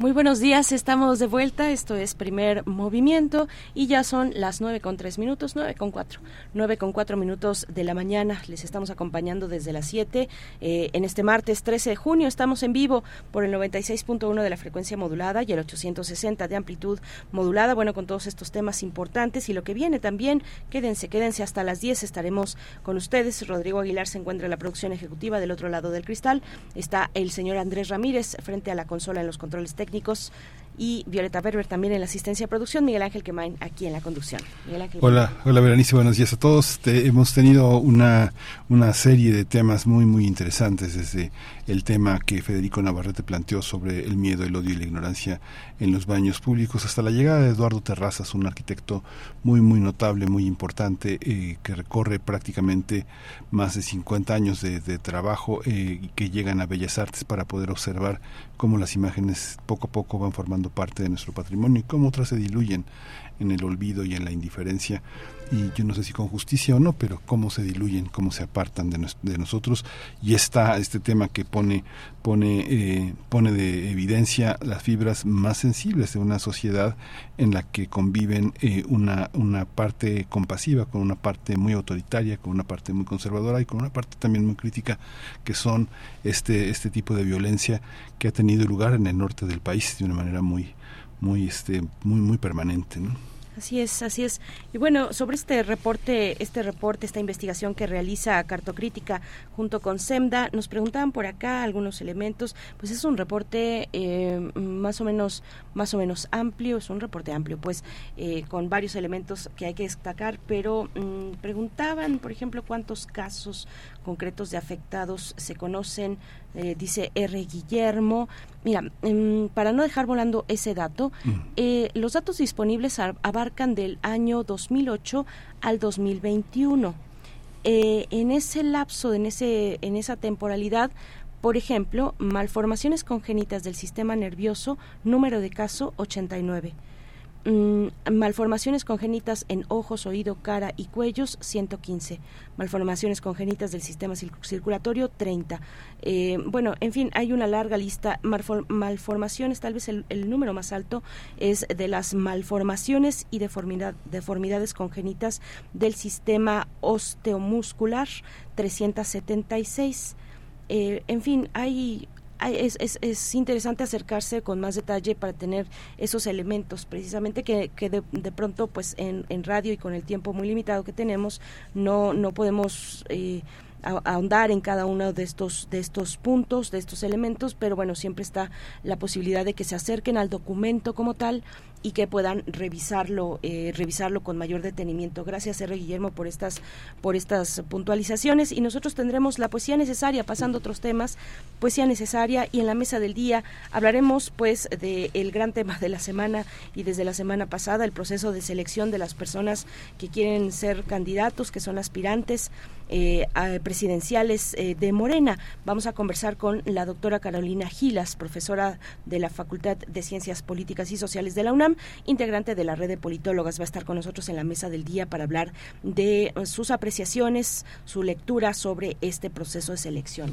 Speaker 1: Muy buenos días, estamos de vuelta. Esto es primer movimiento y ya son las nueve con tres minutos, nueve con cuatro, nueve con cuatro minutos de la mañana. Les estamos acompañando desde las siete. Eh, en este martes 13 de junio estamos en vivo por el 96.1 de la frecuencia modulada y el 860 de amplitud modulada. Bueno, con todos estos temas importantes y lo que viene también. Quédense, quédense hasta las 10. Estaremos con ustedes. Rodrigo Aguilar se encuentra en la producción ejecutiva del otro lado del cristal. Está el señor Andrés Ramírez frente a la consola en los controles técnicos técnicos y Violeta Berber también en la asistencia de producción, Miguel Ángel Quemain aquí en la conducción.
Speaker 2: hola, hola Berenice, buenos días a todos. hemos tenido una, una serie de temas muy, muy interesantes, desde el tema que Federico Navarrete planteó sobre el miedo, el odio y la ignorancia en los baños públicos, hasta la llegada de Eduardo Terrazas, un arquitecto muy, muy notable, muy importante, eh, que recorre prácticamente más de 50 años de, trabajo eh, y que llegan a Bellas Artes para poder observar cómo las imágenes poco a poco van formando parte de nuestro patrimonio y cómo otras se diluyen en el olvido y en la indiferencia y yo no sé si con justicia o no, pero cómo se diluyen, cómo se apartan de, de nosotros y está este tema que pone pone eh, pone de evidencia las fibras más sensibles de una sociedad en la que conviven eh, una una parte compasiva con una parte muy autoritaria, con una parte muy conservadora y con una parte también muy crítica que son este este tipo de violencia que ha tenido lugar en el norte del país de una manera muy muy este muy muy permanente, ¿no?
Speaker 1: Así es, así es. Y bueno, sobre este reporte, este reporte, esta investigación que realiza Cartocrítica junto con SEMDA, nos preguntaban por acá algunos elementos. Pues es un reporte eh, más o menos, más o menos amplio, es un reporte amplio, pues eh, con varios elementos que hay que destacar. Pero mm, preguntaban, por ejemplo, cuántos casos concretos de afectados se conocen, eh, dice R. Guillermo. Mira, em, para no dejar volando ese dato, eh, los datos disponibles abarcan del año 2008 al 2021. Eh, en ese lapso, en, ese, en esa temporalidad, por ejemplo, malformaciones congénitas del sistema nervioso, número de caso 89 Mm, malformaciones congénitas en ojos, oído, cara y cuellos, 115. Malformaciones congénitas del sistema circulatorio, 30. Eh, bueno, en fin, hay una larga lista. malformaciones, tal vez el, número más alto es de las malformaciones y deformidad, deformidades congénitas del sistema osteomuscular, 376. Eh, en fin, hay es, es, es, interesante acercarse con más detalle para tener esos elementos precisamente que, que de, de, pronto pues en, en, radio y con el tiempo muy limitado que tenemos no no podemos eh, ahondar en cada uno de estos de estos puntos de estos elementos pero bueno siempre está la posibilidad de que se acerquen al documento como tal y que puedan revisarlo eh, revisarlo con mayor detenimiento. Gracias R. Guillermo por estas por estas puntualizaciones. Y nosotros tendremos la poesía necesaria pasando otros temas poesía necesaria y en la mesa del día hablaremos pues de el gran tema de la semana y desde la semana pasada el proceso de selección de las personas que quieren ser candidatos que son aspirantes eh, presidenciales eh, de Morena. Vamos a conversar con la doctora Carolina Gilas, profesora de la Facultad de Ciencias Políticas y Sociales de la UNAM, integrante de la red de politólogas. Va a estar con nosotros en la mesa del día para hablar de sus apreciaciones, su lectura sobre este proceso de selección.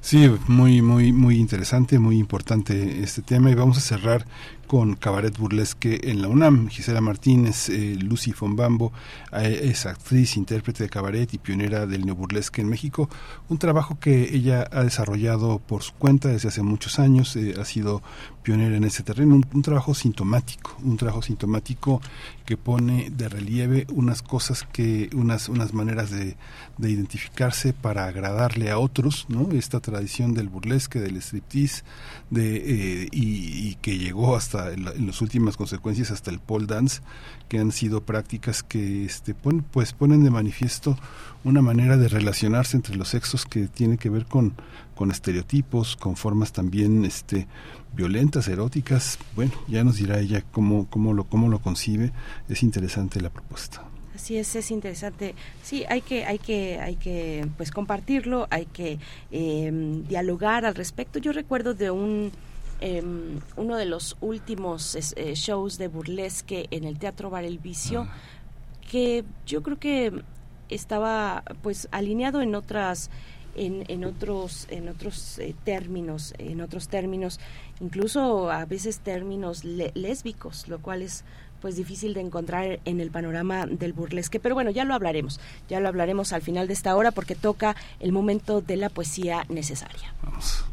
Speaker 2: Sí, muy, muy, muy interesante, muy importante este tema y vamos a cerrar con Cabaret Burlesque en la UNAM. Gisela Martínez, eh, Lucy Fonbambo, eh, es actriz, intérprete de cabaret y pionera del neoburlesque en México. Un trabajo que ella ha desarrollado por su cuenta desde hace muchos años, eh, ha sido pionera en ese terreno, un, trabajo sintomático, un trabajo sintomático que pone de relieve unas cosas que, unas, unas maneras de, de identificarse para agradarle a otros, ¿no? Esta tradición del burlesque, del striptease, de, y, y que llegó hasta en, las últimas consecuencias hasta el pole dance, que han sido prácticas que este, pues ponen de manifiesto una manera de relacionarse entre los sexos que tiene que ver con, con estereotipos, con formas también este, violentas, eróticas. Bueno, ya nos dirá ella cómo, cómo, lo, cómo lo concibe. Es interesante la propuesta.
Speaker 1: Así es, es interesante. Sí, hay que, hay que, hay que, pues compartirlo, hay que eh, dialogar al respecto. Yo recuerdo de un Em, uno de los últimos eh, shows de burlesque en el Teatro Bar El Vicio, ah. que yo creo que estaba pues alineado en otras en, en otros, en otros eh, términos, en otros términos, incluso a veces términos lésbicos, lo cual es pues difícil de encontrar en el panorama del burlesque. Pero bueno, ya lo hablaremos, ya lo hablaremos al final de esta hora porque toca el momento de la poesía necesaria. Vamos.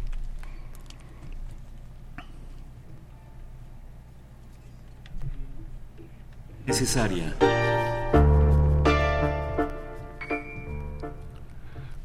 Speaker 3: Necesaria.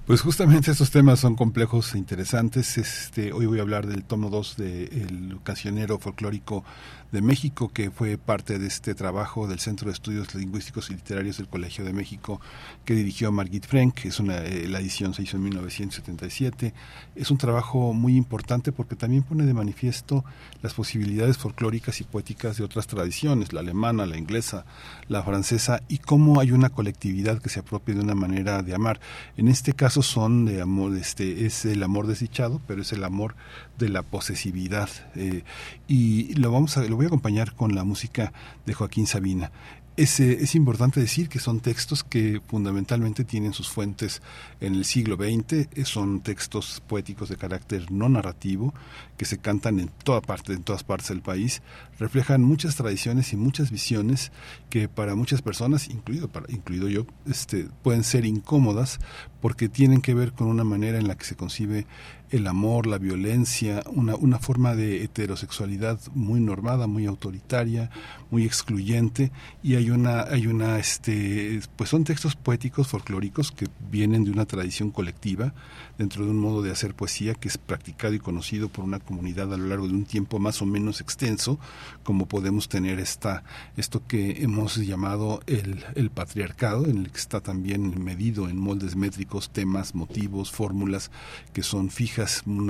Speaker 2: Pues justamente estos temas son complejos e interesantes. Este, hoy voy a hablar del tomo 2 del cancionero folclórico de México, que fue parte de este trabajo del Centro de Estudios Lingüísticos y Literarios del Colegio de México, que dirigió Margit Frank. Es una, eh, la edición se hizo en 1977. Es un trabajo muy importante porque también pone de manifiesto las posibilidades folclóricas y poéticas de otras tradiciones, la alemana, la inglesa, la francesa, y cómo hay una colectividad que se apropia de una manera de amar. En este caso son de amor, este, es el amor desdichado, pero es el amor de la posesividad. Eh, y lo vamos a, lo voy a acompañar con la música de Joaquín Sabina. Es, es, importante decir que son textos que fundamentalmente tienen sus fuentes en el siglo XX, son textos poéticos de carácter no narrativo, que se cantan en toda parte, en todas partes del país, reflejan muchas tradiciones y muchas visiones que para muchas personas, incluido, incluido yo, este, pueden ser incómodas porque tienen que ver con una manera en la que se concibe el amor, la violencia, una, una forma de heterosexualidad muy normada, muy autoritaria, muy excluyente, y hay una, hay una, este, pues son textos poéticos folclóricos que vienen de una tradición colectiva, dentro de un modo de hacer poesía que es practicado y conocido por una comunidad a lo largo de un tiempo más o menos extenso, como podemos tener esta, esto que hemos llamado el, patriarcado, en el que está también medido en moldes métricos temas, motivos, fórmulas que son fijas, un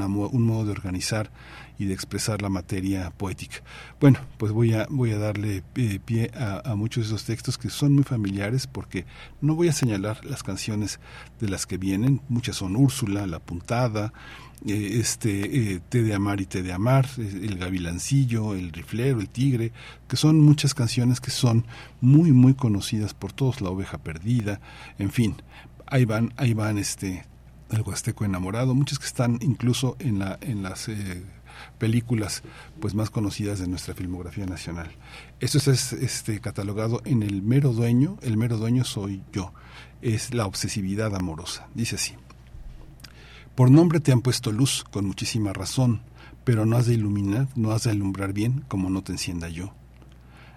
Speaker 2: modo de organizar y de expresar la materia poética. Bueno, pues voy a, voy a darle eh, pie a, muchos de esos textos que son muy familiares porque no voy a señalar las canciones de las que vienen, muchas son Úrsula, La Puntada, eh, este eh, Te de Amar y Te de Amar, El Gavilancillo, El Riflero, El Tigre, que son muchas canciones que son muy, muy conocidas por todos, La Oveja Perdida, en fin, ahí van, ahí van este el Huasteco enamorado, muchas que están incluso en la en las películas pues más conocidas de nuestra filmografía nacional. Esto es este catalogado en el mero dueño, el mero dueño soy yo, es la obsesividad amorosa. Dice así: Por nombre te han puesto luz con muchísima razón, pero no has de iluminar, no has de alumbrar bien como no te encienda yo.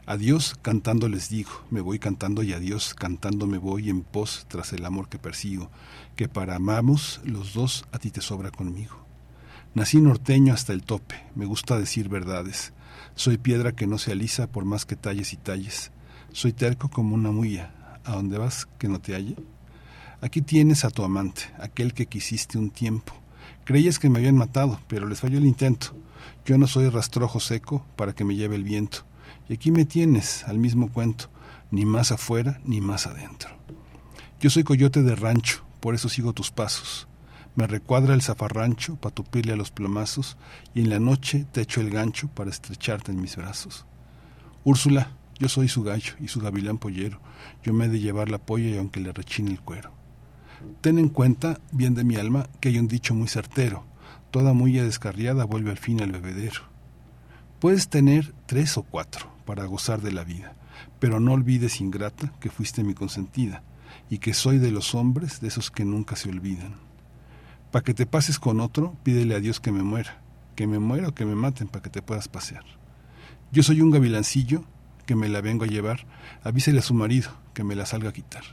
Speaker 2: Adiós cantando les digo, me voy cantando y adiós cantando me voy en pos tras el amor que persigo, que para amamos los dos a ti te sobra conmigo. Nací norteño hasta el tope, me gusta decir verdades. Soy piedra que no se alisa por más que talles y talles. Soy terco como una muya. ¿A dónde vas que no te halle? Aquí tienes a tu amante, aquel que quisiste un tiempo. Creías que me habían matado, pero les falló el intento. Yo no soy rastrojo seco para que me lleve el viento. Y aquí me tienes, al mismo cuento, ni más afuera ni más adentro. Yo soy coyote de rancho, por eso sigo tus pasos. Me recuadra el zafarrancho para tupirle a los plomazos y en la noche te echo el gancho para estrecharte en mis brazos. Úrsula, yo soy su gallo y su gavilán pollero. Yo me he de llevar la polla y aunque le rechine el cuero. Ten en cuenta, bien de mi alma, que hay un dicho muy certero. Toda mulla descarriada vuelve al fin al bebedero. Puedes tener tres o cuatro para gozar de la vida, pero no olvides, ingrata, que fuiste mi consentida y que soy de los hombres de esos que nunca se olvidan. Para que te pases con otro, pídele a Dios que me muera, que me muera o que me maten para que te puedas pasear. Yo soy un gavilancillo que me la vengo a llevar, avísele a su marido que me la salga a quitar.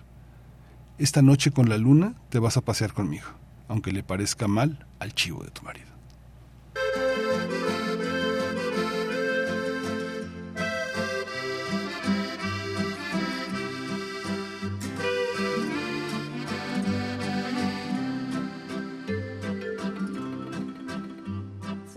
Speaker 2: Esta noche con la luna te vas a pasear conmigo, aunque le parezca mal al chivo de tu marido.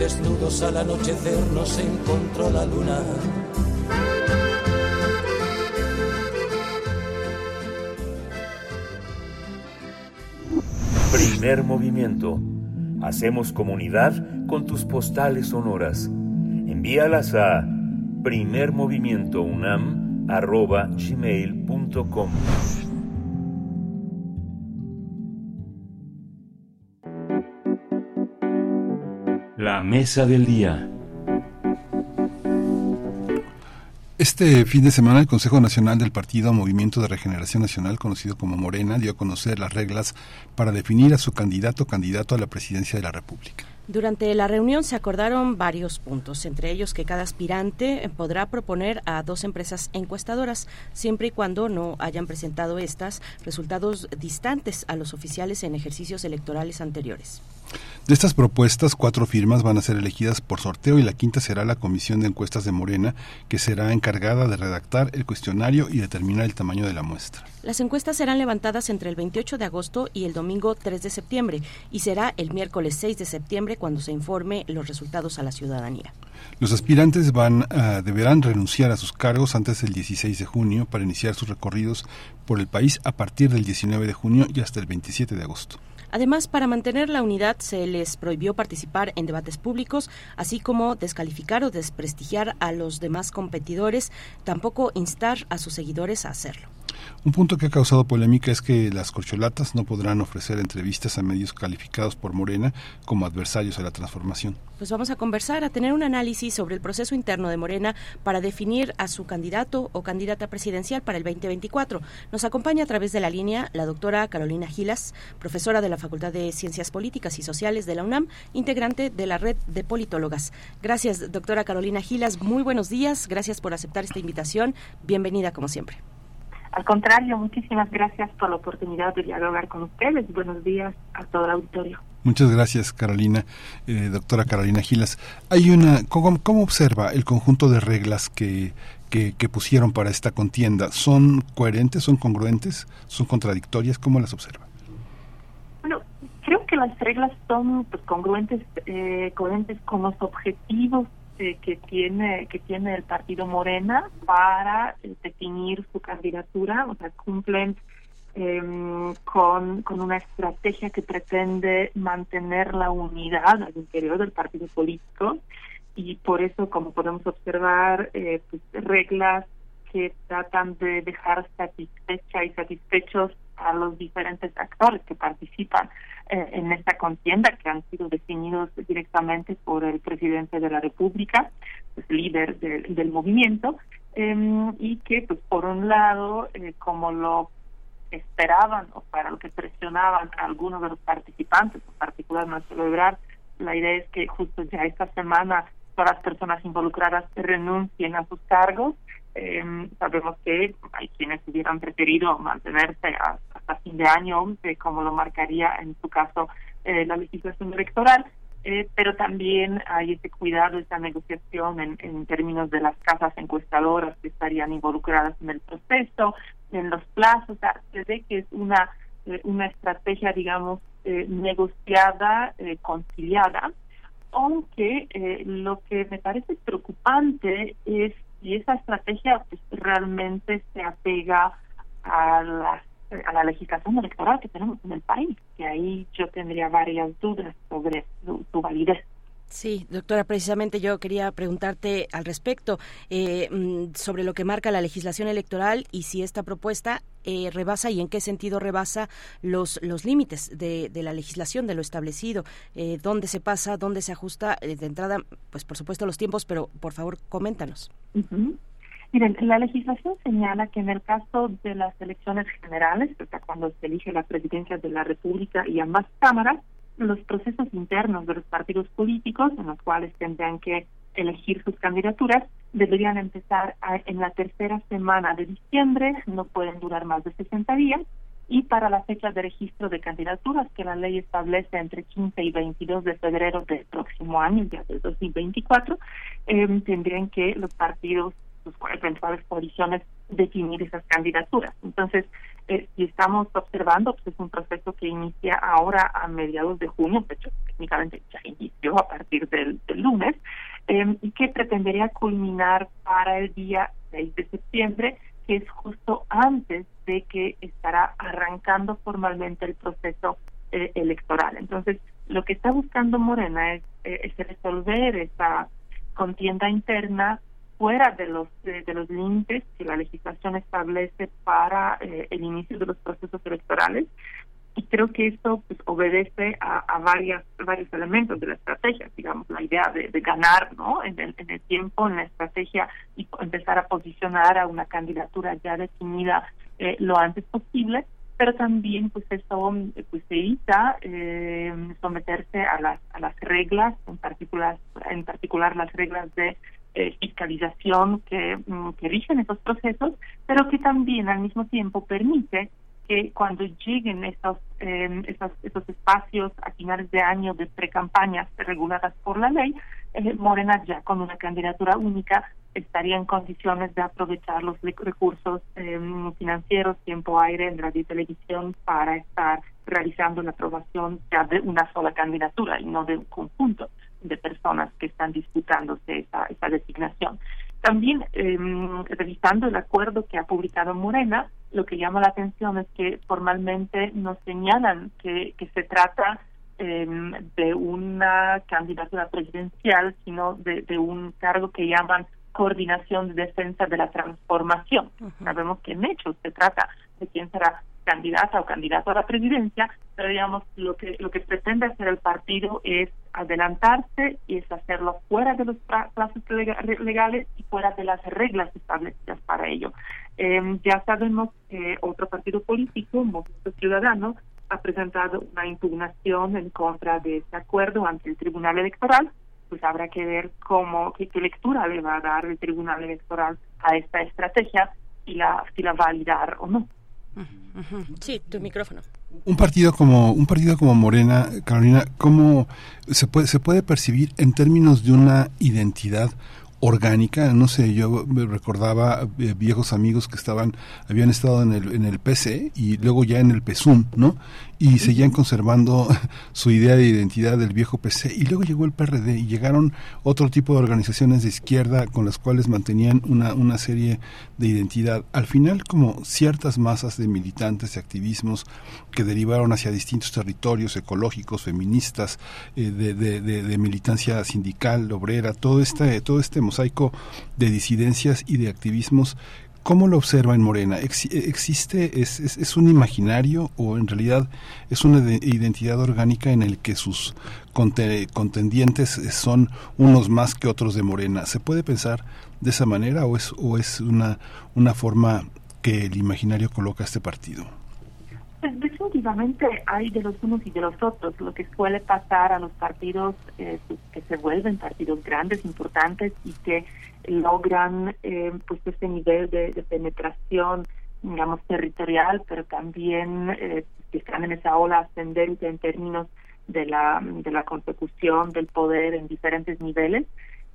Speaker 30: Desnudos al anochecer nos encontró la luna.
Speaker 3: Primer movimiento. Hacemos comunidad con tus postales sonoras. Envíalas a primermovimientounam.gmail.com La mesa del día.
Speaker 2: Este fin de semana el Consejo Nacional del Partido Movimiento de Regeneración Nacional, conocido como Morena, dio a conocer las reglas para definir a su candidato o candidato a la presidencia de la República.
Speaker 1: Durante la reunión se acordaron varios puntos, entre ellos que cada aspirante podrá proponer a dos empresas encuestadoras, siempre y cuando no hayan presentado estas resultados distantes a los oficiales en ejercicios electorales anteriores.
Speaker 2: De estas propuestas, cuatro firmas van a ser elegidas por sorteo y la quinta será la Comisión de Encuestas de Morena, que será encargada de redactar el cuestionario y determinar el tamaño de la muestra.
Speaker 1: Las encuestas serán levantadas entre el 28 de agosto y el domingo 3 de septiembre y será el miércoles 6 de septiembre cuando se informe los resultados a la ciudadanía.
Speaker 2: Los aspirantes van a, deberán renunciar a sus cargos antes del 16 de junio para iniciar sus recorridos por el país a partir del 19 de junio y hasta el 27 de agosto.
Speaker 1: Además, para mantener la unidad se les prohibió participar en debates públicos, así como descalificar o desprestigiar a los demás competidores, tampoco instar a sus seguidores a hacerlo.
Speaker 2: Un punto que ha causado polémica es que las corcholatas no podrán ofrecer entrevistas a medios calificados por Morena como adversarios a la transformación.
Speaker 1: Pues vamos a conversar, a tener un análisis sobre el proceso interno de Morena para definir a su candidato o candidata presidencial para el 2024. Nos acompaña a través de la línea la doctora Carolina Gilas, profesora de la Facultad de Ciencias Políticas y Sociales de la UNAM, integrante de la red de politólogas. Gracias, doctora Carolina Gilas. Muy buenos días. Gracias por aceptar esta invitación. Bienvenida, como siempre.
Speaker 31: Al contrario, muchísimas gracias por la oportunidad de dialogar con ustedes. Buenos días a todo el auditorio.
Speaker 2: Muchas gracias, Carolina, eh, doctora Carolina Gilas. Hay una, ¿cómo, observa el conjunto de reglas que, que, pusieron para esta contienda? ¿Son coherentes, son congruentes, son contradictorias? ¿Cómo las observa?
Speaker 31: Bueno, creo que las reglas son pues, congruentes, eh, coherentes con los objetivos que tiene que tiene el partido Morena para eh, definir su candidatura, o sea, cumplen em, con, con una estrategia que pretende mantener la unidad al interior del partido político. Y por eso, como podemos observar, eh, pues, reglas que tratan de dejar satisfecha y satisfechos a los diferentes actores que participan eh, en esta contienda, que han sido definidos directamente por el presidente de la República, pues, líder del movimiento, em, y que, pues, por un lado, eh, como lo esperaban o para lo que presionaban algunos de los participantes, en particular más celebrar, la idea es que justo ya esta semana todas las personas involucradas renuncien a sus cargos eh, sabemos que hay quienes hubieran preferido mantenerse hasta fin de año, como lo marcaría en su caso eh, la legislación electoral, eh, pero también hay ese cuidado, esa negociación en, términos de las casas encuestadoras que estarían involucradas en el proceso, en los plazos, se ve que es una, eh, una estrategia, digamos, eh, negociada, conciliada, aunque lo que me parece preocupante es y esa estrategia pues, realmente se apega a la, a la legislación electoral que tenemos en el país, que ahí yo tendría varias dudas sobre su, validez.
Speaker 1: Sí, doctora, precisamente yo quería preguntarte al respecto eh, mm, sobre lo que marca la legislación electoral y si esta propuesta eh, rebasa y en qué sentido rebasa los, los límites de, de la legislación, de lo establecido, eh, dónde se pasa, dónde se ajusta, eh, de entrada, pues por supuesto los tiempos, pero por favor coméntanos.
Speaker 31: Miren, la legislación señala que en el caso de las elecciones generales, o cuando se elige la presidencia de la República y ambas cámaras, los procesos internos de los partidos políticos, en los cuales tendrán que elegir sus candidaturas, deberían empezar en la tercera semana de diciembre, no pueden durar más de 60 días, y para la fecha de registro de candidaturas que la ley establece entre 15 y 22 de febrero del próximo año, ya del 2024, eh, tendrían que los partidos sus eventuales coaliciones definir esas candidaturas. Entonces, eh, si estamos observando, pues es un proceso que inicia ahora a mediados de junio, de hecho, técnicamente ya inició a partir del, lunes, eh, y que pretendería culminar para el día 6 de septiembre, que es justo antes de que estará arrancando formalmente el proceso eh, electoral. Entonces, lo que está buscando Morena es, es resolver esa contienda interna fuera de los de, los límites que la legislación establece para eh, el inicio de los procesos electorales. Y creo que esto pues obedece a, varias varios elementos de la estrategia. Digamos la idea de, ganar no en el, en el tiempo en la estrategia y empezar a posicionar a una candidatura ya definida eh, lo antes posible. Pero también pues eso pues evita eh, someterse a las a las reglas en particular en particular las reglas de eh, fiscalización que, mm, que rigen esos procesos, pero que también al mismo tiempo permite que cuando lleguen estos, eh, estos, estos espacios a finales de año de pre-campañas reguladas por la ley, eh, Morena ya con una candidatura única estaría en condiciones de aprovechar los recursos em, financieros, tiempo aire en radio y televisión para estar realizando la aprobación ya de una sola candidatura y no de un conjunto de personas que están disputándose esa, esa designación. También, eh, revisando el acuerdo que ha publicado Morena, lo que llama la atención es que formalmente nos señalan que, que se trata em, de una candidatura presidencial, sino de, de un cargo que llaman coordinación de defensa de la transformación. Sabemos que en hecho se trata de quién será candidata o candidato a la presidencia, pero digamos lo que lo que pretende hacer el partido es adelantarse y es hacerlo fuera de los plazos legales y fuera de las reglas establecidas para ello. Em, ya sabemos que otro partido político, Movimiento Ciudadano, ha presentado una impugnación en contra de este acuerdo ante el Tribunal Electoral pues habrá que ver cómo, qué, lectura le va a dar el Tribunal Electoral a esta estrategia y la, si la va a validar o no.
Speaker 1: Sí, tu micrófono.
Speaker 2: Un partido como un partido como Morena, Carolina, ¿cómo se puede se puede percibir en términos de una identidad orgánica, no sé, yo recordaba eh, viejos amigos que estaban, habían estado en el, en el PC y luego ya en el PSUM, ¿no? Y seguían conservando su idea de identidad del viejo PC y luego llegó el PRD y llegaron otro tipo de organizaciones de izquierda con las cuales mantenían una, una serie de identidad. Al final como ciertas masas de militantes, de activismos que derivaron hacia distintos territorios ecológicos, feministas, eh, de, de, de, militancia sindical, obrera, todo este, todo este mosaico de disidencias y de activismos ¿Cómo lo observa en Morena? ¿Existe, es, es, un imaginario o en realidad es una identidad orgánica en el que sus contendientes son unos más que otros de Morena? ¿Se puede pensar de esa manera o es, o es una, una forma que el imaginario coloca a este partido?
Speaker 31: Pues definitivamente hay de los unos y de los otros. Lo que suele pasar a los partidos eh, pues, que se vuelven partidos grandes, importantes y que logran eh, pues este nivel de, penetración digamos territorial pero también eh, que están en esa ola ascendente en términos de la de la consecución del poder en diferentes niveles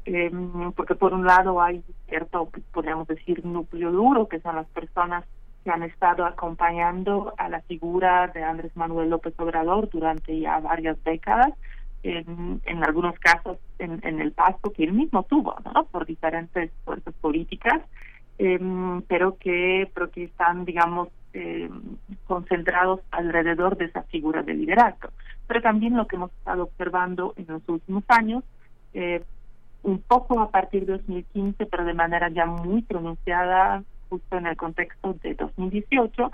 Speaker 31: eh, porque por un lado hay cierto podríamos decir núcleo duro que son las personas que han estado acompañando a la figura de Andrés Manuel López Obrador durante ya varias décadas en, algunos casos en, en, el paso que él mismo tuvo, ¿no? Por diferentes fuerzas políticas, em, pero que pero que están, digamos, eh, concentrados alrededor de esa figura de liderazgo. Pero también lo que hemos estado observando en los últimos años, eh, un poco a partir de 2015, pero de manera ya muy pronunciada, justo en el contexto de 2018,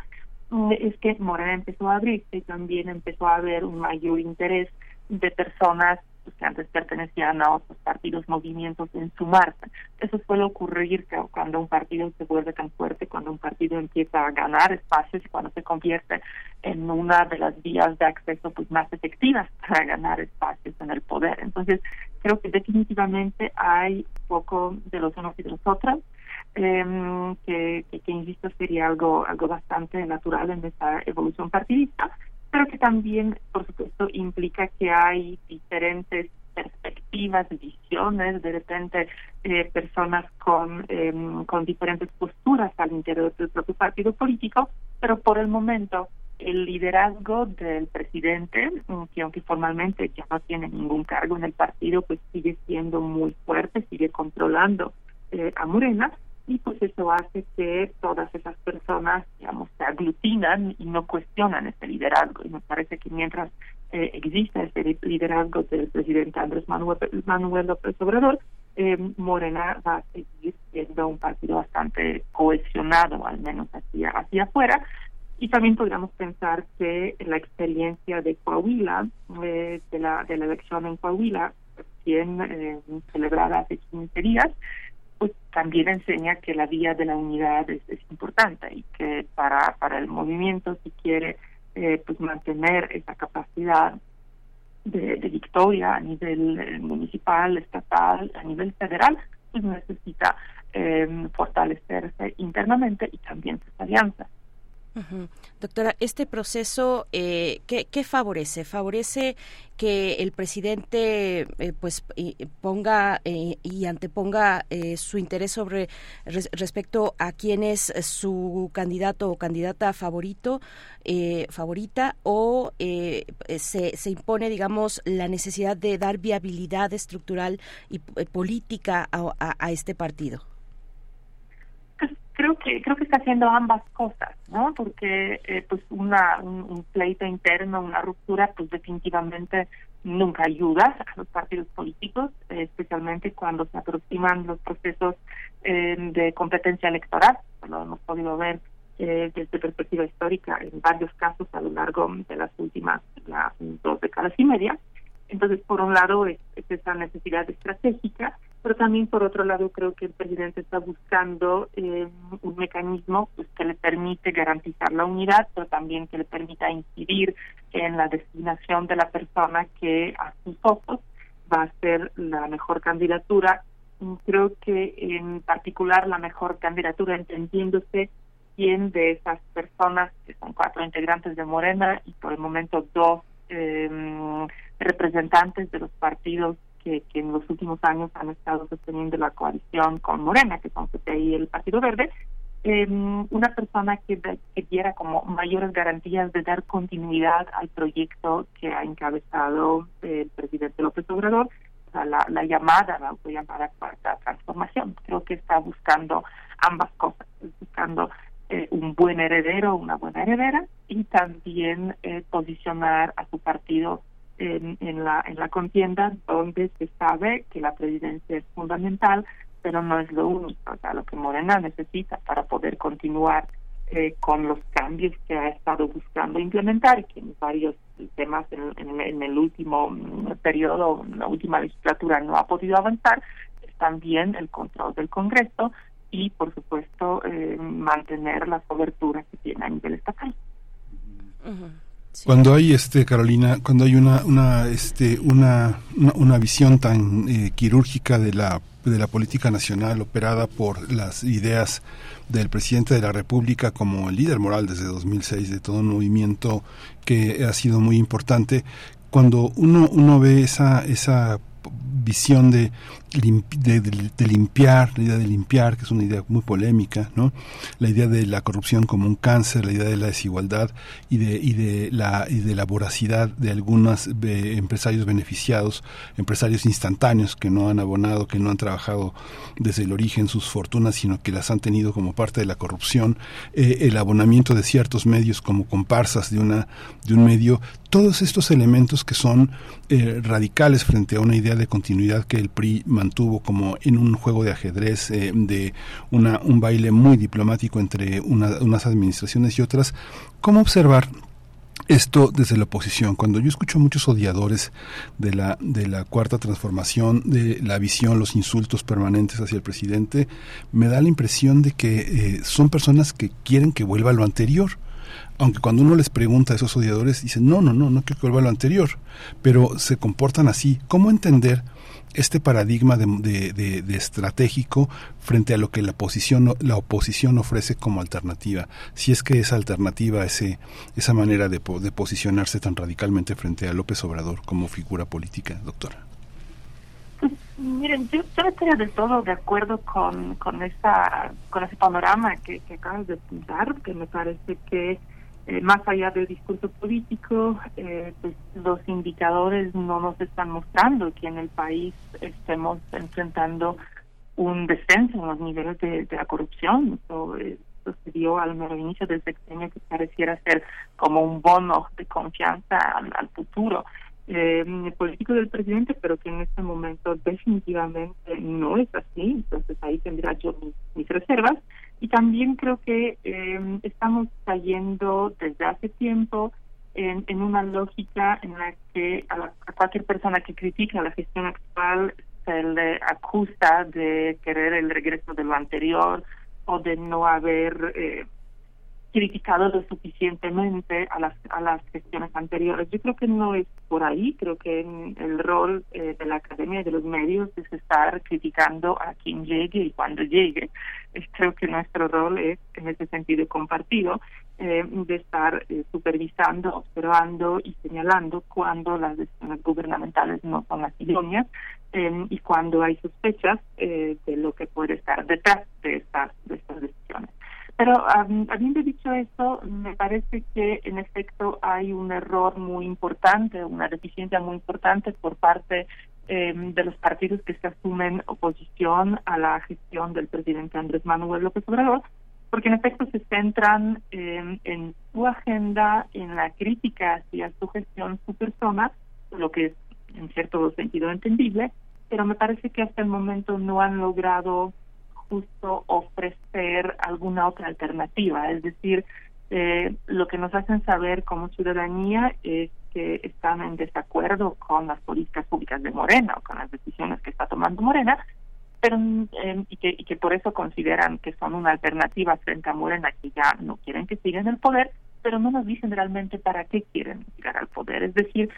Speaker 31: mm, es que Morena empezó a abrirse y también empezó a haber un mayor interés de personas pues, que antes pertenecían a otros partidos, movimientos en sumarse. Eso suele ocurrir cuando un partido se vuelve tan fuerte, cuando un partido empieza a ganar espacios cuando se convierte en una de las vías de acceso pues más efectivas para ganar espacios en el poder. Entonces, creo que definitivamente hay poco de los unos y de los otros. Em, que, que, que, insisto sería algo algo bastante natural en esta evolución partidista pero que también, por supuesto, implica que hay diferentes perspectivas, visiones, de repente eh, personas con, em, con diferentes posturas al interior del propio partido político, pero por el momento el liderazgo del presidente, mm, que aunque formalmente ya no tiene ningún cargo en el partido, pues sigue siendo muy fuerte, sigue controlando eh, a Morena, y pues eso hace que todas esas personas, digamos, se aglutinan y no cuestionan ese liderazgo. Y me parece que mientras eh, exista ese liderazgo del presidente Andrés Manuel, Manuel López Obrador, eh, Morena va a seguir siendo un partido bastante cohesionado, al menos hacia, hacia afuera. Y también podríamos pensar que la experiencia de Coahuila, eh, de, la, de la elección en Coahuila, recién eh, celebrada hace 15 días, también enseña que la vía de la unidad es, importante y que para para el movimiento si quiere eh, pues mantener esa capacidad de, victoria a nivel eh, municipal, estatal, a nivel federal, pues necesita eh, fortalecerse internamente y también sus alianzas.
Speaker 1: Doctora, este proceso, eh, ¿qué, ¿qué, favorece? ¿Favorece que el presidente eh, pues ponga eh, y anteponga eh, su interés sobre respecto a quién es su candidato o candidata favorito, favorita, o se, se impone, digamos, la necesidad de dar viabilidad estructural y política a este partido?
Speaker 31: Creo que creo que está haciendo ambas cosas no porque eh, pues una un, pleito interno una ruptura pues definitivamente nunca ayuda a los partidos políticos especialmente cuando se aproximan los procesos eh, de competencia electoral. Lo hemos podido ver eh, desde perspectiva histórica en varios casos a lo largo de las últimas las dos décadas y media. Entonces, por un lado, es, esa necesidad estratégica, pero también, por otro lado, creo que el presidente está buscando eh, un mecanismo pues, que le permite garantizar la unidad, pero también que le permita incidir en la destinación de la persona que, a sus ojos, va a ser la mejor candidatura. Creo que, en particular, la mejor candidatura, entendiéndose quién de esas personas, que son cuatro integrantes de Morena y por el momento dos eh, representantes de los partidos que, que, en los últimos años han estado sosteniendo la coalición con Morena, que son CPI y el Partido Verde, eh, una persona que, que diera como mayores garantías de dar continuidad al proyecto que ha encabezado el presidente López Obrador, la, la llamada, la llamada cuarta transformación. Creo que está buscando ambas cosas, buscando eh, un buen heredero, una buena heredera, y también eh, posicionar a su partido en, la, en la contienda donde se sabe que la presidencia es fundamental, pero no es lo único. O sea, lo que Morena necesita para poder continuar eh, con los cambios que ha estado buscando implementar que en varios temas en, el último mm, periodo, en la última legislatura no ha podido avanzar, es también el control del Congreso y, por supuesto, eh, mantener la cobertura que tiene a nivel estatal.
Speaker 2: Cuando hay este Carolina, cuando hay una una este una una, visión tan eh, quirúrgica de la de la política nacional operada por las ideas del presidente de la República como el líder moral desde 2006 de todo un movimiento que ha sido muy importante cuando uno uno ve esa esa visión de, de, limpiar, la idea de limpiar, que es una idea muy polémica, ¿no? La idea de la corrupción como un cáncer, la idea de la desigualdad y de, y de, la, y de la voracidad de algunos empresarios beneficiados, empresarios instantáneos que no han abonado, que no han trabajado desde el origen sus fortunas, sino que las han tenido como parte de la corrupción, eh, el abonamiento de ciertos medios como comparsas de, una, de un medio, todos estos elementos que son eh, radicales frente a una idea de continuidad que el PRI mantuvo como en un juego de ajedrez, eh, de una, un baile muy diplomático entre unas administraciones y otras, ¿cómo observar esto desde la oposición. Cuando yo escucho a muchos odiadores de la, de la cuarta transformación, de la visión, los insultos permanentes hacia el presidente, me da la impresión de que eh, son personas que quieren que vuelva a lo anterior aunque cuando uno les pregunta a esos odiadores, dicen, no, no, no, no quiero que vuelva a lo anterior, pero se comportan así. ¿Cómo entender este paradigma de, de, estratégico frente a lo que la oposición, la oposición ofrece como alternativa? Si es que esa alternativa, ese, esa manera de, de posicionarse tan radicalmente frente a López Obrador como figura política, doctora.
Speaker 31: Miren, yo, estoy de todo de acuerdo con, con, esa, con ese panorama que acabas de pintar, que me parece que eh, más allá del discurso político, eh, pues los indicadores no nos están mostrando que en el país estemos enfrentando un descenso en los niveles de, la corrupción. Eso, se dio al mero inicio del sexenio que pareciera ser como un bono de confianza al, futuro eh, político del presidente, pero que en este momento definitivamente no es así. Entonces ahí tendría yo mis reservas. Y también creo que eh, estamos cayendo desde hace tiempo en, una lógica en la que a, cualquier persona que critica la gestión actual se le acusa de querer el regreso de lo anterior o de no haber eh, criticado lo suficientemente a las a las gestiones anteriores. Yo creo que no es por ahí, creo que el rol eh, de la academia y de los medios es estar criticando a quien llegue y cuando llegue. creo que nuestro rol es en ese sentido compartido. eh, de estar eh, supervisando, observando y señalando cuando las decisiones gubernamentales no son las idóneas em, y cuando hay sospechas de lo que puede estar detrás de estas, de estas decisiones. Pero habiendo dicho eso, me parece que en efecto hay un error muy importante, una deficiencia muy importante por parte em, de los partidos que se asumen oposición a la gestión del presidente Andrés Manuel López Obrador, porque en efecto se centran en su agenda, en la crítica hacia su gestión, su persona, lo que es en cierto sentido entendible, pero me parece que hasta el momento no han logrado justo ofrecer alguna otra alternativa, es decir, eh, lo que nos hacen saber como ciudadanía es que están en desacuerdo con las políticas públicas de Morena o con las decisiones que está tomando Morena, pero eh, y, que, por eso consideran que son una alternativa frente a Morena que ya no quieren que sigan el poder, pero no nos dicen realmente para qué quieren llegar al poder, es decir,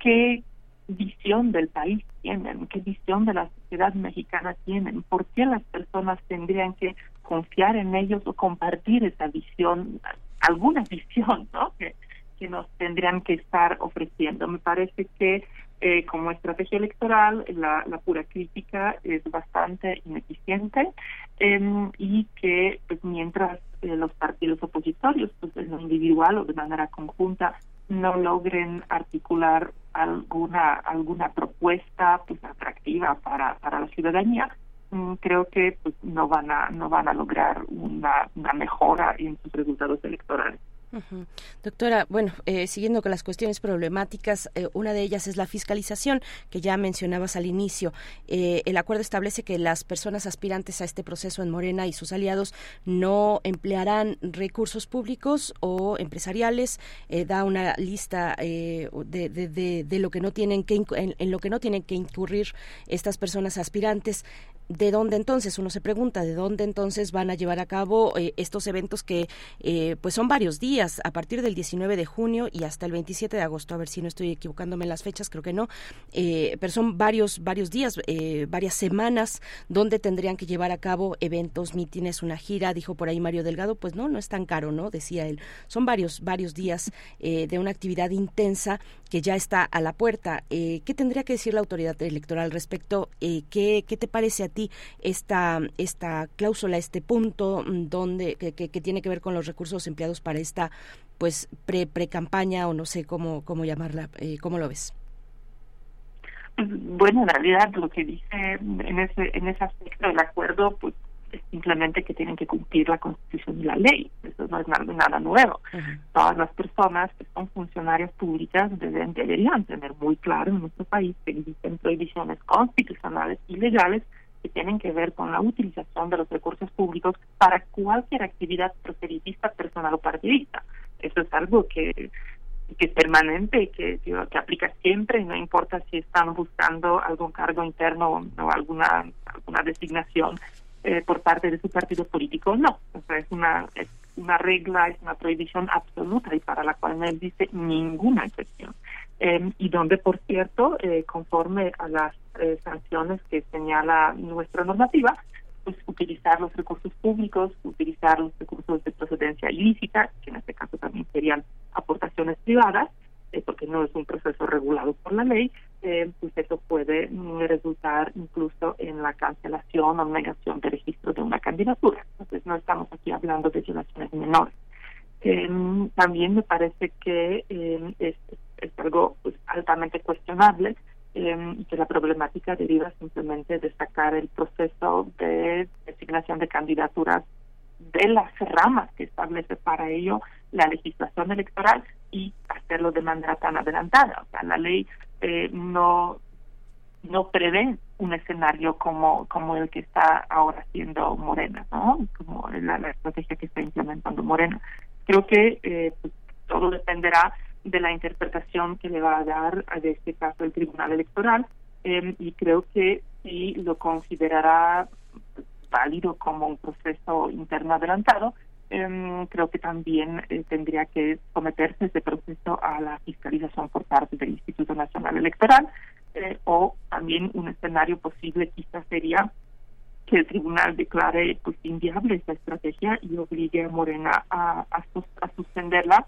Speaker 31: qué visión del país tienen, qué visión de la sociedad mexicana tienen, por qué las personas tendrían que confiar en ellos o compartir esa visión, alguna visión, ¿no? Que, que nos tendrían que estar ofreciendo. Me parece que eh, como estrategia electoral la, la, pura crítica es bastante ineficiente em, y que pues mientras eh, los partidos opositorios pues en lo individual o de manera conjunta no logren articular alguna alguna propuesta pues atractiva para para la ciudadanía mm, creo que pues no van a no van a lograr una, una mejora en sus resultados electorales
Speaker 1: Doctora, bueno, eh, siguiendo con las cuestiones problemáticas, eh, una de ellas es la fiscalización, que ya mencionabas al inicio. Eh, el acuerdo establece que las personas aspirantes a este proceso en Morena y sus aliados no emplearán recursos públicos o empresariales. da una lista de, de, de, lo que no tienen que en lo que no tienen que incurrir estas personas aspirantes. ¿De dónde entonces? Uno se pregunta, ¿de dónde entonces van a llevar a cabo eh, estos eventos que eh, pues son varios días, a partir del 19 de junio y hasta el 27 de agosto? A ver si no estoy equivocándome en las fechas, creo que no. Eh, pero son varios, varios días, varias semanas donde tendrían que llevar a cabo eventos, mítines, una gira. Dijo por ahí Mario Delgado, pues no, no es tan caro, ¿no? Decía él. Son varios, varios días de una actividad intensa que ya está a la puerta. ¿Qué tendría que decir la autoridad electoral respecto? ¿qué, ¿Qué te parece a ti esta, esta cláusula, este punto mm, donde que, que, tiene que ver con los recursos empleados para esta pues pre pre campaña o no sé cómo cómo llamarla, eh, ¿cómo lo ves?
Speaker 31: Bueno, en realidad lo que dice en ese en ese aspecto del acuerdo, pues es simplemente que tienen que cumplir la Constitución y la ley. Eso no es nada, nuevo. Todas las personas que son funcionarias públicas deben, deberían tener muy claro en nuestro país que existen prohibiciones constitucionales y legales que tienen que ver con la utilización de los recursos públicos para cualquier actividad proselitista, personal o partidista. Eso es algo que que es permanente y que, que aplica siempre, no importa si están buscando algún cargo interno o alguna alguna designación eh, por parte de su partido político, no. O sea, es una es una regla, es una prohibición absoluta y para la cual no existe ninguna excepción. Em, y donde, por cierto, eh, conforme a las eh, sanciones que señala nuestra normativa, pues utilizar los recursos públicos, utilizar los recursos de procedencia ilícita, que en este caso también serían aportaciones privadas, eh, porque no es un proceso regulado por la ley, pues eso puede resultar incluso en la cancelación o negación de registro de una candidatura. Entonces no estamos aquí hablando de violaciones menores. Em, también me parece que em, es algo pues, altamente cuestionable em, que la problemática deriva simplemente de sacar el proceso de designación de candidaturas de las ramas que establece para ello la legislación electoral y hacerlo de manera tan adelantada. O sea, la ley eh, no no prevé un escenario como como el que está ahora haciendo Morena, ¿no? Como la, estrategia que está implementando Morena. Creo que eh, pues, todo dependerá de la interpretación que le va a dar a este caso el Tribunal Electoral em, y creo que si lo considerará válido como un proceso interno adelantado, em, creo que también eh, tendría que someterse ese proceso a la fiscalización por parte del Instituto Nacional Electoral eh, o también un escenario posible quizás sería que el tribunal declare pues inviable esta estrategia y obligue a Morena a, a suspenderla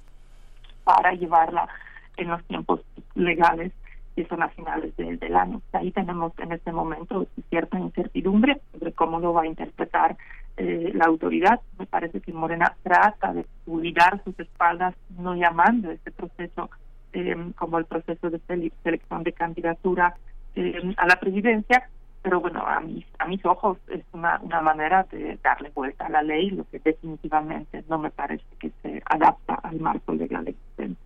Speaker 31: para llevarla en los tiempos legales que son a finales del año. Ahí tenemos en este momento cierta incertidumbre sobre cómo lo va a interpretar eh, la autoridad. Me parece que Morena trata de cuidar sus espaldas, no llamando este proceso eh, como el proceso de selección de candidatura eh, a la presidencia, pero bueno, a mis, a mis ojos es una, una manera de darle vuelta a la ley, lo que definitivamente no me parece que se adapta al marco legal existente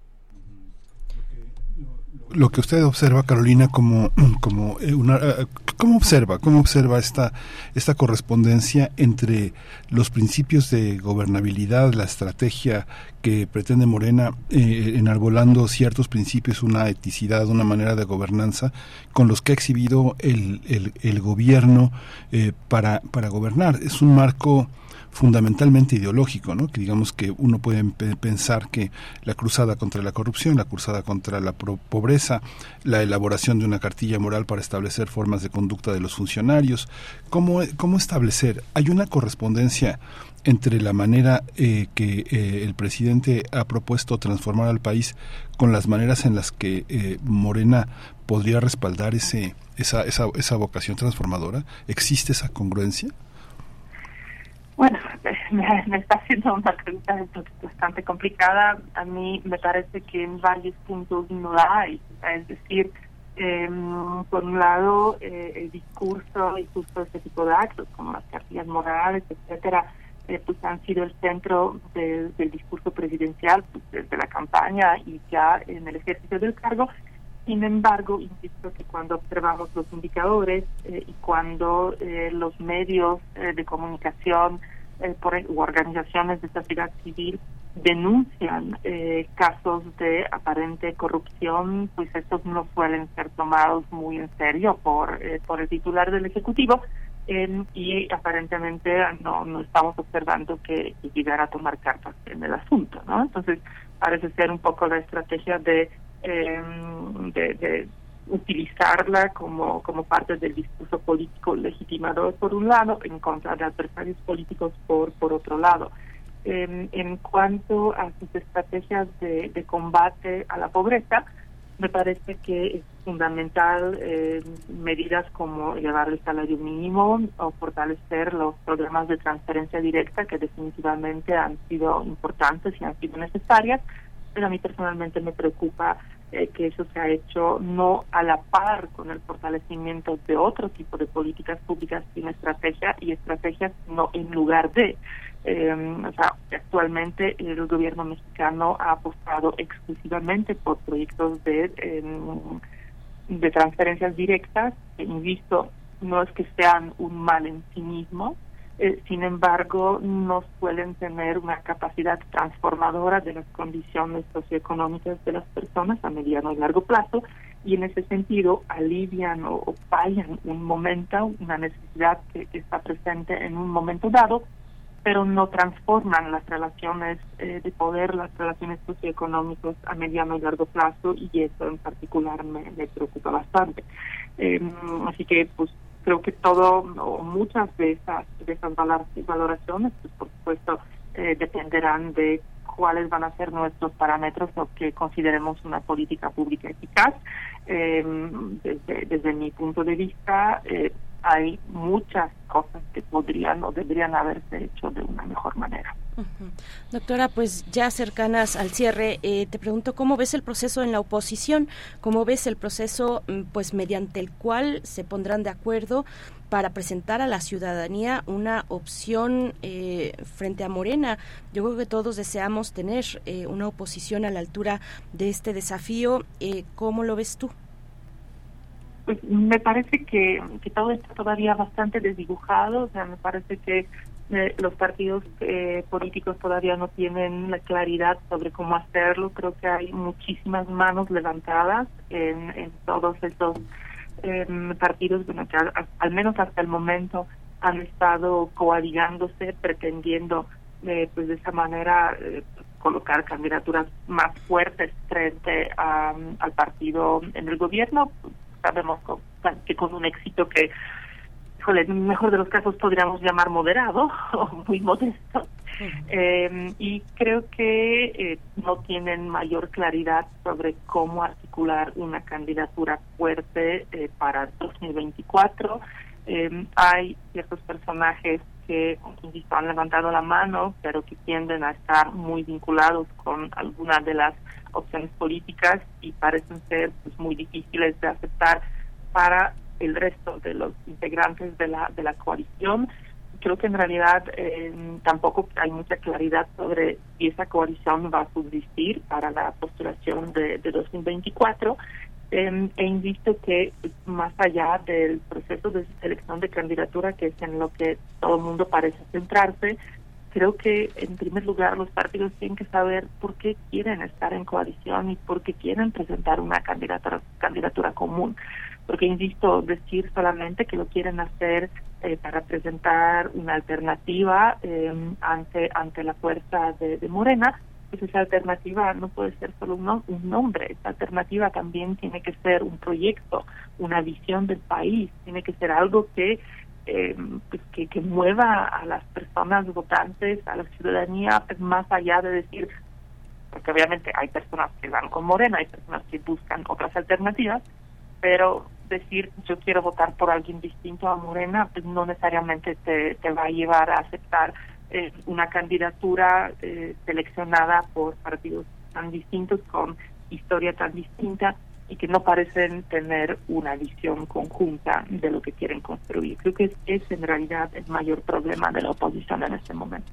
Speaker 2: lo que usted observa, Carolina, como, como eh, una, eh, ¿cómo observa? ¿Cómo observa esta, esta correspondencia entre los principios de gobernabilidad, la estrategia que pretende Morena, eh, enarbolando ciertos principios, una eticidad, una manera de gobernanza, con los que ha exhibido el, el, el gobierno para, para gobernar? Es un marco fundamentalmente ideológico, ¿no? Que digamos que uno puede pensar que la cruzada contra la corrupción, la cruzada contra la pobreza, la elaboración de una cartilla moral para establecer formas de conducta de los funcionarios, ¿cómo, cómo establecer? Hay una correspondencia entre la manera eh, que eh, el presidente ha propuesto transformar al país con las maneras en las que eh, Morena podría respaldar ese, esa, esa, esa vocación transformadora? ¿Existe esa congruencia?
Speaker 31: Bueno, me, está haciendo una pregunta bastante complicada. A mí me parece que en varios puntos no la hay. Es decir, em, por un lado, eh, el discurso y justo este tipo de actos, como las cartillas morales, etcétera, eh, pues han sido el centro del discurso presidencial pues, desde la campaña y ya en el ejercicio del cargo. Sin embargo, insisto que cuando observamos los indicadores eh, y cuando eh, los medios eh, de comunicación por, u organizaciones de sociedad civil denuncian casos de aparente corrupción, pues estos no suelen ser tomados muy en serio por, por el titular del Ejecutivo y aparentemente no, no estamos observando que, que llegara a tomar cartas en el asunto. ¿no? Entonces, parece ser un poco la estrategia de eh, de, utilizarla como, como parte del discurso político legitimador por un lado, en contra de adversarios políticos por, por otro lado. en cuanto a sus estrategias de, de, combate a la pobreza, me parece que es fundamental eh, medidas como elevar el salario mínimo o fortalecer los programas de transferencia directa que definitivamente han sido importantes y han sido necesarias pero a mí personalmente me preocupa eh, que eso se ha hecho no a la par con el fortalecimiento de otro tipo de políticas públicas sin estrategia y estrategias no en lugar de. Em, o sea, actualmente el gobierno mexicano ha apostado exclusivamente por proyectos de, em, de transferencias directas, que, insisto, no es que sean un mal en sí mismo, eh, sin embargo, no suelen tener una capacidad transformadora de las condiciones socioeconómicas de las personas a mediano y largo plazo y en ese sentido alivian o, o un momento, una necesidad que, está presente en un momento dado, pero no transforman las relaciones eh, de poder, las relaciones socioeconómicas a mediano y largo plazo y eso en particular me, preocupa bastante. Eh, así que pues creo que todo o muchas de esas, de esas valoraciones, pues por supuesto, eh, dependerán de cuáles van a ser nuestros parámetros o que consideremos una política pública eficaz. Em, desde, desde mi punto de vista, eh, hay muchas cosas que podrían o deberían haberse hecho de una mejor manera.
Speaker 1: Doctora, pues ya cercanas al cierre, eh, te pregunto cómo ves el proceso en la oposición, cómo ves el proceso, mm, pues mediante el cual se pondrán de acuerdo para presentar a la ciudadanía una opción eh, frente a Morena. Yo creo que todos deseamos tener eh, una oposición a la altura de este desafío. ¿Cómo lo ves tú?
Speaker 31: Pues me parece que, que todo está todavía bastante desdibujado, o sea, me parece que eh, los partidos eh, políticos todavía no tienen la claridad sobre cómo hacerlo. Creo que hay muchísimas manos levantadas en, en todos estos em, partidos bueno, que al, menos hasta el momento han estado coadigándose, pretendiendo eh, pues de esa manera colocar candidaturas más fuertes frente al partido en el gobierno. Sabemos que con un éxito que híjole, en el mejor de los casos podríamos llamar moderado o muy modesto. Eh, y creo que eh, no tienen mayor claridad sobre cómo articular una candidatura fuerte eh, para 2024. Eh, hay ciertos personajes que, han levantado la mano, pero que tienden a estar muy vinculados con algunas de las opciones políticas y parecen ser pues, muy difíciles de aceptar para el resto de los integrantes de la, de la coalición. Creo que en realidad eh, tampoco hay mucha claridad sobre si esa coalición va a subsistir para la postulación de, de 2024. Eh, e insisto que más allá del proceso de selección de candidatura, que es en lo que todo el mundo parece centrarse, creo que en primer lugar los partidos tienen que saber por qué quieren estar en coalición y por qué quieren presentar una candidatura, candidatura común porque insisto, decir solamente que lo quieren hacer eh, para presentar una alternativa eh, ante ante la fuerza de, Morena, pues esa alternativa no puede ser solo un, un nombre, esa alternativa también tiene que ser un proyecto, una visión del país, tiene que ser algo que eh, que, que mueva a las personas votantes, a la ciudadanía, pues más allá de decir, porque obviamente hay personas que van con Morena, hay personas que buscan otras alternativas, pero decir yo quiero votar por alguien distinto a Morena, pues no necesariamente te, te va a llevar a aceptar eh, una candidatura eh, seleccionada por partidos tan distintos con historia tan distinta y que no parecen tener una visión conjunta de lo que quieren construir. Creo que es, es en realidad el mayor problema de la oposición en este momento.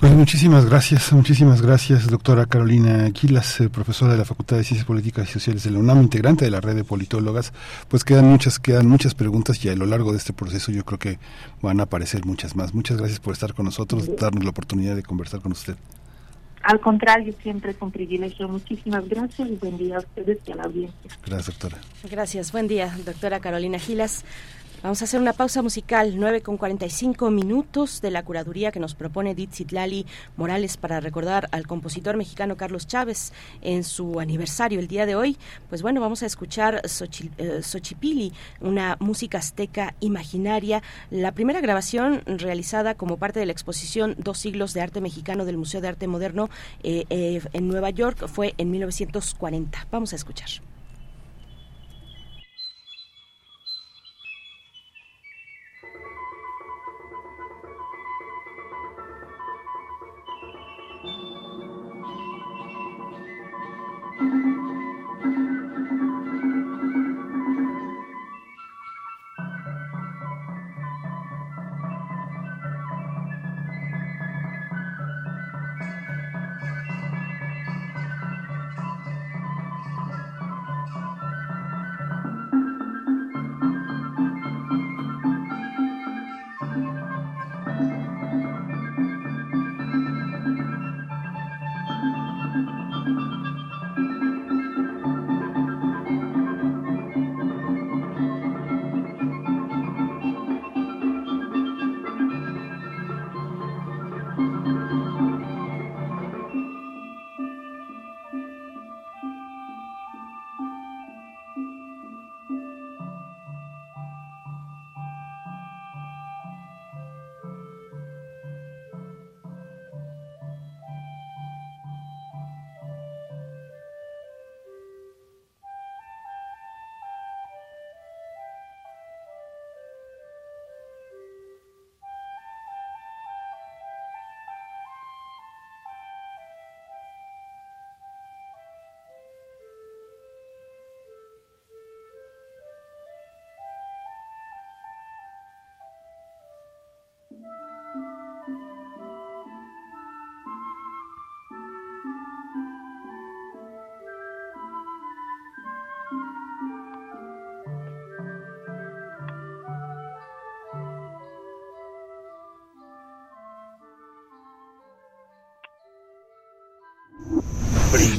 Speaker 2: Pues muchísimas gracias, muchísimas gracias, doctora Carolina Aquilas, eh, profesora de la Facultad de Ciencias Políticas y Sociales de la UNAM, integrante de la red de politólogas. Pues quedan muchas, quedan muchas preguntas y a lo largo de este proceso yo creo que van a aparecer muchas más. Muchas gracias por estar con nosotros, darnos la oportunidad de conversar con usted.
Speaker 31: Al contrario, siempre es un privilegio. Muchísimas gracias y buen día a ustedes y a la audiencia.
Speaker 2: Gracias, doctora.
Speaker 1: Gracias, buen día, doctora Carolina Gilas. Vamos a hacer una pausa musical, 9 con 45 minutos de la curaduría que nos propone Lali Morales para recordar al compositor mexicano Carlos Chávez en su aniversario el día de hoy. Pues bueno, vamos a escuchar Xochipili, una música azteca imaginaria, la primera grabación realizada como parte de la exposición Dos siglos de arte mexicano del Museo de Arte Moderno eh, eh, en Nueva York fue en 1940. Vamos a escuchar.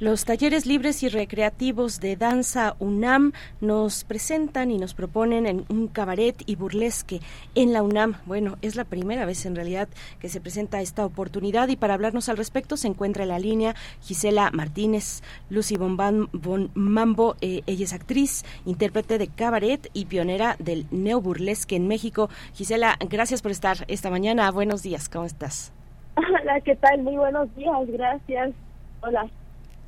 Speaker 1: Los talleres libres y recreativos de danza UNAM nos presentan y nos proponen en un cabaret y burlesque en la UNAM. Bueno, es la primera vez en realidad que se presenta esta oportunidad y para hablarnos al respecto se encuentra en la línea Gisela Martínez, Lucy Bon Mambo. Eh, ella es actriz, intérprete de cabaret y pionera del neoburlesque en México. Gisela, gracias por estar esta mañana. Buenos días, ¿cómo estás?
Speaker 5: Hola, ¿qué tal? Muy buenos días, gracias. Hola.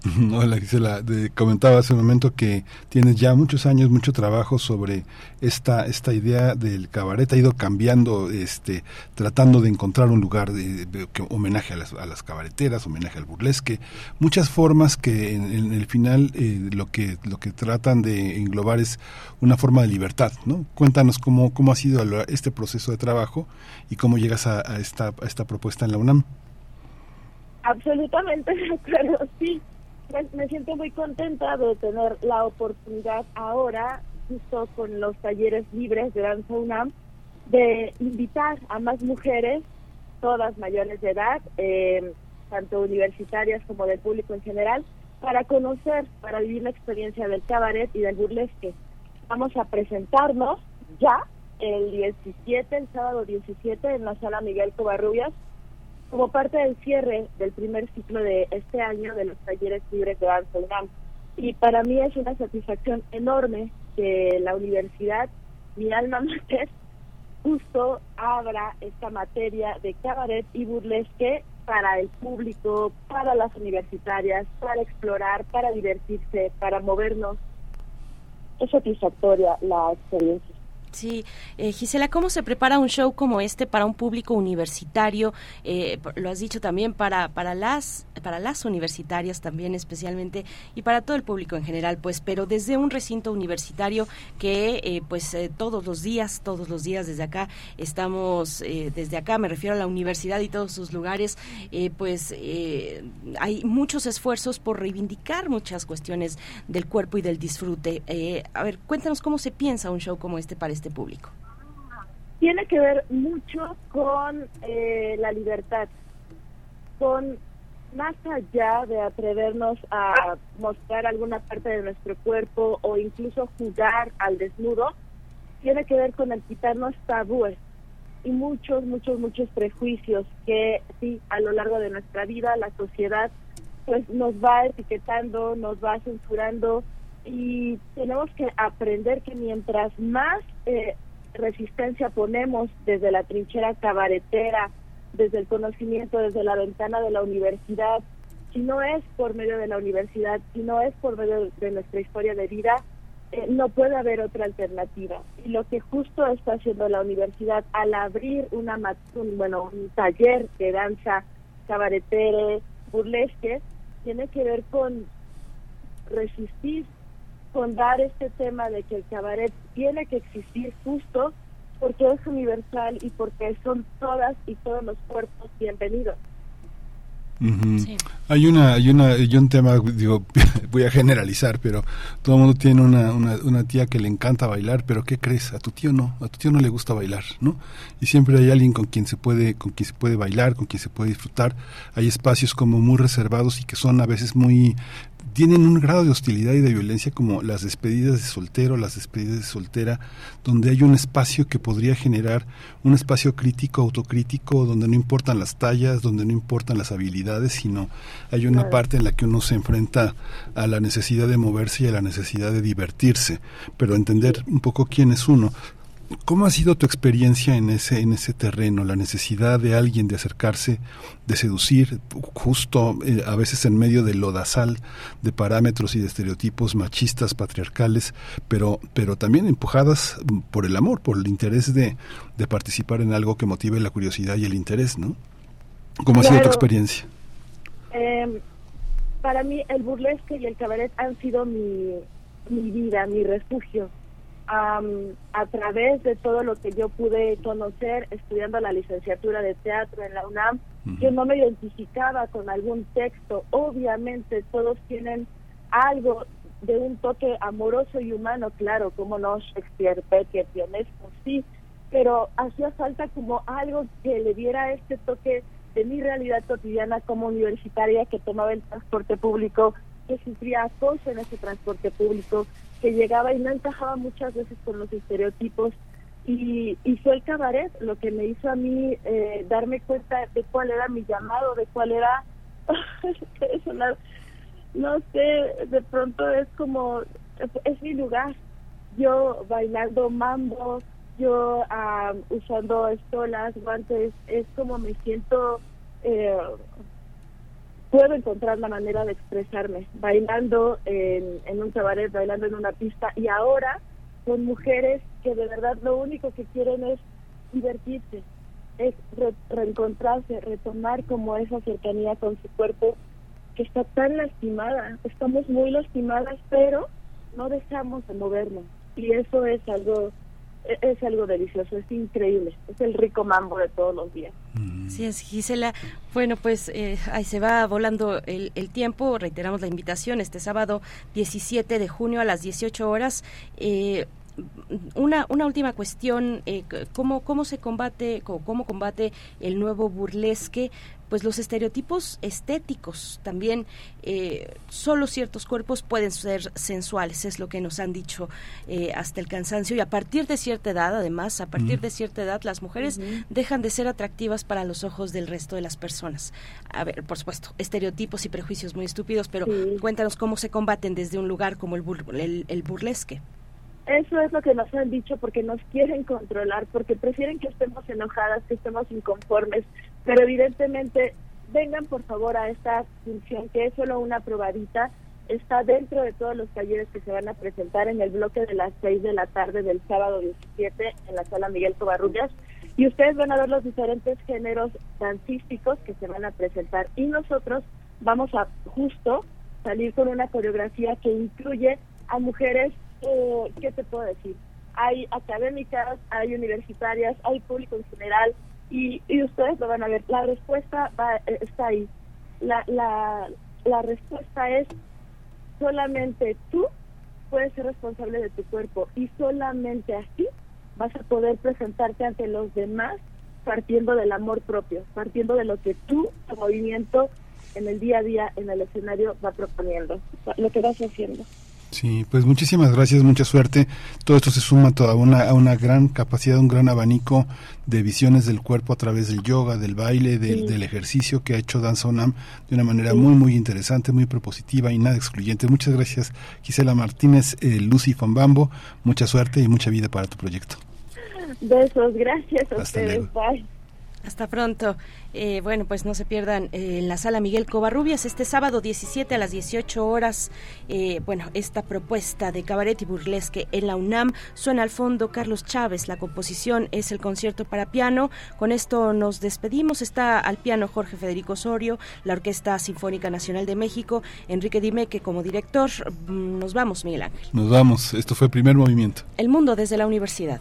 Speaker 2: Hola Gisela, comentaba hace un momento que tienes ya muchos años, mucho trabajo sobre esta esta idea del cabaret, ha ido cambiando, este, tratando de encontrar un lugar de, homenaje a las, a las, cabareteras, homenaje al burlesque, muchas formas que en, el final eh, lo que lo que tratan de englobar es una forma de libertad, ¿no? Cuéntanos cómo cómo ha sido este proceso de trabajo y cómo llegas a, esta a esta propuesta en la UNAM.
Speaker 5: Absolutamente de acuerdo, sí me siento muy contenta de tener la oportunidad ahora, justo con los talleres libres de Danza UNAM, de invitar a más mujeres, todas mayores de edad, eh, tanto universitarias como del público en general, para conocer, para vivir la experiencia del cabaret y del burlesque. Vamos a presentarnos ya el 17, el sábado 17, en la sala Miguel Covarrubias, como parte del cierre del primer ciclo de este año de los talleres libres de danza. Y para mí es una satisfacción enorme que la universidad, mi alma mater, justo abra esta materia de cabaret y burlesque para el público, para las universitarias, para explorar, para divertirse, para movernos. Es satisfactoria la experiencia.
Speaker 1: Sí, eh, Gisela, ¿cómo se prepara un show como este para un público universitario? Eh, lo has dicho también para para las para las universitarias también especialmente y para todo el público en general, pues, pero desde un recinto universitario que eh, pues todos los días, todos los días desde acá estamos desde acá me refiero a la universidad y todos sus lugares, pues hay muchos esfuerzos por reivindicar muchas cuestiones del cuerpo y del disfrute. a ver, cuéntanos cómo se piensa un show como este para este público?
Speaker 5: Tiene que ver mucho con eh, la libertad, con más allá de atrevernos a mostrar alguna parte de nuestro cuerpo o incluso jugar al desnudo, tiene que ver con el quitarnos tabúes y muchos, muchos, muchos prejuicios que sí, a lo largo de nuestra vida la sociedad pues nos va etiquetando, nos va censurando y tenemos que aprender que mientras más eh, resistencia ponemos desde la trinchera cabaretera, desde el conocimiento, desde la ventana de la universidad, si no es por medio de la universidad, si no es por medio de nuestra historia de vida, eh, no puede haber otra alternativa. Y lo que justo está haciendo la universidad al abrir una un, bueno un taller de danza cabaretere, burlesque, tiene que ver con resistir con dar este tema de que el cabaret tiene que existir justo porque es universal y porque son todas y todos los cuerpos bienvenidos.
Speaker 2: Hay una, hay una, hay un tema, digo, voy a generalizar, pero todo el mundo tiene una, una, una, tía que le encanta bailar, pero ¿qué crees? A tu tío no, a tu tío no le gusta bailar, ¿no? Y siempre hay alguien con quien se puede, con quien se puede bailar, con quien se puede disfrutar. Hay espacios como muy reservados y que son a veces muy tienen un grado de hostilidad y de violencia como las despedidas de soltero, las despedidas de soltera, donde hay un espacio que podría generar un espacio crítico, autocrítico, donde no importan las tallas, donde no importan las habilidades, sino hay una parte en la que uno se enfrenta a la necesidad de moverse y a la necesidad de divertirse, pero entender un poco quién es uno. ¿Cómo ha sido tu experiencia en ese, en ese terreno? La necesidad de alguien de acercarse, de seducir, justo eh, a veces en medio del lodazal de parámetros y de estereotipos machistas, patriarcales, pero, pero también empujadas por el amor, por el interés de, de participar en algo que motive la curiosidad y el interés, ¿no? ¿Cómo ha sido tu experiencia?
Speaker 5: Em, para mí el burlesque y el cabaret han sido mi, mi vida, mi refugio a través de todo lo que yo pude conocer estudiando la licenciatura de teatro en la UNAM, yo no me identificaba con algún texto. Obviamente todos tienen algo de un toque amoroso y humano, claro, como no Shakespeare, Beckett, Ionesco, sí, pero hacía falta como algo que le diera este toque de mi realidad cotidiana como universitaria que tomaba el transporte público, que sufría acoso en ese transporte público, que llegaba y no encajaba muchas veces con los estereotipos. Y, y fue el cabaret lo que me hizo a mí eh, darme cuenta de cuál era mi llamado, de cuál era... no sé, de pronto es como, es mi lugar. Yo bailando mambo, yo usando estolas, guantes, es como me siento, eh, puedo encontrar la manera de expresarme, bailando en, en un cabaret, bailando en una pista y ahora con mujeres que de verdad lo único que quieren es divertirse, es reencontrarse, retomar como esa cercanía con su cuerpo que está tan lastimada, estamos muy lastimadas, pero no dejamos de movernos y eso es algo es algo delicioso, es increíble, es el rico mambo de todos los días.
Speaker 1: Sí, es Gisela. Bueno, pues eh, ahí se va volando el, el, tiempo. Reiteramos la invitación este sábado 17 de junio a las 18 horas. Eh, una, una última cuestión, eh, ¿cómo, ¿cómo se combate, cómo combate el nuevo burlesque? Pues los estereotipos estéticos también, eh, solo ciertos cuerpos pueden ser sensuales, es lo que nos han dicho eh, hasta el cansancio. Y a partir de cierta edad, además, a partir de cierta edad, las mujeres dejan de ser atractivas para los ojos del resto de las personas. A ver, por supuesto, estereotipos y prejuicios muy estúpidos, pero cuéntanos cómo se combaten desde un lugar como el, el, el burlesque.
Speaker 5: Eso es lo que nos han dicho porque nos quieren controlar, porque prefieren que estemos enojadas, que estemos inconformes, pero evidentemente vengan por favor a esta función que es solo una probadita, está dentro de todos los talleres que se van a presentar en el bloque de las 6 de la tarde del sábado 17 en la sala Miguel Covarrubias. Y ustedes van a ver los diferentes géneros dancísticos que se van a presentar. Y nosotros vamos a justo salir con una coreografía que incluye a mujeres eh, ¿qué te puedo decir? Hay académicas, hay universitarias, hay público en general y, y ustedes lo van a ver. La respuesta va, eh, está ahí. La, la, la respuesta es solamente tú puedes ser responsable de tu cuerpo y solamente así vas a poder presentarte ante los demás partiendo del amor propio, partiendo de lo que tú, tu movimiento en el día a día, en el escenario va proponiendo, lo que vas haciendo.
Speaker 2: Sí, pues muchísimas gracias, mucha suerte. Todo esto se suma toda una, a una gran capacidad, un gran abanico de visiones del cuerpo a través del yoga, del baile, del, del ejercicio que ha hecho Danza UNAM de una manera muy, muy interesante, muy propositiva y nada excluyente. Muchas gracias, Gisela Martínez, eh, Lucy Fonbambo. Mucha suerte y mucha vida para tu proyecto.
Speaker 5: Besos, gracias a ustedes. Bye.
Speaker 1: Hasta pronto. Eh, bueno, pues no se pierdan eh, en la sala Miguel Covarrubias este sábado 17 a las 18 horas. Eh, bueno, esta propuesta de cabaret y burlesque en la UNAM suena al fondo Carlos Chávez. La composición es el concierto para piano. Con esto nos despedimos. Está al piano Jorge Federico Osorio, la Orquesta Sinfónica Nacional de México, Enrique Dimeque como director. Mm, nos vamos, Miguel Ángel.
Speaker 2: Nos vamos. Esto fue el primer movimiento.
Speaker 1: El mundo desde la universidad.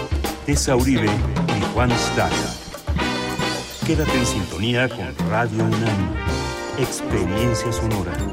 Speaker 3: Tessa Uribe y Juan Staca. Quédate en sintonía con Radio UNAM. Experiencia sonora.